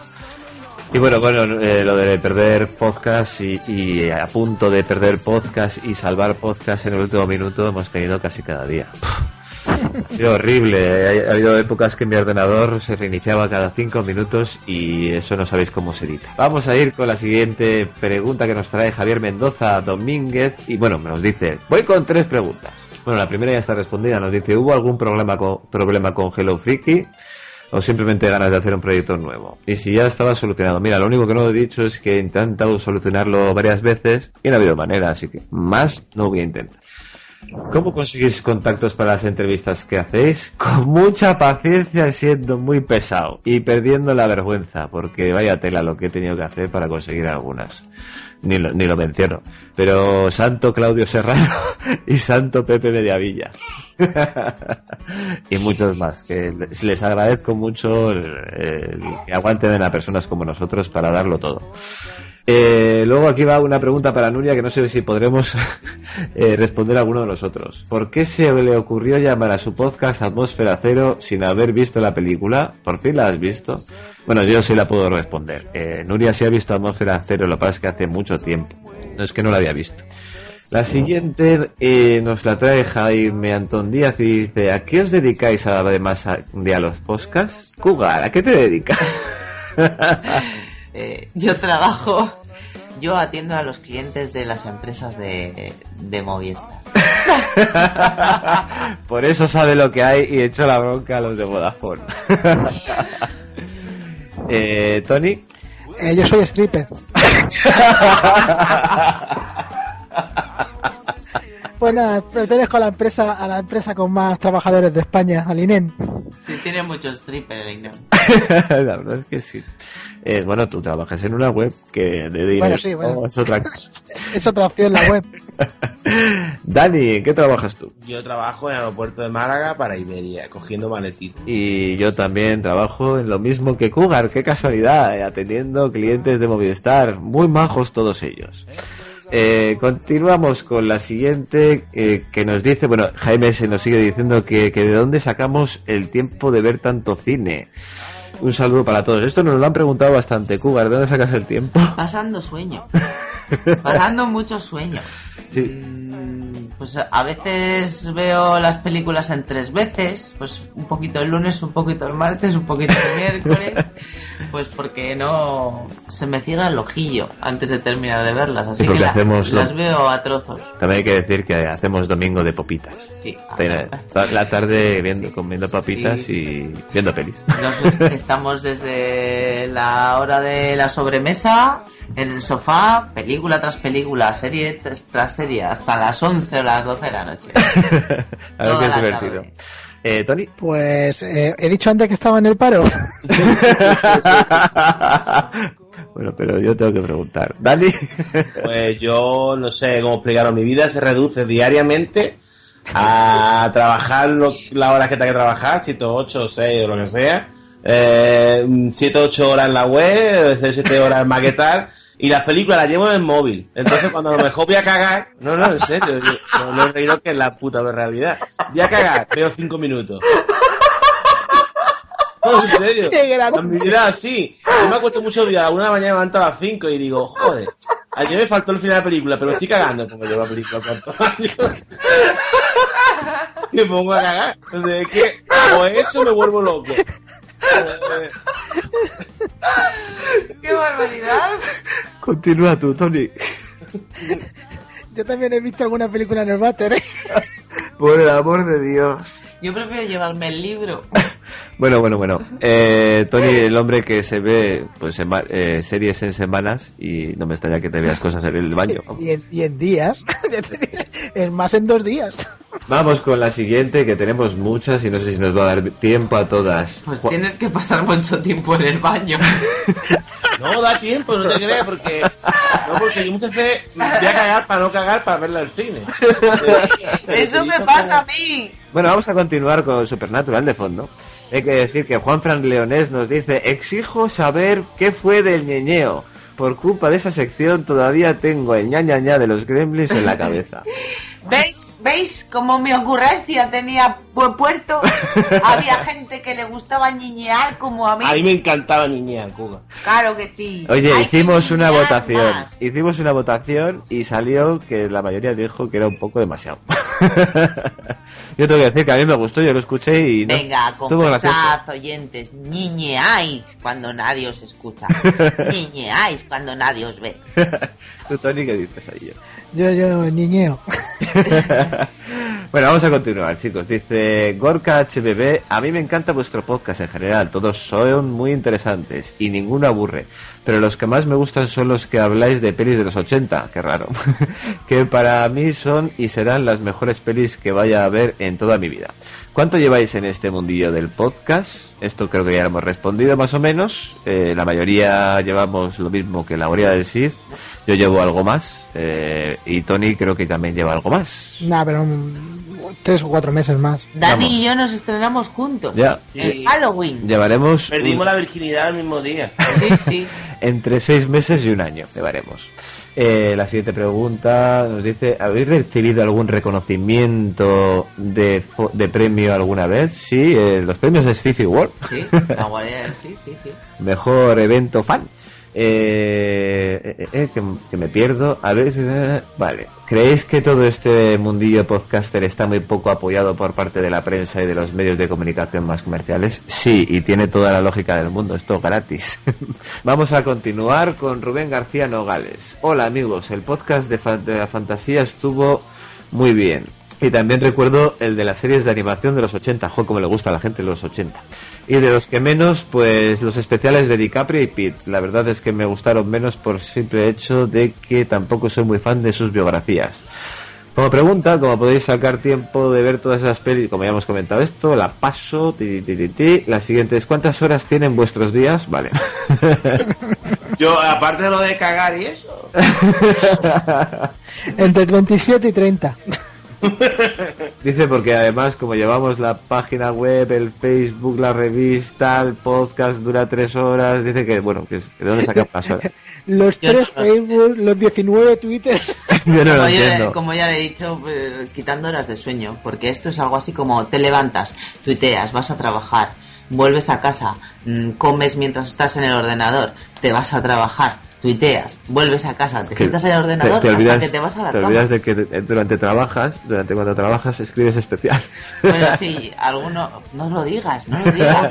Y bueno, bueno, eh, lo de perder podcast y, y a punto de perder podcast y salvar podcast en el último minuto hemos tenido casi cada día. Ha horrible. Ha, ha habido épocas que mi ordenador se reiniciaba cada cinco minutos y eso no sabéis cómo se edita. Vamos a ir con la siguiente pregunta que nos trae Javier Mendoza Domínguez y bueno, nos dice, voy con tres preguntas. Bueno, la primera ya está respondida. Nos dice, ¿hubo algún problema con, problema con Hello Freaky? o simplemente ganas de hacer un proyecto nuevo. Y si ya estaba solucionado, mira, lo único que no he dicho es que he intentado solucionarlo varias veces y no ha habido manera, así que más no voy a intentar. ¿Cómo conseguís contactos para las entrevistas que hacéis? Con mucha paciencia siendo muy pesado y perdiendo la vergüenza, porque vaya tela lo que he tenido que hacer para conseguir algunas. Ni lo, ni lo menciono. Pero Santo Claudio Serrano y Santo Pepe Mediavilla. y muchos más, que les agradezco mucho el, el que aguanten a personas como nosotros para darlo todo. Eh, luego aquí va una pregunta para Nuria que no sé si podremos eh, responder a alguno de nosotros. ¿Por qué se le ocurrió llamar a su podcast Atmósfera Cero sin haber visto la película? ¿Por fin la has visto? Bueno, yo sí la puedo responder. Eh, Nuria sí ha visto Atmósfera Cero, lo que pasa es que hace mucho tiempo. No es que no la había visto. La siguiente eh, nos la trae Jaime Antón Díaz y dice, ¿a qué os dedicáis además de a los podcasts? Cougar, ¿a qué te dedicas? Eh, yo trabajo, yo atiendo a los clientes de las empresas de, de Movistar. Por eso sabe lo que hay y echo la bronca a los de Vodafone. eh, Tony. Eh, yo soy stripper. Pues nada, pertenezco a la empresa, a la empresa con más trabajadores de España, al INEM. Sí, tiene muchos strippers el Ignacio. la verdad es que sí. Eh, bueno, tú trabajas en una web que de dinero Bueno, sí, bueno. es otra cosa. Es otra opción la web. Dani, ¿en qué trabajas tú? Yo trabajo en el aeropuerto de Málaga para Iberia, cogiendo maletitos. Y yo también trabajo en lo mismo que Cougar, qué casualidad, eh, atendiendo clientes de Movistar, muy majos todos ellos. Eh, continuamos con la siguiente eh, que nos dice, bueno, Jaime se nos sigue diciendo que, que de dónde sacamos el tiempo de ver tanto cine. Un saludo para todos. Esto nos lo han preguntado bastante, Cougar, ¿de dónde sacas el tiempo? Pasando sueño. Pasando mucho sueño. Sí. Mm, Pues a veces veo las películas en tres veces, pues un poquito el lunes, un poquito el martes, un poquito el miércoles, pues porque no se me cierra el ojillo antes de terminar de verlas, así Sí, que la- hacemos lo- las veo a trozos. También hay que decir que hacemos domingo de popitas. Sí. La tarde viendo, comiendo papitas y viendo pelis. Nos est- estamos desde la hora de la sobremesa, en el sofá, película tras película, serie tras, serie, hasta las 11 o las 12 de la noche. A ver qué es divertido. Eh, Tony. Pues eh, he dicho antes que estaba en el paro. bueno, pero yo tengo que preguntar. Dani. Pues yo no sé cómo explicaros. Mi vida se reduce diariamente a trabajar las horas que tenga que trabajar, 7, 8, 6 o lo que sea. 7, 8 horas en la web, 7 horas en maquetar. Y las películas las llevo en el móvil. Entonces cuando a lo mejor voy a cagar, no, no, en serio, yo, no, he reído que es la puta realidad. Voy a cagar, veo 5 minutos. No, en serio. Qué mi vida así. Yo me acuesto muchos días, a una de la mañana me levanto a las 5 y digo, joder, Ayer me faltó el final de la película, pero estoy cagando como llevo la película cuántos años. me pongo a cagar. Entonces, es que o eso me vuelvo loco. ¡Qué barbaridad! Continúa tú, Tony. Yo también he visto alguna película en el váter, ¿eh? Por el amor de Dios. Yo prefiero llevarme el libro. Bueno, bueno, bueno. Eh, Tony, el hombre que se ve pues sema- eh, series en semanas y no me extraña que te veas cosas en el baño. Y en, y en días. es más en dos días. Vamos con la siguiente, que tenemos muchas y no sé si nos va a dar tiempo a todas. Pues Ju- tienes que pasar mucho tiempo en el baño. No da tiempo, no te creas, porque. No, porque yo muchas veces voy a cagar para no cagar para verla al cine. Eso me pasa a mí. Bueno, vamos a continuar con Supernatural de fondo. Hay que decir que Juan Fran Leonés nos dice, exijo saber qué fue del ñeñeo. Por culpa de esa sección todavía tengo el ña ña ña de los gremlins en la cabeza. ¿Veis? ¿Veis cómo mi ocurrencia tenía buen puerto? Había gente que le gustaba ñiñear como a mí. A mí me encantaba niñear, Cuba. Claro que sí. Oye, Hay hicimos una votación. más. Hicimos una votación y salió que la mayoría dijo que era un poco demasiado. yo tengo que decir que a mí me gustó, yo lo escuché y no. Venga, confesad, oyentes, ñiñeáis cuando nadie os escucha. ñiñeáis cuando nadie os ve. Tú, Tony, ¿qué dices ahí? Yo, yo, niñeo. Bueno, vamos a continuar, chicos. Dice Gorka HBB, a mí me encanta vuestro podcast en general, todos son muy interesantes y ninguno aburre, pero los que más me gustan son los que habláis de pelis de los 80, qué raro, que para mí son y serán las mejores pelis que vaya a ver en toda mi vida. ¿Cuánto lleváis en este mundillo del podcast? Esto creo que ya lo hemos respondido más o menos. Eh, la mayoría llevamos lo mismo que la mayoría del Sith. Yo llevo algo más. eh, y Tony creo que también lleva algo más. Nah, pero tres o cuatro meses más. Dani Vamos. y yo nos estrenamos juntos. Ya. En Halloween. Llevaremos Perdimos un- la virginidad el mismo día. Sí, sí. entre seis meses y un año. Llevaremos. Eh, la siguiente pregunta nos dice, ¿habéis recibido algún reconocimiento de, de premio alguna vez? Sí, eh, los premios de Stevie World. Sí, la guardia, sí, sí, sí. Mejor evento fan. Eh, eh, eh, que, me pierdo. A ver, eh, vale. ¿Creéis que todo este mundillo podcaster está muy poco apoyado por parte de la prensa y de los medios de comunicación más comerciales? Sí, y tiene toda la lógica del mundo. Esto gratis. Vamos a continuar con Rubén García Nogales. Hola amigos, el podcast de, de la fantasía estuvo muy bien. Y también recuerdo el de las series de animación de los 80, jo, como le gusta a la gente los 80. Y de los que menos, pues los especiales de DiCaprio y Pitt. La verdad es que me gustaron menos por simple hecho de que tampoco soy muy fan de sus biografías. Como pregunta, como podéis sacar tiempo de ver todas esas pelis, como ya hemos comentado esto, la paso, ti, ti, ti, ti. La siguiente es, ¿cuántas horas tienen vuestros días? Vale. Yo, aparte de lo de cagar y eso. Entre 27 y 30. Dice porque además como llevamos la página web, el Facebook, la revista, el podcast dura tres horas, dice que bueno, que, de dónde sacamos las horas. Los Yo tres no lo sé. Facebook, los 19 Twitter. Yo no lo como, ya, entiendo. como ya le he dicho, eh, quitando horas de sueño, porque esto es algo así como te levantas, tuiteas, vas a trabajar, vuelves a casa, mm, comes mientras estás en el ordenador, te vas a trabajar, tuiteas, vuelves a casa, te Que sientas en el ordenador te, te olvidas, hasta que te vas a la te cama. olvidas de que durante trabajas, durante cuando trabajas escribes especial. Bueno, sí, alguno... No lo digas, no lo digas.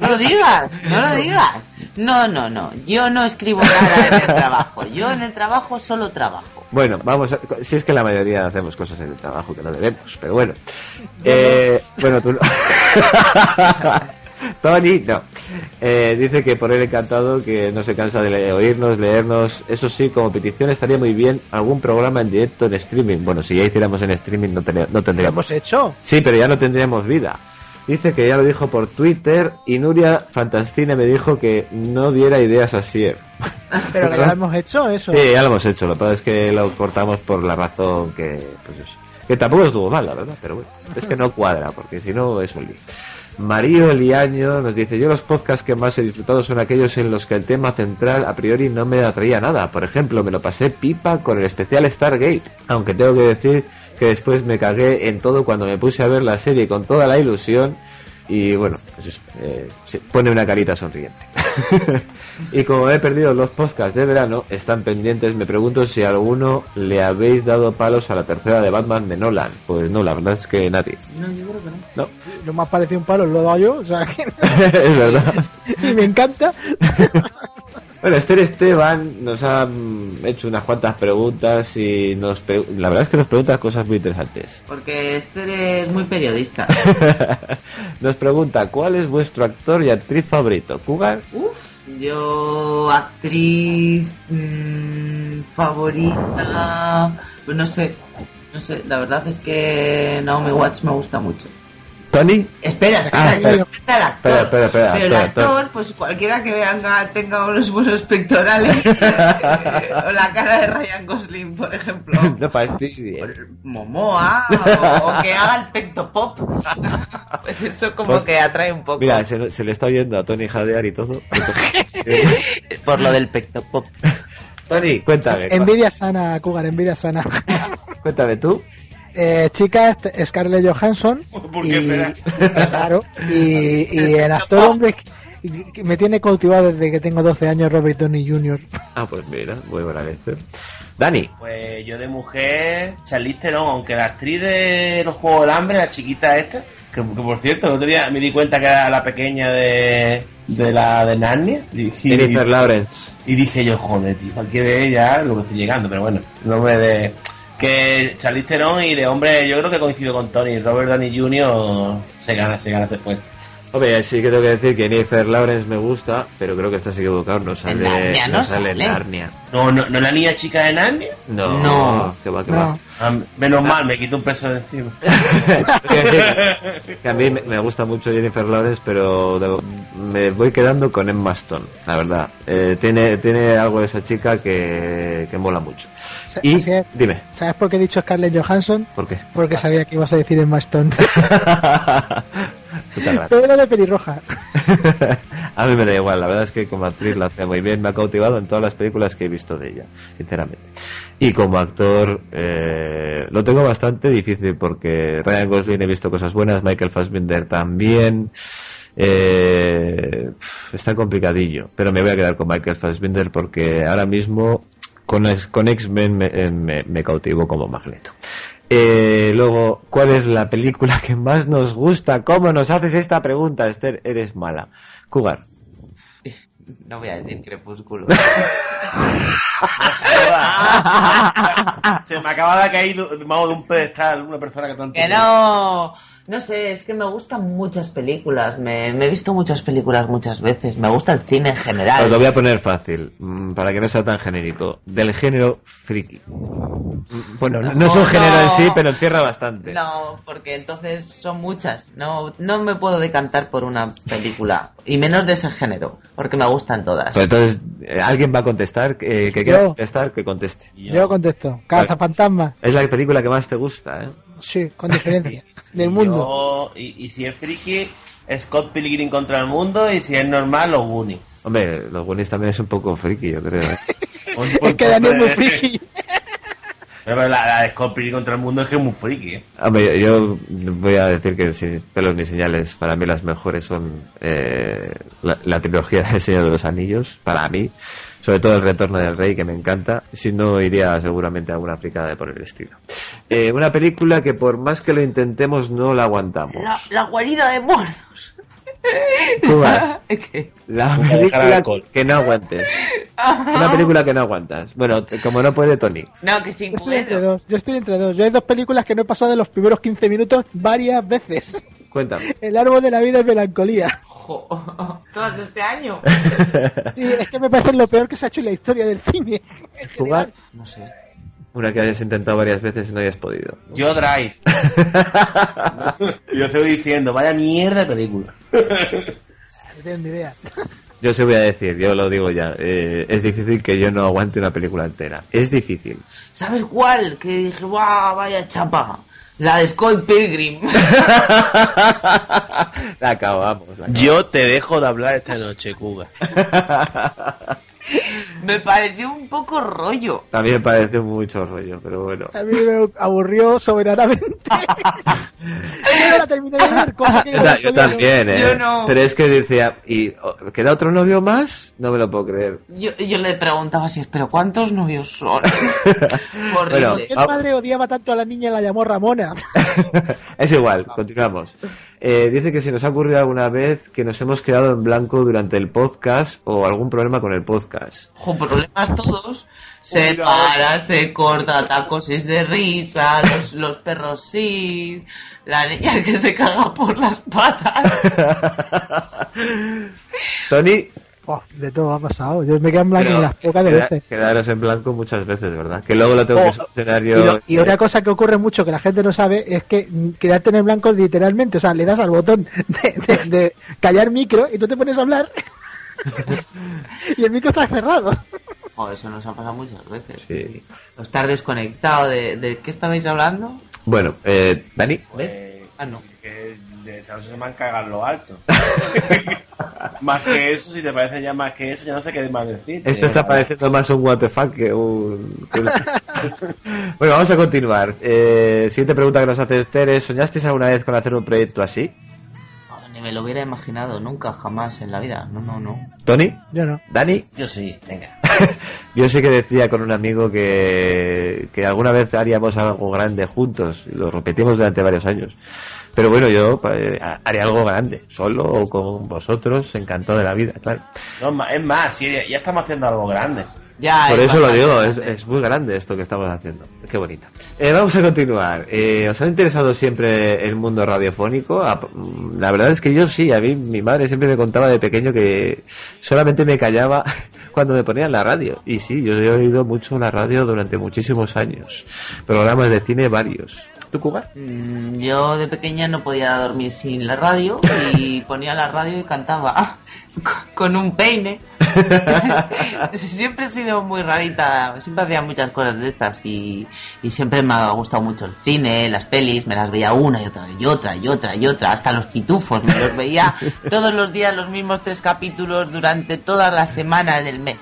No lo digas, no lo digas. No, no, no. Yo no escribo nada en el trabajo. Yo en el trabajo solo trabajo. Bueno, vamos a, si es que la mayoría hacemos cosas en el trabajo que no debemos, pero bueno. Eh, bueno, tú no. Tony, no. Eh, dice que por él encantado, que no se cansa de le- oírnos, leernos. Eso sí, como petición estaría muy bien algún programa en directo en streaming. Bueno, si ya hiciéramos en streaming no, tenía- no Lo tendríamos. hemos hecho. Sí, pero ya no tendríamos vida. Dice que ya lo dijo por Twitter y Nuria Fantascine me dijo que no diera ideas así. Pero que ya lo hemos hecho, eso. Sí, ya lo hemos hecho. Lo que pasa es que lo cortamos por la razón que, pues eso. Que tampoco estuvo mal, la verdad, pero bueno. Es que no cuadra, porque si no es un lío. Mario Liaño nos dice, yo los podcasts que más he disfrutado son aquellos en los que el tema central a priori no me atraía nada. Por ejemplo, me lo pasé pipa con el especial Stargate, aunque tengo que decir que después me cagué en todo cuando me puse a ver la serie con toda la ilusión y bueno, pues eh, se pone una carita sonriente. y como he perdido los podcasts de verano, están pendientes. Me pregunto si a alguno le habéis dado palos a la tercera de Batman de Nolan. Pues no, la verdad es que nadie. No, yo creo que no. No, Lo más parecido a un palo lo he dado yo, o sea que... es verdad. y me encanta. Bueno, Esther Esteban nos ha mm, hecho unas cuantas preguntas y nos pre- la verdad es que nos pregunta cosas muy interesantes. Porque este es muy periodista. Nos pregunta, ¿cuál es vuestro actor y actriz favorito? ¿Cougar? Yo, actriz mm, favorita, pues no sé, no sé, la verdad es que Naomi Watts me gusta mucho. ¿Tony? Espera, espera, Ah, yo espera. el actor. Espera, espera, espera, Pero el espera, actor, pues cualquiera que venga tenga unos buenos pectorales o la cara de Ryan Gosling, por ejemplo. no fastidies. Momoa o, o que haga el pecto pop. Pues eso como Pues, que atrae un poco. Mira, se, se le está oyendo a Tony jadear y todo. Por lo del pecto pop. Tony, cuéntame. Envidia sana, Cougar, envidia sana. Cuéntame tú. Eh, chica, este- Scarlett Johansson. ¿Por y, qué Claro. Y, y el actor, hombre, que- me tiene cautivado desde que tengo 12 años, Robert Downey Jr. Ah, pues mira, muy buena lección. Dani. Pues yo de mujer, Charlize Theron, aunque la actriz de los Juegos del Hambre, la chiquita esta, que, que por cierto, el otro día me di cuenta que era la pequeña de, de la de Narnia. Y, Jennifer Lawrence. Y dije yo, joder, tío, que ver ya lo que estoy llegando, pero bueno, nombre de... Que Charlize Theron y de hombre, yo creo que coincido con Tony, Robert Downey Jr. se gana, se gana ese puesto. Hombre, sí que tengo que decir que Jennifer Lawrence me gusta, pero creo que estás equivocado, no sale, Narnia no sale en sale. Narnia. No, no, no la niña chica de Narnia. No, No. que va, que No. va. Ah, menos mal, me quito un peso de encima. Que a mí me gusta mucho Jennifer Lawrence, pero me voy quedando con Emma Stone, la verdad. Eh, tiene, tiene algo de esa chica que, que mola mucho. Y, dime, ¿Sabes por qué he dicho Scarlett Johansson? ¿por qué? Porque sabía que ibas a decir Emma Stone. Pero de pelirroja. A mí me da igual, la verdad es que como actriz la hace muy bien, me ha cautivado en todas las películas que he visto de ella, sinceramente. Y como actor, eh, lo tengo bastante difícil porque Ryan Gosling he visto cosas buenas, Michael Fassbender también. Eh, está complicadillo, pero me voy a quedar con Michael Fassbender porque ahora mismo con, con X-Men me, eh, me, me cautivo como Magneto. Eh, luego, ¿cuál es la película que más nos gusta? ¿Cómo nos haces esta pregunta, Esther? Eres mala. Cougar. No voy a decir crepúsculo. Se me acaba de caer de un pedestal una persona que tanto... Que no. No sé, es que me gustan muchas películas. Me, me he visto muchas películas muchas veces. Me gusta el cine en Os lo general. voy a poner fácil, mm, para que no sea tan genérico. Del género friki. Mm, Bueno, no, no es un No, género en sí, pero encierra bastante. No, porque entonces son muchas. No, no me puedo decantar por una película. Y menos de ese género, porque me gustan todas. Pues entonces, eh, alguien va a contestar, que, que quiera Yo. contestar, que conteste. Yo contesto. Cazafantasma. Es la película que más te gusta, ¿eh? Sí, con diferencia. Del mundo. Yo- y, y si es friki, Scott Pilgrim contra el mundo, y si es normal, los Goonies. Hombre, los Goonies también es un poco friki, yo creo. ¿eh? Es que Daniel es muy friki. Pero la, la de Scott Pilgrim contra el mundo es que es muy friki. ¿eh? Hombre, yo voy a decir que sin pelos ni señales, para mí las mejores son eh, la, la trilogía del Señor de los Anillos, para mí, sobre todo el Retorno del Rey, que me encanta, si no iría seguramente a alguna fricada de por el estilo. Eh, una película que por más que lo intentemos no la aguantamos. La, la guarida de monos. Cuba, ¿Qué? la película que no aguantes. Una película que no aguantas. Bueno, como no puede Tony. No, que sin Yo estoy entre dos. Yo estoy entre dos. Yo hay dos películas que no he pasado de los primeros 15 minutos varias veces. Cuéntame. El árbol de la vida es melancolía. Todas de este año. Sí, es que me parece lo peor que se ha hecho en la historia del cine. Jugar No sé. una que hayas intentado varias veces y no hayas podido. Yo Drive. Yo estoy diciendo, vaya mierda de película. No tengo ni idea. Yo se voy a decir, yo lo digo ya, eh, es difícil que yo no aguante una película entera. Es difícil. ¿Sabes cuál? Que dije, ¡guau! Vaya chapa. La de Scott Pilgrim. La acabamos. la acabamos. Yo te dejo de hablar esta noche, Cuba. Me pareció un poco rollo. También parece mucho rollo, pero bueno. A mí me aburrió soberanamente. yo no la terminé de ver, cosa que Yo, ta- yo también, ¿eh? Yo no. Pero es que decía, ¿y queda otro novio más? No me lo puedo creer. Yo, yo le preguntaba si es, pero ¿cuántos novios son? Horrible. Bueno, ¿Por qué el padre odiaba tanto a la niña y la llamó Ramona? Es igual, continuamos. Eh, dice que si nos ha ocurrido alguna vez que nos hemos quedado en blanco durante el podcast o algún problema con el podcast. Ojo, problemas todos. Se para, se corta, tacos es de risa, los, los perros sí, la niña que se caga por las patas. Tony, Oh, de todo ha pasado. Yo me quedo en blanco pero en las pocas de queda- veces. quedaros en blanco muchas veces, ¿verdad? Que luego lo tengo Oh, que solucionar Y, lo- y otra cosa que ocurre mucho que la gente no sabe es que mm, quedarte en el blanco literalmente, o sea, le das al botón de, de- de callar micro y tú te pones a hablar y el micro está cerrado. Oh, eso nos ha pasado muchas veces. Sí. O estar desconectado de, de qué estabais hablando. Bueno, eh, Dani. ¿Ves? Ah, no. Que de tal se me han cagado en lo alto. más que eso, si te parece ya más que eso, ya no sé qué más decir. Esto está pareciendo más un what the fuck que un... bueno, vamos a continuar. Eh, siguiente pregunta que nos hace Esther es, ¿soñasteis alguna vez con hacer un proyecto así? Ni me lo hubiera imaginado, nunca, jamás en la vida. No, no, no. ¿Tony? Yo no. ¿Dani? Yo sí, venga. Yo sí que decía con un amigo que, que alguna vez haríamos algo grande juntos y lo repetimos durante varios años. Pero bueno, yo eh, haría algo grande, solo o con vosotros, encantado de la vida, claro. No, es más- ya estamos haciendo algo grande. Ya, Por es eso lo digo, es muy grande esto que estamos haciendo. Qué bonito. Eh, vamos a continuar. Eh, ¿Os ha interesado siempre el mundo radiofónico? Ah, mm, La verdad es que yo sí. A mí mi madre siempre me contaba de pequeño que solamente me callaba cuando me ponían la radio. Y sí, yo he oído mucho la radio durante muchísimos años. Programas de cine varios. ¿Tú, Cuba? Mm, Yo de pequeña no podía dormir sin la radio y ponía la radio y cantaba ah, con- con un peine. siempre he sido muy rarita, siempre hacía muchas cosas de estas y, y siempre me ha gustado mucho el cine, las pelis, me las veía una y otra y otra y otra y otra, hasta los pitufos, me los veía todos los días los mismos tres capítulos durante todas las semanas del mes.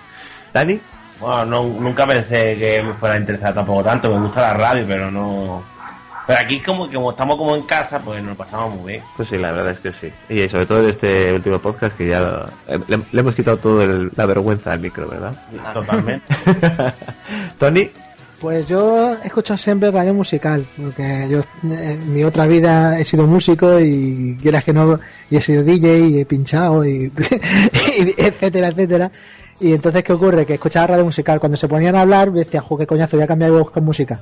¿Dani? Bueno, no, nunca pensé que me fuera a interesar tampoco tanto. Me gusta la radio, pero no. Pero aquí, como, como estamos como en casa, pues nos lo pasamos muy bien. Pues sí, la verdad es que sí. Y sobre todo en este último podcast que ya eh, le, le hemos quitado toda la vergüenza al micro, ¿verdad? Totalmente. Tony, Pues yo he escuchado siempre radio musical, porque yo eh, en mi otra vida he sido músico y quieras que no, y he sido DJ y he pinchado y, y etcétera, etcétera. Y entonces, ¿qué ocurre? Que escuchaba radio musical. Cuando se ponían a hablar, decía, jo, qué coñazo, voy a cambiar de voz con música.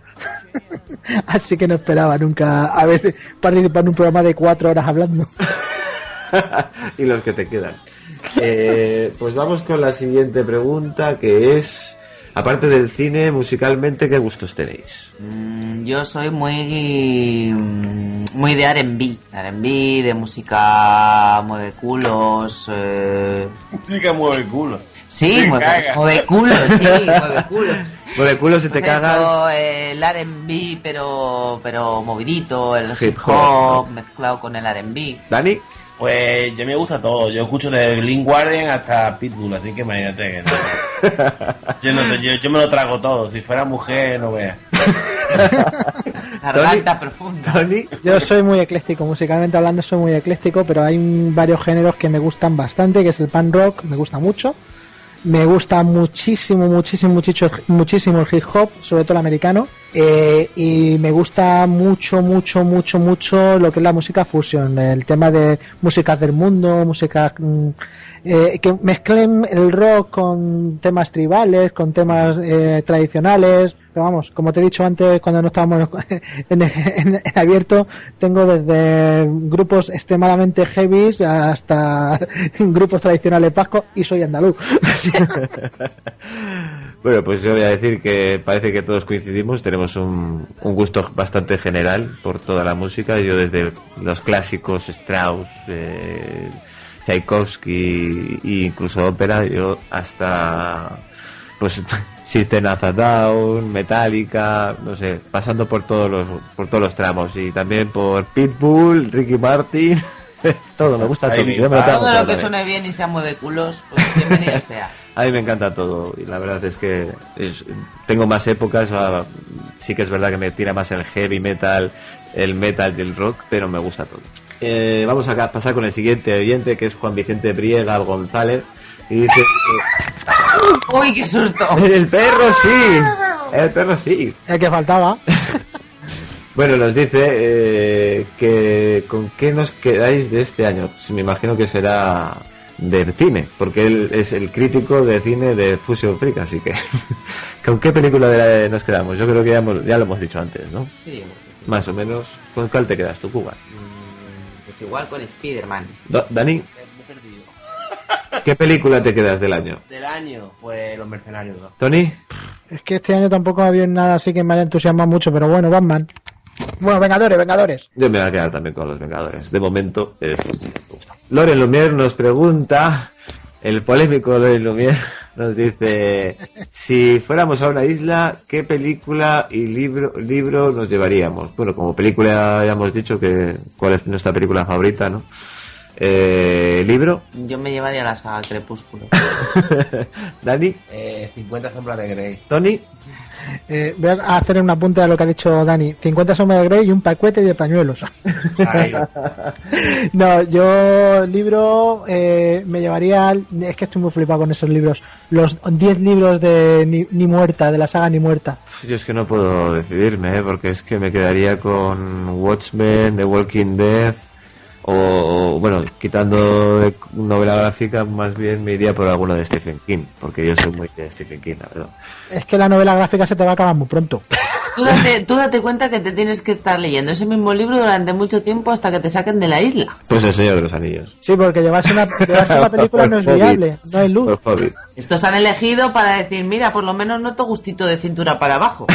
Así que no esperaba nunca a ver participar en un programa de cuatro horas hablando. y los que te quedan. Eh, pues vamos con la siguiente pregunta que es, aparte del cine, musicalmente, ¿qué gustos tenéis? Mm, Yo soy muy mm, muy de R&B, R&B, de música mueve culos. Eh... Que mueve el culo. Sí, mueve, mueve culos, sí, mueve culos. Mueve culo si te Pues cagas. Eso, el R&B, pero pero movidito, el hip hop, mezclado con el R&B. ¿Dani? Pues yo me gusta todo. Yo escucho de Link Guardian hasta Pitbull, así que imagínate que no. Yo, no sé, yo, yo me lo trago todo. Si fuera mujer, no veas. Garganta profunda. Tony, Yo soy muy ecléctico, musicalmente hablando soy muy ecléctico, pero hay un- varios géneros que me gustan bastante, que es el punk rock, me gusta mucho. Me gusta muchísimo, muchísimo, muchísimo, muchísimo el hip hop, sobre todo el americano. Eh, y me gusta mucho, mucho, mucho, mucho lo que es la música fusion, el tema de músicas del mundo, música que mezclen el rock con temas tribales, con temas eh, tradicionales. Pero vamos, como te he dicho antes, cuando no estábamos en, abierto, tengo desde grupos extremadamente heavies hasta grupos tradicionales vascos y soy andaluz. Bueno, pues yo voy a decir que parece que todos coincidimos, tenemos un, un gusto bastante general por toda la música, yo desde los clásicos Strauss, eh, Tchaikovsky e incluso ópera, yo hasta pues System of a Down, Metallica, no sé, pasando por todos los por todos los tramos. Y también por Pitbull, Ricky Martin todo, me gusta todo. me lo Todo lo que suene bien y sea mueve culos, pues bienvenido sea. A mí me encanta todo y la verdad es que es- tengo más épocas, sí que es verdad que me tira más el heavy metal, el metal y el rock, pero me gusta todo. Eh, vamos a pasar con el siguiente oyente que es Juan Vicente Briega González y dice Uy, qué susto. el perro sí, el perro sí. El que faltaba. Bueno, nos dice eh, que con qué nos quedáis de este año. Me imagino que será del cine, porque él es el crítico de cine de Fusion Freak, así que ¿con qué película de la- nos quedamos? Yo creo que ya, hemos- ya lo hemos dicho antes, ¿no? Sí, Más o menos. ¿Con cuál te quedas tú, Cuba? pues igual con Spider-Man. Dani. ¿qué película te quedas del año? Del año, pues Los Mercenarios 2. Tony, Es que este año tampoco ha habido nada así que me haya entusiasmado mucho, pero bueno, Batman. Bueno, Vengadores, Vengadores. yo me voy a quedar también con los Vengadores. De momento, es lo que me gusta. Loren Lumière nos pregunta, el polémico Loren Lumière nos dice, si fuéramos a una isla, ¿qué película y libro, libro nos llevaríamos? Bueno, como película ya hemos dicho que cuál es nuestra película favorita, ¿no? Eh, ¿Libro? Yo me llevaría la saga Crepúsculo. ¿Dani? Eh, 50 sombras de Grey. ¿Tony? Eh, voy a hacer un apunte a lo que ha dicho Dani. 50 sombras de Grey y un paquete de pañuelos. No, yo libro eh, me llevaría... al- Es que estoy muy flipado con esos libros. Los 10 libros de Ni, Ni Muerta, de la saga Ni Muerta. Yo es que no puedo decidirme, ¿eh? porque es que me quedaría con Watchmen, The Walking Dead, o, o, bueno, quitando de novela gráfica, más bien me iría por alguno de Stephen King, porque yo soy muy de Stephen King, la verdad. Es que la novela gráfica se te va a acabar muy pronto. Tú date, tú date cuenta que te tienes que estar leyendo ese mismo libro durante mucho tiempo hasta que te saquen de la isla. Pues el Señor de los Anillos. Sí, porque llevarse una, llevarse una película no es viable, no hay luz. Estos han elegido para decir, mira, por lo menos noto gustito de cintura para abajo.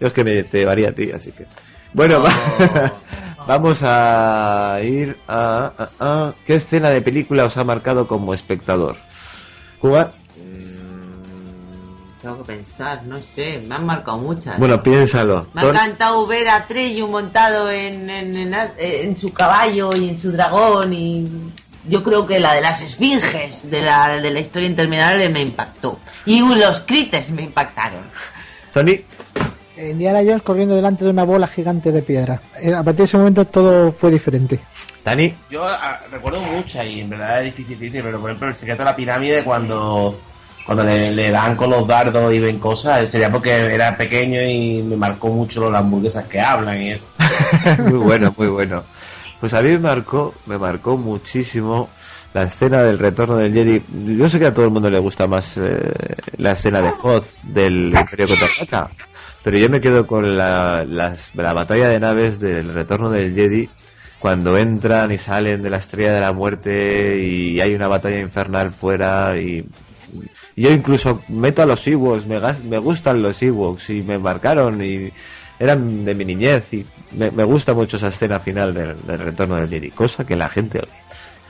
Yo es que me te llevaría a ti, así que. Bueno, va- vamos a ir a, a- a- ¿Qué escena de película os ha marcado como espectador? Cuba, Tengo que pensar, no sé, me han marcado muchas. bueno, piénsalo. Me ha encantado ver a Treyu montado en, en, en, en su caballo y en su dragón y yo creo que la de las esfinges de la, de la historia interminable me impactó. Y los crites me impactaron. Tony, Indiana Jones corriendo delante de una bola gigante de piedra. Eh, A partir de ese momento todo fue diferente. Dani, Yo ah, recuerdo muchas y en verdad es difícil decir, pero por ejemplo el secreto de la pirámide cuando cuando le, le dan con los dardos y ven cosas, sería porque era pequeño y me marcó mucho las hamburguesas que hablan y eso. muy bueno, muy bueno. Pues a mí me marcó, me marcó muchísimo la escena del retorno del Jedi. Yo sé que a todo el mundo le gusta más eh, la escena de Hoth del Imperio Contraataca, pero yo me quedo con la, las- la batalla de naves del retorno del Jedi cuando entran y salen de la estrella de la muerte y hay una batalla infernal fuera y yo incluso meto a los Ewoks, me, me gustan los Ewoks y me marcaron y eran de mi niñez y me, me gusta mucho esa escena final del, del retorno del Jedi, cosa que la gente odia.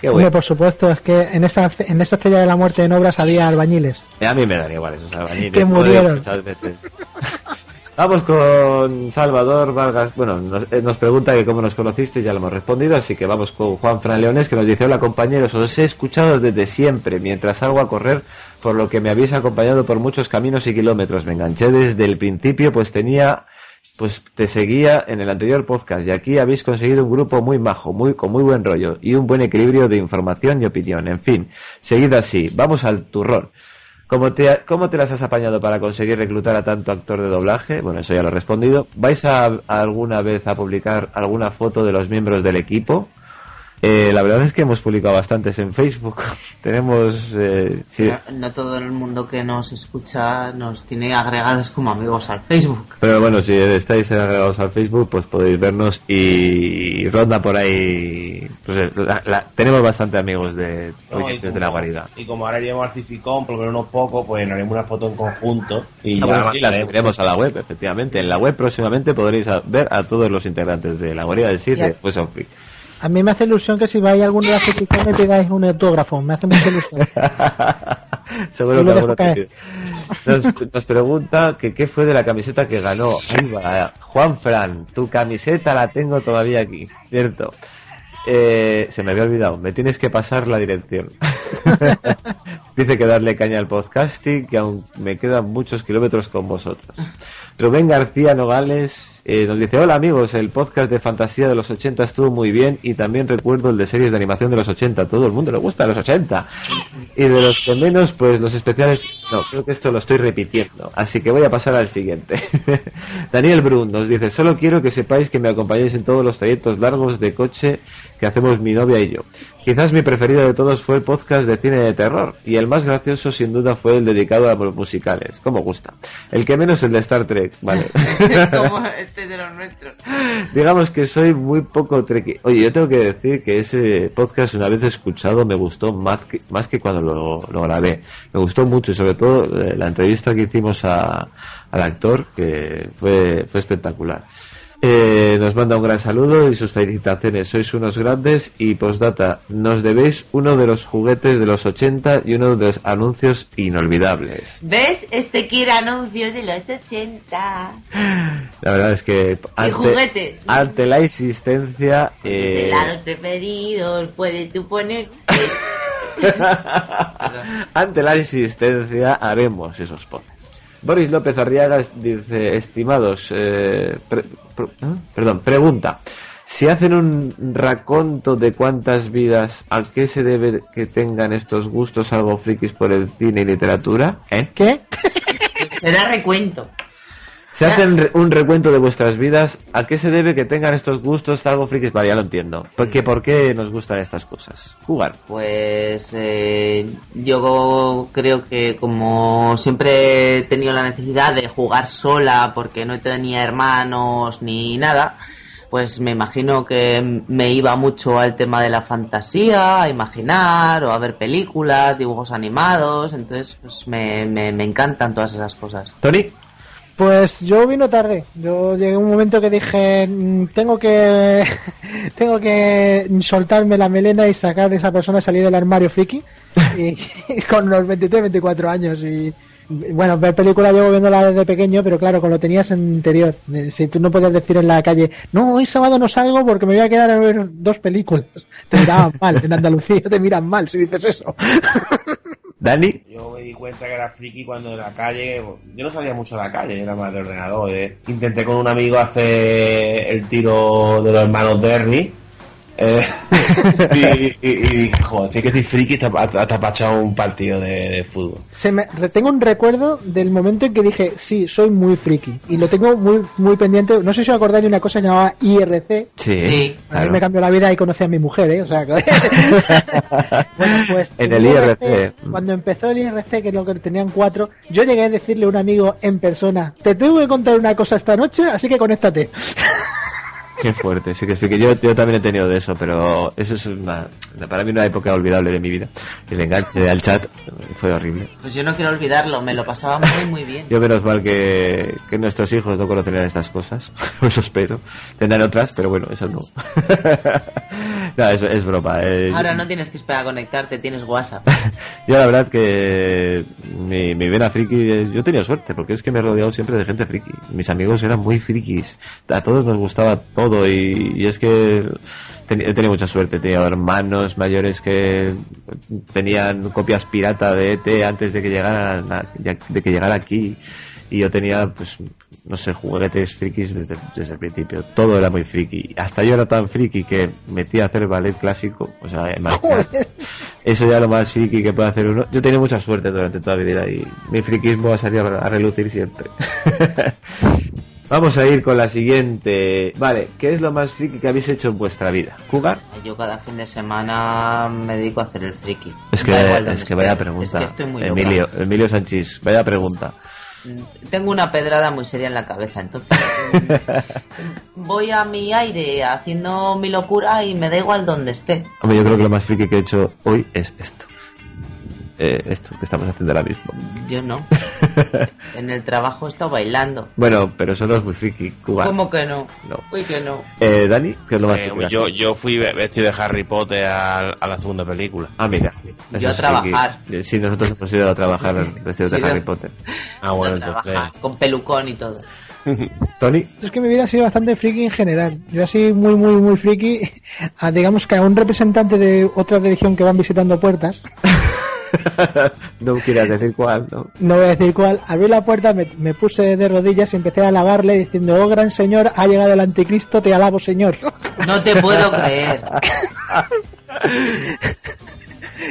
Qué Hombre, por supuesto, es que en esta, en esta estrella de la muerte en obras había albañiles. A mí me daría igual esos albañiles. Que murieron. muchas veces. Vamos con Salvador Vargas. Bueno, nos, eh, pregunta que cómo nos conociste, ya lo hemos respondido, así que vamos con Juan Fran Leones que nos dice, hola compañeros, os he escuchado desde siempre, mientras salgo a correr, por lo que me habéis acompañado por muchos caminos y kilómetros. Me enganché desde el principio, pues tenía, pues te seguía en el anterior podcast y aquí habéis conseguido un grupo muy majo, muy, con muy buen rollo y un buen equilibrio de información y opinión. En fin, seguid así, vamos al turrón. ¿Cómo te, ¿Cómo te las has apañado para conseguir reclutar a tanto actor de doblaje? Bueno, eso ya lo he respondido. ¿Vais a, a alguna vez a publicar alguna foto de los miembros del equipo? Eh, la verdad es que hemos publicado bastantes en Facebook. Tenemos... eh, sí, No, no todo el mundo que nos escucha nos tiene agregados como amigos al Facebook. Pero bueno, si estáis agregados al Facebook, pues podéis vernos y ronda por ahí. La- la- tenemos bastante amigos de No, de la guarida. Y como ahora iríamos al Cificón, por lo menos unos pocos, pues nos haremos una foto en conjunto y Ah, ya bueno, sí, la mandaremos. subiremos a la web, efectivamente. En la web próximamente podréis ver a todos los integrantes de la guarida del CID Ya. de Pues Freak. A mí me hace ilusión que si vais a algún día a Citicón me pidáis un autógrafo. Me hace mucha ilusión. Seguro que alguno te nos, nos pregunta que qué fue de la camiseta que ganó. Ahí va, Juan Fran, tu camiseta la tengo todavía aquí, ¿cierto? Eh, se me había olvidado, me tienes que pasar la dirección. Dice que darle caña al podcasting, que aún me quedan muchos kilómetros con vosotros. Rubén García Nogales eh, nos dice, hola amigos, el podcast de fantasía de los 80 estuvo muy bien y también recuerdo el de series de animación de los 80. Todo el mundo le gusta los 80. Y de los que menos, pues los especiales... No, creo que esto lo estoy repitiendo. Así que voy a pasar al siguiente. Daniel Brun nos dice, solo quiero que sepáis que me acompañéis en todos los trayectos largos de coche que hacemos mi novia y yo. Quizás mi preferido de todos fue el podcast de cine de terror y el más gracioso sin duda fue el dedicado a los musicales. Como gusta. El que menos el de Star Trek, vale. Como este de los nuestros. Digamos que soy muy poco treki. Oye, yo tengo que decir que ese podcast una vez escuchado me gustó más que, más que cuando lo, lo grabé. Me gustó mucho y sobre todo eh, la entrevista que hicimos a, al actor que fue, fue espectacular. Eh, nos manda un gran saludo y sus felicitaciones. Sois unos grandes y postdata, nos debéis uno de los juguetes de los 80 y uno de los anuncios inolvidables. ¿Ves? Este quiere anuncios de los 80. La verdad es que ante, juguetes. ante la existencia eh, Helados preferidos, puedes tú poner. ante la existencia haremos esos podcasts. Boris López Arriaga dice, estimados, eh, pre- pre- ¿eh? perdón, pregunta, si hacen un raconto de cuántas vidas, ¿a qué se debe que tengan estos gustos algo frikis por el cine y literatura? ¿Eh? ¿Qué? Será recuento. Si hacen un recuento de vuestras vidas, ¿a qué se debe que tengan estos gustos algo frikis? Vale, ya lo entiendo. ¿Por qué, ¿Por qué nos gustan estas cosas? Jugar. Pues eh, yo creo que como siempre he tenido la necesidad de jugar sola porque no tenía hermanos ni nada, pues me imagino que me iba mucho al tema de la fantasía, a imaginar o a ver películas, dibujos animados, entonces pues me, me, me encantan todas esas cosas. Tony. Pues yo vino tarde. Yo llegué a un momento que dije, "Mm, tengo que tengo que soltarme la melena y sacar de esa persona salir del armario friki. Y, con unos 23, 24 años y bueno, ver películas llevo viéndola desde pequeño, pero claro, con lo tenías en interior. Eh, Si tú no podías decir en la calle, no, hoy sábado no salgo porque me voy a quedar a ver dos películas. Te miraban mal, en Andalucía te miran mal si dices eso. Dani. Yo me di cuenta que era friki cuando en la calle. Yo no salía mucho a la calle, era más de ordenador. eh. Intenté con un amigo hacer el tiro de los hermanos Derry. Eh, y, y, y, joder, tiene que decir friki te ha un partido de, de fútbol. Se me, re- tengo un recuerdo del momento en que dije, sí, soy muy friki. Y lo tengo muy muy pendiente. No sé si os acordáis de una cosa llamada IRC. Sí, Sí. A mí claro. me cambió la vida y conocí a mi mujer, ¿eh? O sea, que- bueno, pues En el IRC. Cuando empezó el IRC, que es lo que tenían cuatro, yo llegué a decirle a un amigo en persona, te tengo que contar una cosa esta noche, así que conéctate. Qué fuerte, sí que sí que yo, yo también he tenido de eso, pero eso es una, para mí una época olvidable de mi vida. El enganche al chat fue horrible. Pues yo no quiero olvidarlo, me lo pasaba muy muy bien. Yo menos mal que, que nuestros hijos no conocerán estas cosas, eso espero. Tendrán otras, pero bueno, eso no. no, eso es broma. eh. Ahora no tienes que esperar a conectarte, tienes WhatsApp. Yo la verdad que mi, mi vena friki, eh, yo tenía suerte, porque es que me he rodeado siempre de gente friki. Mis amigos eran muy frikis, a todos nos gustaba todo y, y es que he tenido mucha suerte. Tenía hermanos mayores que tenían copias pirata de ET antes de que llegaran a- ya- de que llegara aquí y yo tenía pues no sé juguetes frikis desde, desde el principio todo era muy friki hasta yo era tan friki que metí a hacer ballet clásico o sea eso ya es lo más friki que puede hacer uno. Yo he tenido mucha suerte durante toda mi vida y mi frikismo ha salido a relucir siempre. Vamos a ir con la siguiente. Vale, ¿qué es lo más friki que habéis hecho en vuestra vida? ¿Jugar? Yo cada fin de semana me dedico a hacer el friki. Es que, es que vaya pregunta. Es que estoy muy Emilio, loca. Emilio Sánchez, vaya pregunta. Tengo una pedrada muy seria en la cabeza, entonces mm, voy a mi aire haciendo mi locura y me da igual donde esté. Hombre, yo creo que lo más friki que he hecho hoy es esto. Eh, esto que estamos haciendo ahora mismo. Yo no. en el trabajo he estado bailando. Bueno, pero eso no es muy friki, jugar. ¿Cómo que no? No. Uy, que no. Eh, Dani, ¿qué es lo más Eh, yo, yo fui ve- vestido de Harry Potter a, a la segunda película. Ah, mira. Yo a trabajar. friki. Sí, nosotros hemos ido a trabajar vestidos de Harry. Potter. Ah, bueno, trabajar, con pelucón y todo. Tony. Es que mi vida ha sido bastante friki en general. Yo así muy, muy, muy friki, a, digamos que a un representante de otra religión que van visitando puertas, no quieras decir cuál, ¿no? no voy a decir cuál, abrí la puerta, me, me puse de rodillas y empecé a alabarle diciendo, oh gran señor, ha llegado el anticristo, te alabo señor. No te puedo creer.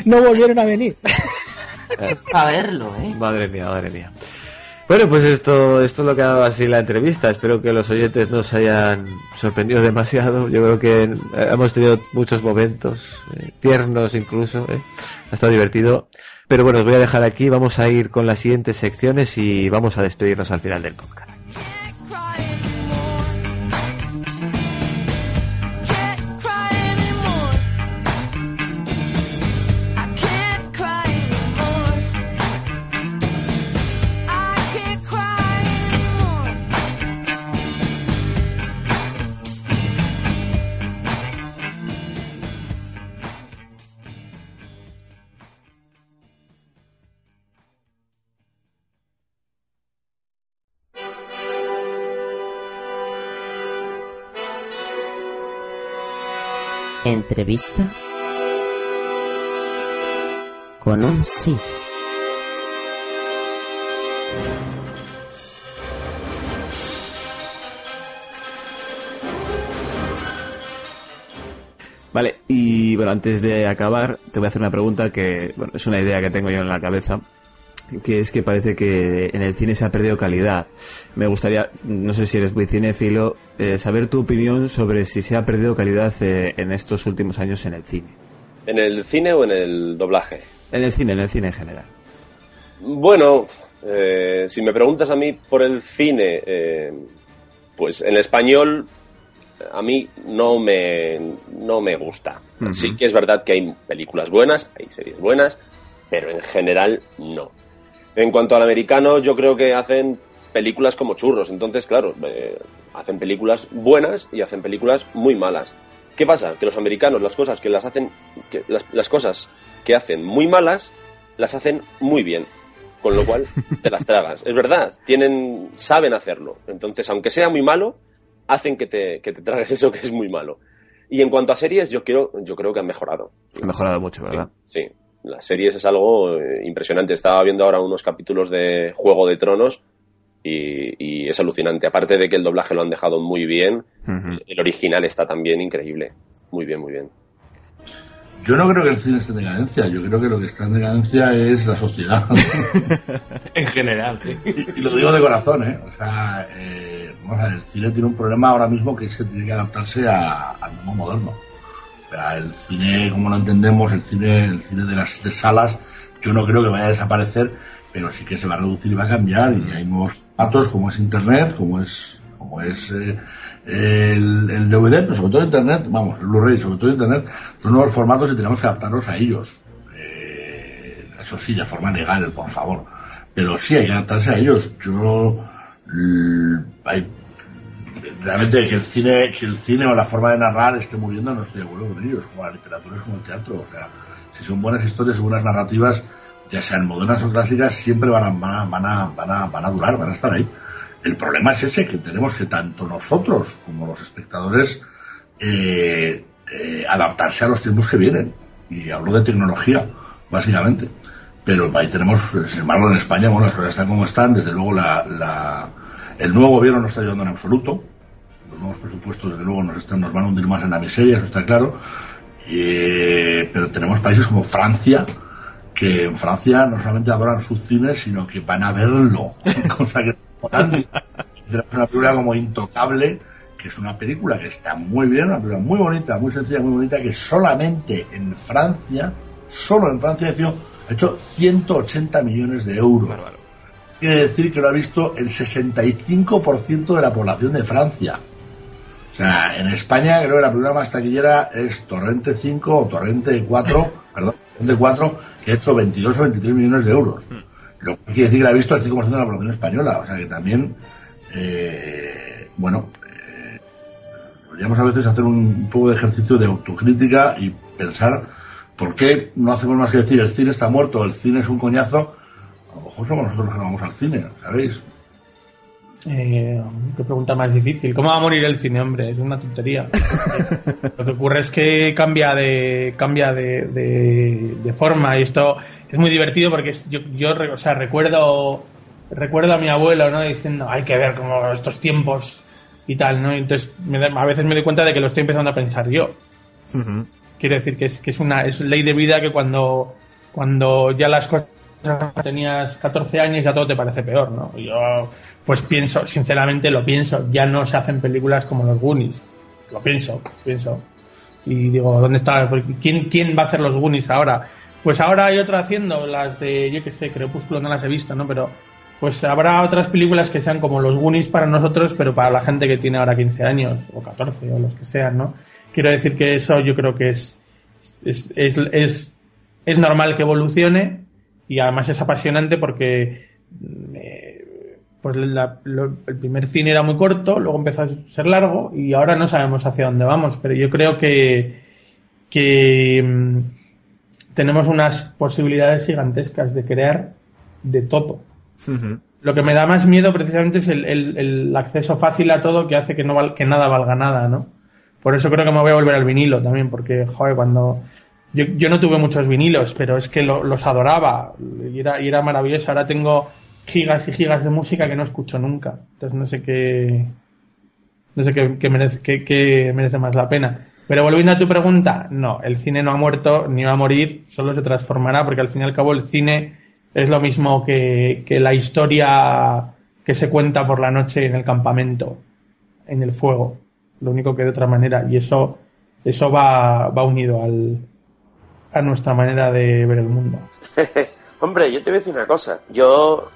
no volvieron a venir. A verlo, ¿eh? Madre mía, madre mía. Bueno, pues esto, esto es lo que ha dado así la entrevista. Espero que los oyentes no se hayan sorprendido demasiado. Yo creo que hemos tenido muchos momentos, eh, tiernos incluso. eh. Ha estado divertido. Pero bueno, os voy a dejar aquí. Vamos a ir con las siguientes secciones y vamos a despedirnos al final del podcast. Entrevista con un Sith. Vale, y bueno, antes de acabar, te voy a hacer una pregunta que, bueno, es una idea que tengo yo en la cabeza, que es que parece que en el cine se ha perdido calidad. Me gustaría, no sé si eres muy cinéfilo, eh, saber tu opinión sobre si se ha perdido calidad eh, en estos últimos años en el cine. ¿En el cine o en el doblaje? En el cine, en el cine en general. Bueno, eh, si me preguntas a mí por el cine, pues en español a mí no me, no me gusta. Sí que es verdad que hay películas buenas, hay series buenas, pero en general no. En cuanto al americano, yo creo que hacen películas como churros. Entonces, claro, eh, hacen películas buenas y hacen películas muy malas. ¿Qué pasa? Que los americanos las cosas que las hacen, que las, las cosas que hacen muy malas, las hacen muy bien. Con lo cual te las tragas. Es verdad, tienen, saben hacerlo. Entonces, aunque sea muy malo, hacen que te, que te tragues eso que es muy malo. Y en cuanto a series, yo quiero, yo creo que han mejorado. Ha mejorado mucho, ¿verdad? Sí, las series es algo eh, impresionante. Estaba viendo ahora unos capítulos de Juego de Tronos y, y es alucinante. Aparte de que el doblaje lo han dejado muy bien, el original está también increíble. Muy bien, muy bien. Yo no creo que el cine esté en decadencia, yo creo que lo que está en decadencia es la sociedad. En general, sí. y, y lo digo de corazón, ¿eh? O sea, eh, vamos a ver, el cine tiene un problema ahora mismo que es que tiene que adaptarse a- al mundo moderno. El cine, como lo entendemos, el cine, el cine de las de salas, yo no creo que vaya a desaparecer, pero sí que se va a reducir y va a cambiar. Y hay nuevos formatos como es Internet, como es, como es eh, el, DVD, pero sobre todo Internet, vamos, el Blu-ray, sobre todo Internet, son nuevos formatos y tenemos que adaptarnos a ellos. Eh, eso sí, de forma legal, por favor. Pero sí, hay que adaptarse a ellos. Yo, hay, realmente que el cine, que el cine o la forma de narrar esté muriendo, no estoy de acuerdo con ellos, como la literatura es como el teatro. O sea, si son buenas historias buenas narrativas, ya sean modernas o clásicas, siempre van a, van a, van a, van a, durar, van a estar ahí. El problema es ese, que tenemos que tanto nosotros como los espectadores eh, eh, adaptarse a los tiempos que vienen. Y hablo de tecnología, básicamente. Pero ahí tenemos, sin embargo, en España, bueno, las cosas están como están. Desde luego, la- el nuevo gobierno no está ayudando en absoluto. Los nuevos presupuestos, desde luego, nos, están, nos van a hundir más en la miseria, eso está claro. Eh, pero tenemos países como Francia, que en Francia no solamente adoran sus cines, sino que van a verlo. Cosa que. Tenemos una película como Intocable, que es una película que está muy bien, una película muy bonita, muy sencilla, muy bonita, que solamente en Francia, solo en Francia, ha hecho 180 millones de euros. Quiere decir que lo ha visto el 65% de la población de Francia. O sea, en España creo que la película más taquillera es Torrente 5 o Torrente 4, perdón, Torrente 4, que ha hecho 22 o 23 millones de euros. Lo que quiere decir que la ha visto el 5% de la población española. O sea que también, eh, bueno, eh, deberíamos a veces hacer un poco de ejercicio de autocrítica y pensar por qué no hacemos más que decir el cine está muerto, el cine es un coñazo. A lo mejor somos nosotros los que no vamos al cine, ¿sabéis? Eh, qué pregunta más difícil. ¿Cómo va a morir el cine, hombre? Es una tontería. Lo que ocurre es que cambia de cambia de, de- de forma y esto es muy divertido porque es- yo, yo o sea, recuerdo recuerdo a mi abuelo, ¿no? Diciendo, hay que ver cómo estos tiempos y tal, ¿no? Y entonces me da- a veces me doy cuenta de que lo estoy empezando a pensar yo. Quiero decir que es, que es una es ley de vida que cuando, cuando ya las cosas tenías 14 años ya todo te parece peor, ¿no? Y Yo pues pienso, sinceramente lo pienso, ya no se hacen películas como los Goonies. Lo pienso, pienso. Y digo, ¿dónde está? ¿Quién, va a hacer los Goonies ahora? Pues ahora hay otra haciendo, las de, yo qué sé, Crepúsculo no las he visto, ¿no? Pero pues habrá otras películas que sean como los Goonies para nosotros, pero para la gente que tiene ahora 15 años, o 14, o los que sean, ¿no? Quiero decir que eso yo creo que es, es, es, es normal que evolucione y además es apasionante porque mm, eh, pues la- lo- el primer cine era muy corto, luego empezó a ser largo y ahora no sabemos hacia dónde vamos, pero yo creo que, que mm, tenemos unas posibilidades gigantescas de crear de todo. Lo que me da más miedo precisamente es el, el- el acceso fácil a todo que hace que no val- que nada valga nada, ¿no? Por eso creo que me voy a volver al vinilo también, porque, joder, cuando... Yo, yo no tuve muchos vinilos, pero es que lo- los adoraba y era, y era maravilloso. Ahora tengo gigas y gigas de música que no escucho nunca. Entonces no sé qué... No sé qué, qué merece, merece más la pena. Pero volviendo a tu pregunta, no, el cine no ha muerto ni va a morir, solo se transformará porque al fin y al cabo el cine es lo mismo que, que la historia que se cuenta por la noche en el campamento, en el fuego, lo único que de otra manera y eso eso va, va unido al, a nuestra manera de ver el mundo. Hombre, yo te voy a decir una cosa. Yo.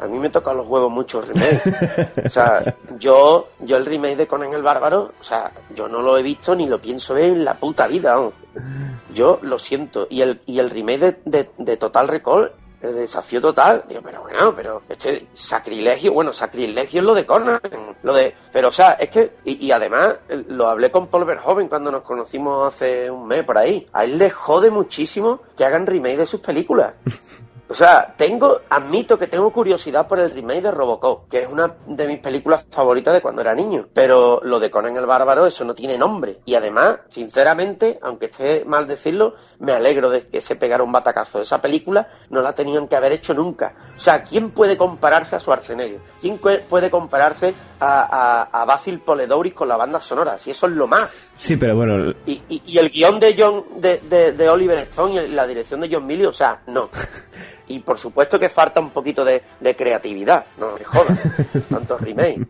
A mí me tocan los huevos mucho el remake. O sea, yo, yo el remake de Conan el Bárbaro, o sea, yo no lo he visto ni lo pienso ver en la puta vida. vamos. Yo lo siento. Y el, y el remake de, de, de Total Recall, el desafío total, digo, pero bueno, pero este sacrilegio, bueno, sacrilegio es lo de Conan, lo de, pero o sea, es que, y, y además, lo hablé con Paul Verhoeven cuando nos conocimos hace un mes por ahí, a él le jode muchísimo que hagan remake de sus películas. O sea, tengo, admito que tengo curiosidad por el remake de Robocop, que es una de mis películas favoritas de cuando era niño. Pero lo de Conan el Bárbaro, eso no tiene nombre. Y además, sinceramente, aunque esté mal decirlo, me alegro de que se pegara un batacazo. Esa película no la tenían que haber hecho nunca. O sea, ¿quién puede compararse a Schwarzenegger? ¿Quién puede compararse a, a, a Basil Poledouris con la banda sonora? Si eso es lo más. Sí, pero bueno, Y, y, y el guion de John de, de, de Oliver Stone y la dirección de John Milius, o sea, no. Y por supuesto que falta un poquito de, de creatividad, no me jodas. Tantos remake.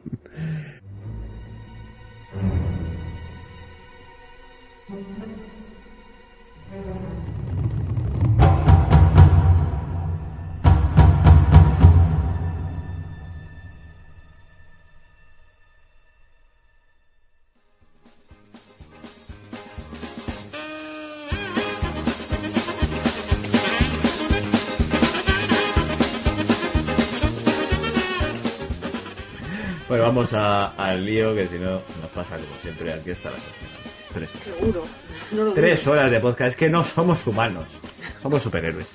Vamos a- al lío, que si no nos pasa como siempre aquí hasta las 8 de la noche. Tres horas. Seguro. No lo Tres horas de podcast, es que no somos humanos, somos superhéroes.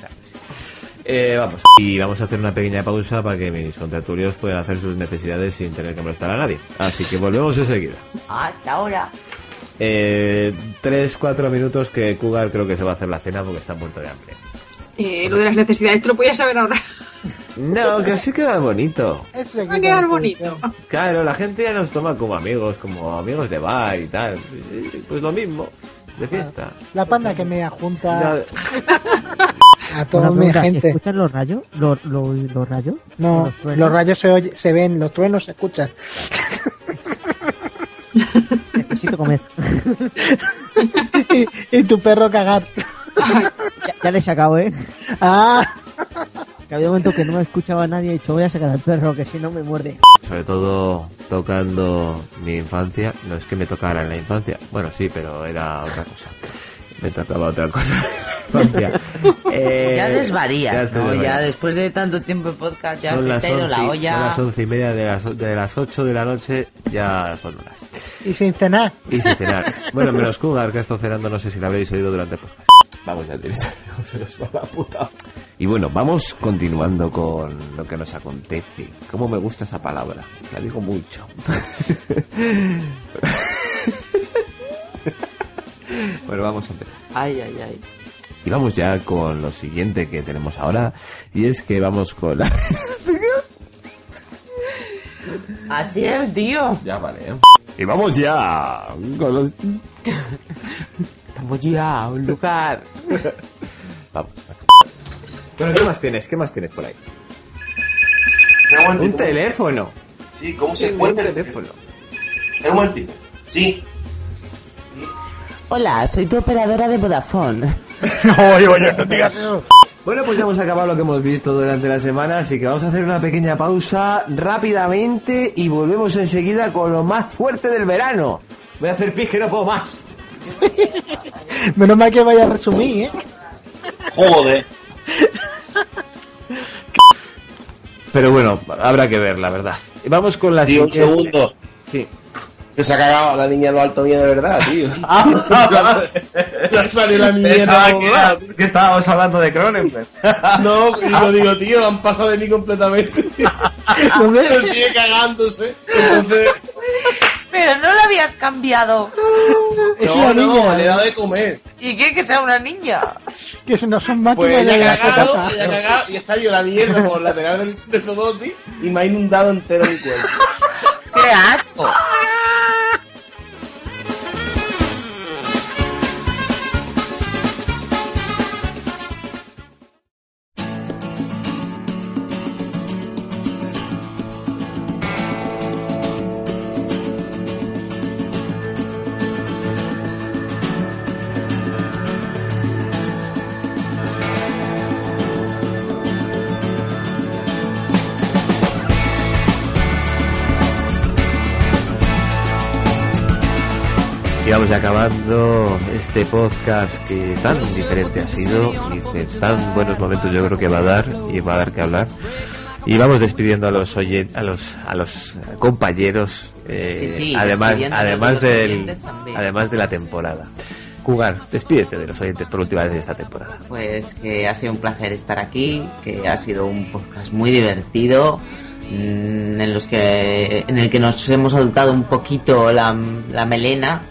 Eh, vamos, y vamos a hacer una pequeña pausa para que mis contertulios puedan hacer sus necesidades sin tener que molestar a nadie. Así que volvemos enseguida. Hasta ahora. Eh, tres, cuatro minutos que Cougar creo que se va a hacer la cena porque está muerto de hambre. Eh, lo de las necesidades te lo podías saber ahora. No, que así queda bonito. Va a quedar bonito. Claro, la gente ya nos toma como amigos, como amigos de bar y tal. Pues lo mismo, de fiesta. La panda que me junta a toda mi pregunta, ¿se gente. escuchan los rayos? ¿Los, los, los rayos? No, ¿Los rayos se, oye- se ven, los truenos se escuchan. Necesito comer. y, y tu perro cagar. ya, ya le he sacado, ¿eh? Ah, Que había un momento que no me escuchaba nadie y he dicho voy a sacar al perro, que si no me muerde. Sobre todo tocando mi infancia. No es que me tocara en la infancia. Bueno, sí, pero era otra cosa. Me tocaba otra cosa. la. Eh, ya desvarías, ya ¿no? Ya desvariando. después de tanto tiempo de podcast ya son se las, te ha ido once, la son olla. las once y media de las, de las ocho de la noche, ya son horas. y sin cenar. Y sin cenar. Bueno, menos Cougar, que ha estado cenando, no sé si lo habréis oído durante el podcast. Vamos ya directamente, se nos va la puta. Y bueno, vamos continuando con lo que nos acontece. ¿Cómo me gusta esa palabra? La digo mucho. bueno, vamos a empezar. Ay, ay, ay. Y vamos ya con lo siguiente que tenemos ahora. Y es que vamos con la... Así es, tío. ya vale, ¿eh? Y vamos ya con los... Vamos ya a un lugar. Vamos. Bueno, ¿qué más tienes? ¿Qué más tienes por ahí? Un teléfono. Sí, ¿cómo se Un encuentra? teléfono. Un momentito. Sí. Hola, soy tu operadora de Vodafone. Oye, oye, no digas eso. Bueno, pues ya hemos acabado lo que hemos visto durante la semana, así que vamos a hacer una pequeña pausa rápidamente y volvemos enseguida con lo más fuerte del verano. Voy a hacer pis que no puedo más. Menos mal que vaya a resumir, ¿eh? Joder. Pero bueno, habrá que ver, la verdad. Y vamos con la Tío, un siguiente. segundo. Sí. Que se ha cagado la niña en lo alto mío de verdad, tío. Ya salió la. Pensaba que, era- que estábamos hablando de Cronenberg. No, y lo digo, tío, lo han pasado de mí completamente. Pero sigue cagándose. Entonces, Pero no lo habías cambiado. Es no, una no, niña. le he dado de comer. ¿Y qué? Que sea una niña. Que no son máquinas Pues de la ha cagado, cagado y está yo la mierda por lateral del, del Todoti y me ha inundado entero mi cuerpo. ¡Qué asco! Ya acabando este podcast que tan diferente ha sido y que tan buenos momentos yo creo que va a dar y va a dar que hablar. Y vamos despidiendo a los oyen- a los a los compañeros eh, Sí, sí, además además del oyentes además de la temporada. Cougar, despídete de los oyentes por última vez de esta temporada. Pues que ha sido un placer estar aquí, que ha sido un podcast muy divertido, mm, en los que en el que nos hemos soltado un poquito la, la melena,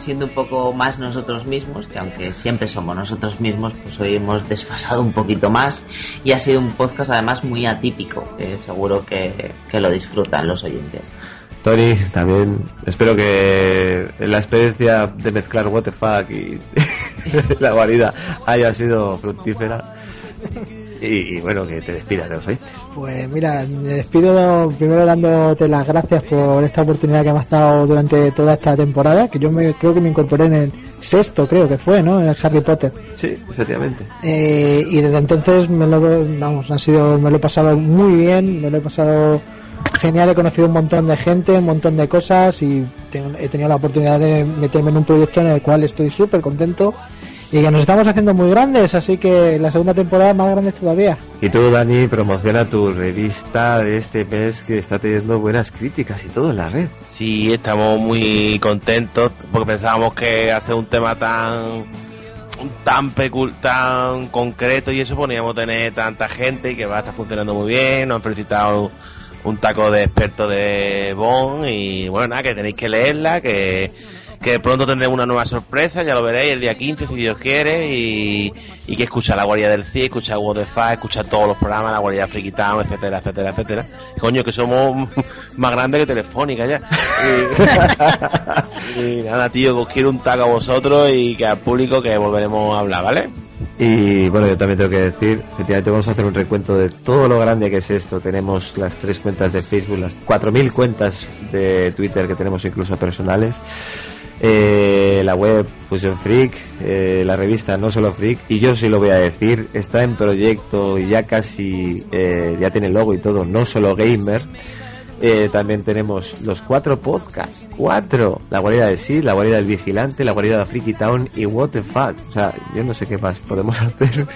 siendo un poco más nosotros mismos, que aunque siempre somos nosotros mismos, pues hoy hemos desfasado un poquito más y ha sido un podcast además muy atípico, seguro que, que lo disfrutan los oyentes. Tony, también espero que la experiencia de mezclar fuck y la guarida haya sido fructífera. Y, y bueno, que te despidas de los oyentes. Pues mira, me despido primero dándote las gracias por esta oportunidad que me has dado durante toda esta temporada, que yo me, creo que me incorporé en el sexto, creo que fue, ¿no? En el Harry Potter. Sí, efectivamente. Eh, y desde entonces me lo, vamos, ha sido, me lo he pasado muy bien, me lo he pasado genial, he conocido un montón de gente, un montón de cosas y tengo- he tenido la oportunidad de meterme en un proyecto en el cual estoy súper contento y que nos estamos haciendo muy grandes, así que la segunda temporada más grande todavía. Y tú, Dani, promociona tu revista de este mes que está teniendo buenas críticas y todo en la red. Sí, estamos muy contentos porque pensábamos que hacer un tema tan tan pecul tan concreto y eso poníamos tener tanta gente y que va a estar funcionando muy bien. Nos han felicitado un taco de expertos de Bon y bueno, nada, que tenéis que leerla, que, que pronto tendremos una nueva sorpresa, ya lo veréis el día 15 si Dios quiere y, y que escucha la guardia del CIE, escucha the Fuck, escucha todos los programas, la guardia Friki Town, etcétera, etcétera, etcétera. Coño, que somos más grandes que Telefónica ya. Y, y nada, tío, que os quiero un taco a vosotros y que al público que volveremos a hablar, ¿vale? Y bueno, yo también tengo que decir, efectivamente vamos a hacer un recuento de todo lo grande que es esto. Tenemos las tres cuentas de Facebook, las 4.000 cuentas de Twitter que tenemos incluso personales. Eh, la web Fusion Freak, eh, la revista No Solo Freak, y yo sí lo voy a decir, está en proyecto y ya casi, eh, ya tiene logo y todo, No Solo Gamer. Eh, también tenemos los cuatro podcasts. Cuatro. La guarida de sí, la guarida del vigilante, la guarida de Freaky Town y What the Fuck. O sea, yo no sé qué más podemos hacer.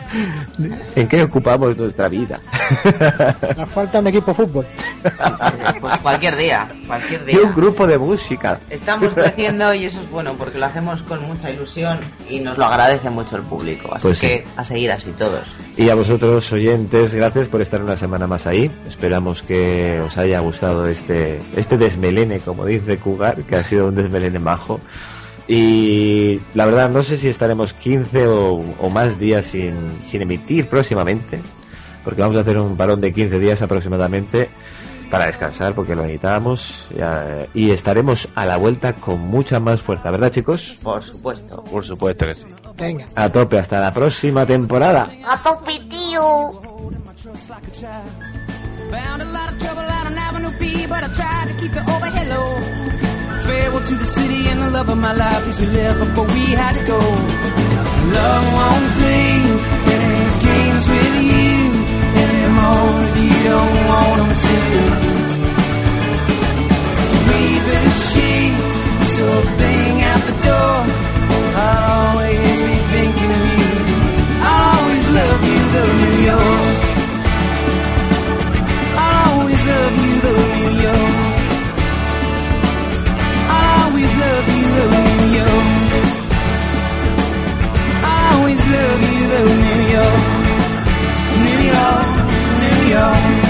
¿En qué ocupamos nuestra vida? Nos falta un equipo de fútbol. Pues cualquier día, cualquier Y día. un grupo de música. Estamos creciendo y eso es bueno porque lo hacemos con mucha ilusión y nos lo agradece mucho el público. Así Pues sí. que a seguir así todos. Y a vosotros, oyentes, gracias por estar una semana más ahí. Esperamos que os haya gustado este, este desmelene, como dice Cougar, que ha sido un desmelene majo. Y la verdad, no sé si estaremos 15 o, o más días sin, sin emitir próximamente, porque vamos a hacer un parón de 15 días aproximadamente para descansar, porque lo necesitamos. ya, y estaremos a la vuelta con mucha más fuerza, ¿verdad, chicos? Por supuesto. Por supuesto que sí. Venga. A tope, hasta la próxima temporada. ¡A tope, tío! Found a lot of trouble out on Avenue B, but I tried to keep the overhead low. Farewell to the city and the love of my life, cause we left before we had to go. Love won't play any games with you anymore if you don't want them to. So we've been sheep, so thing out the door. I'll always be thinking of you. I'll always love you, though New York. love you New York, New York, New York.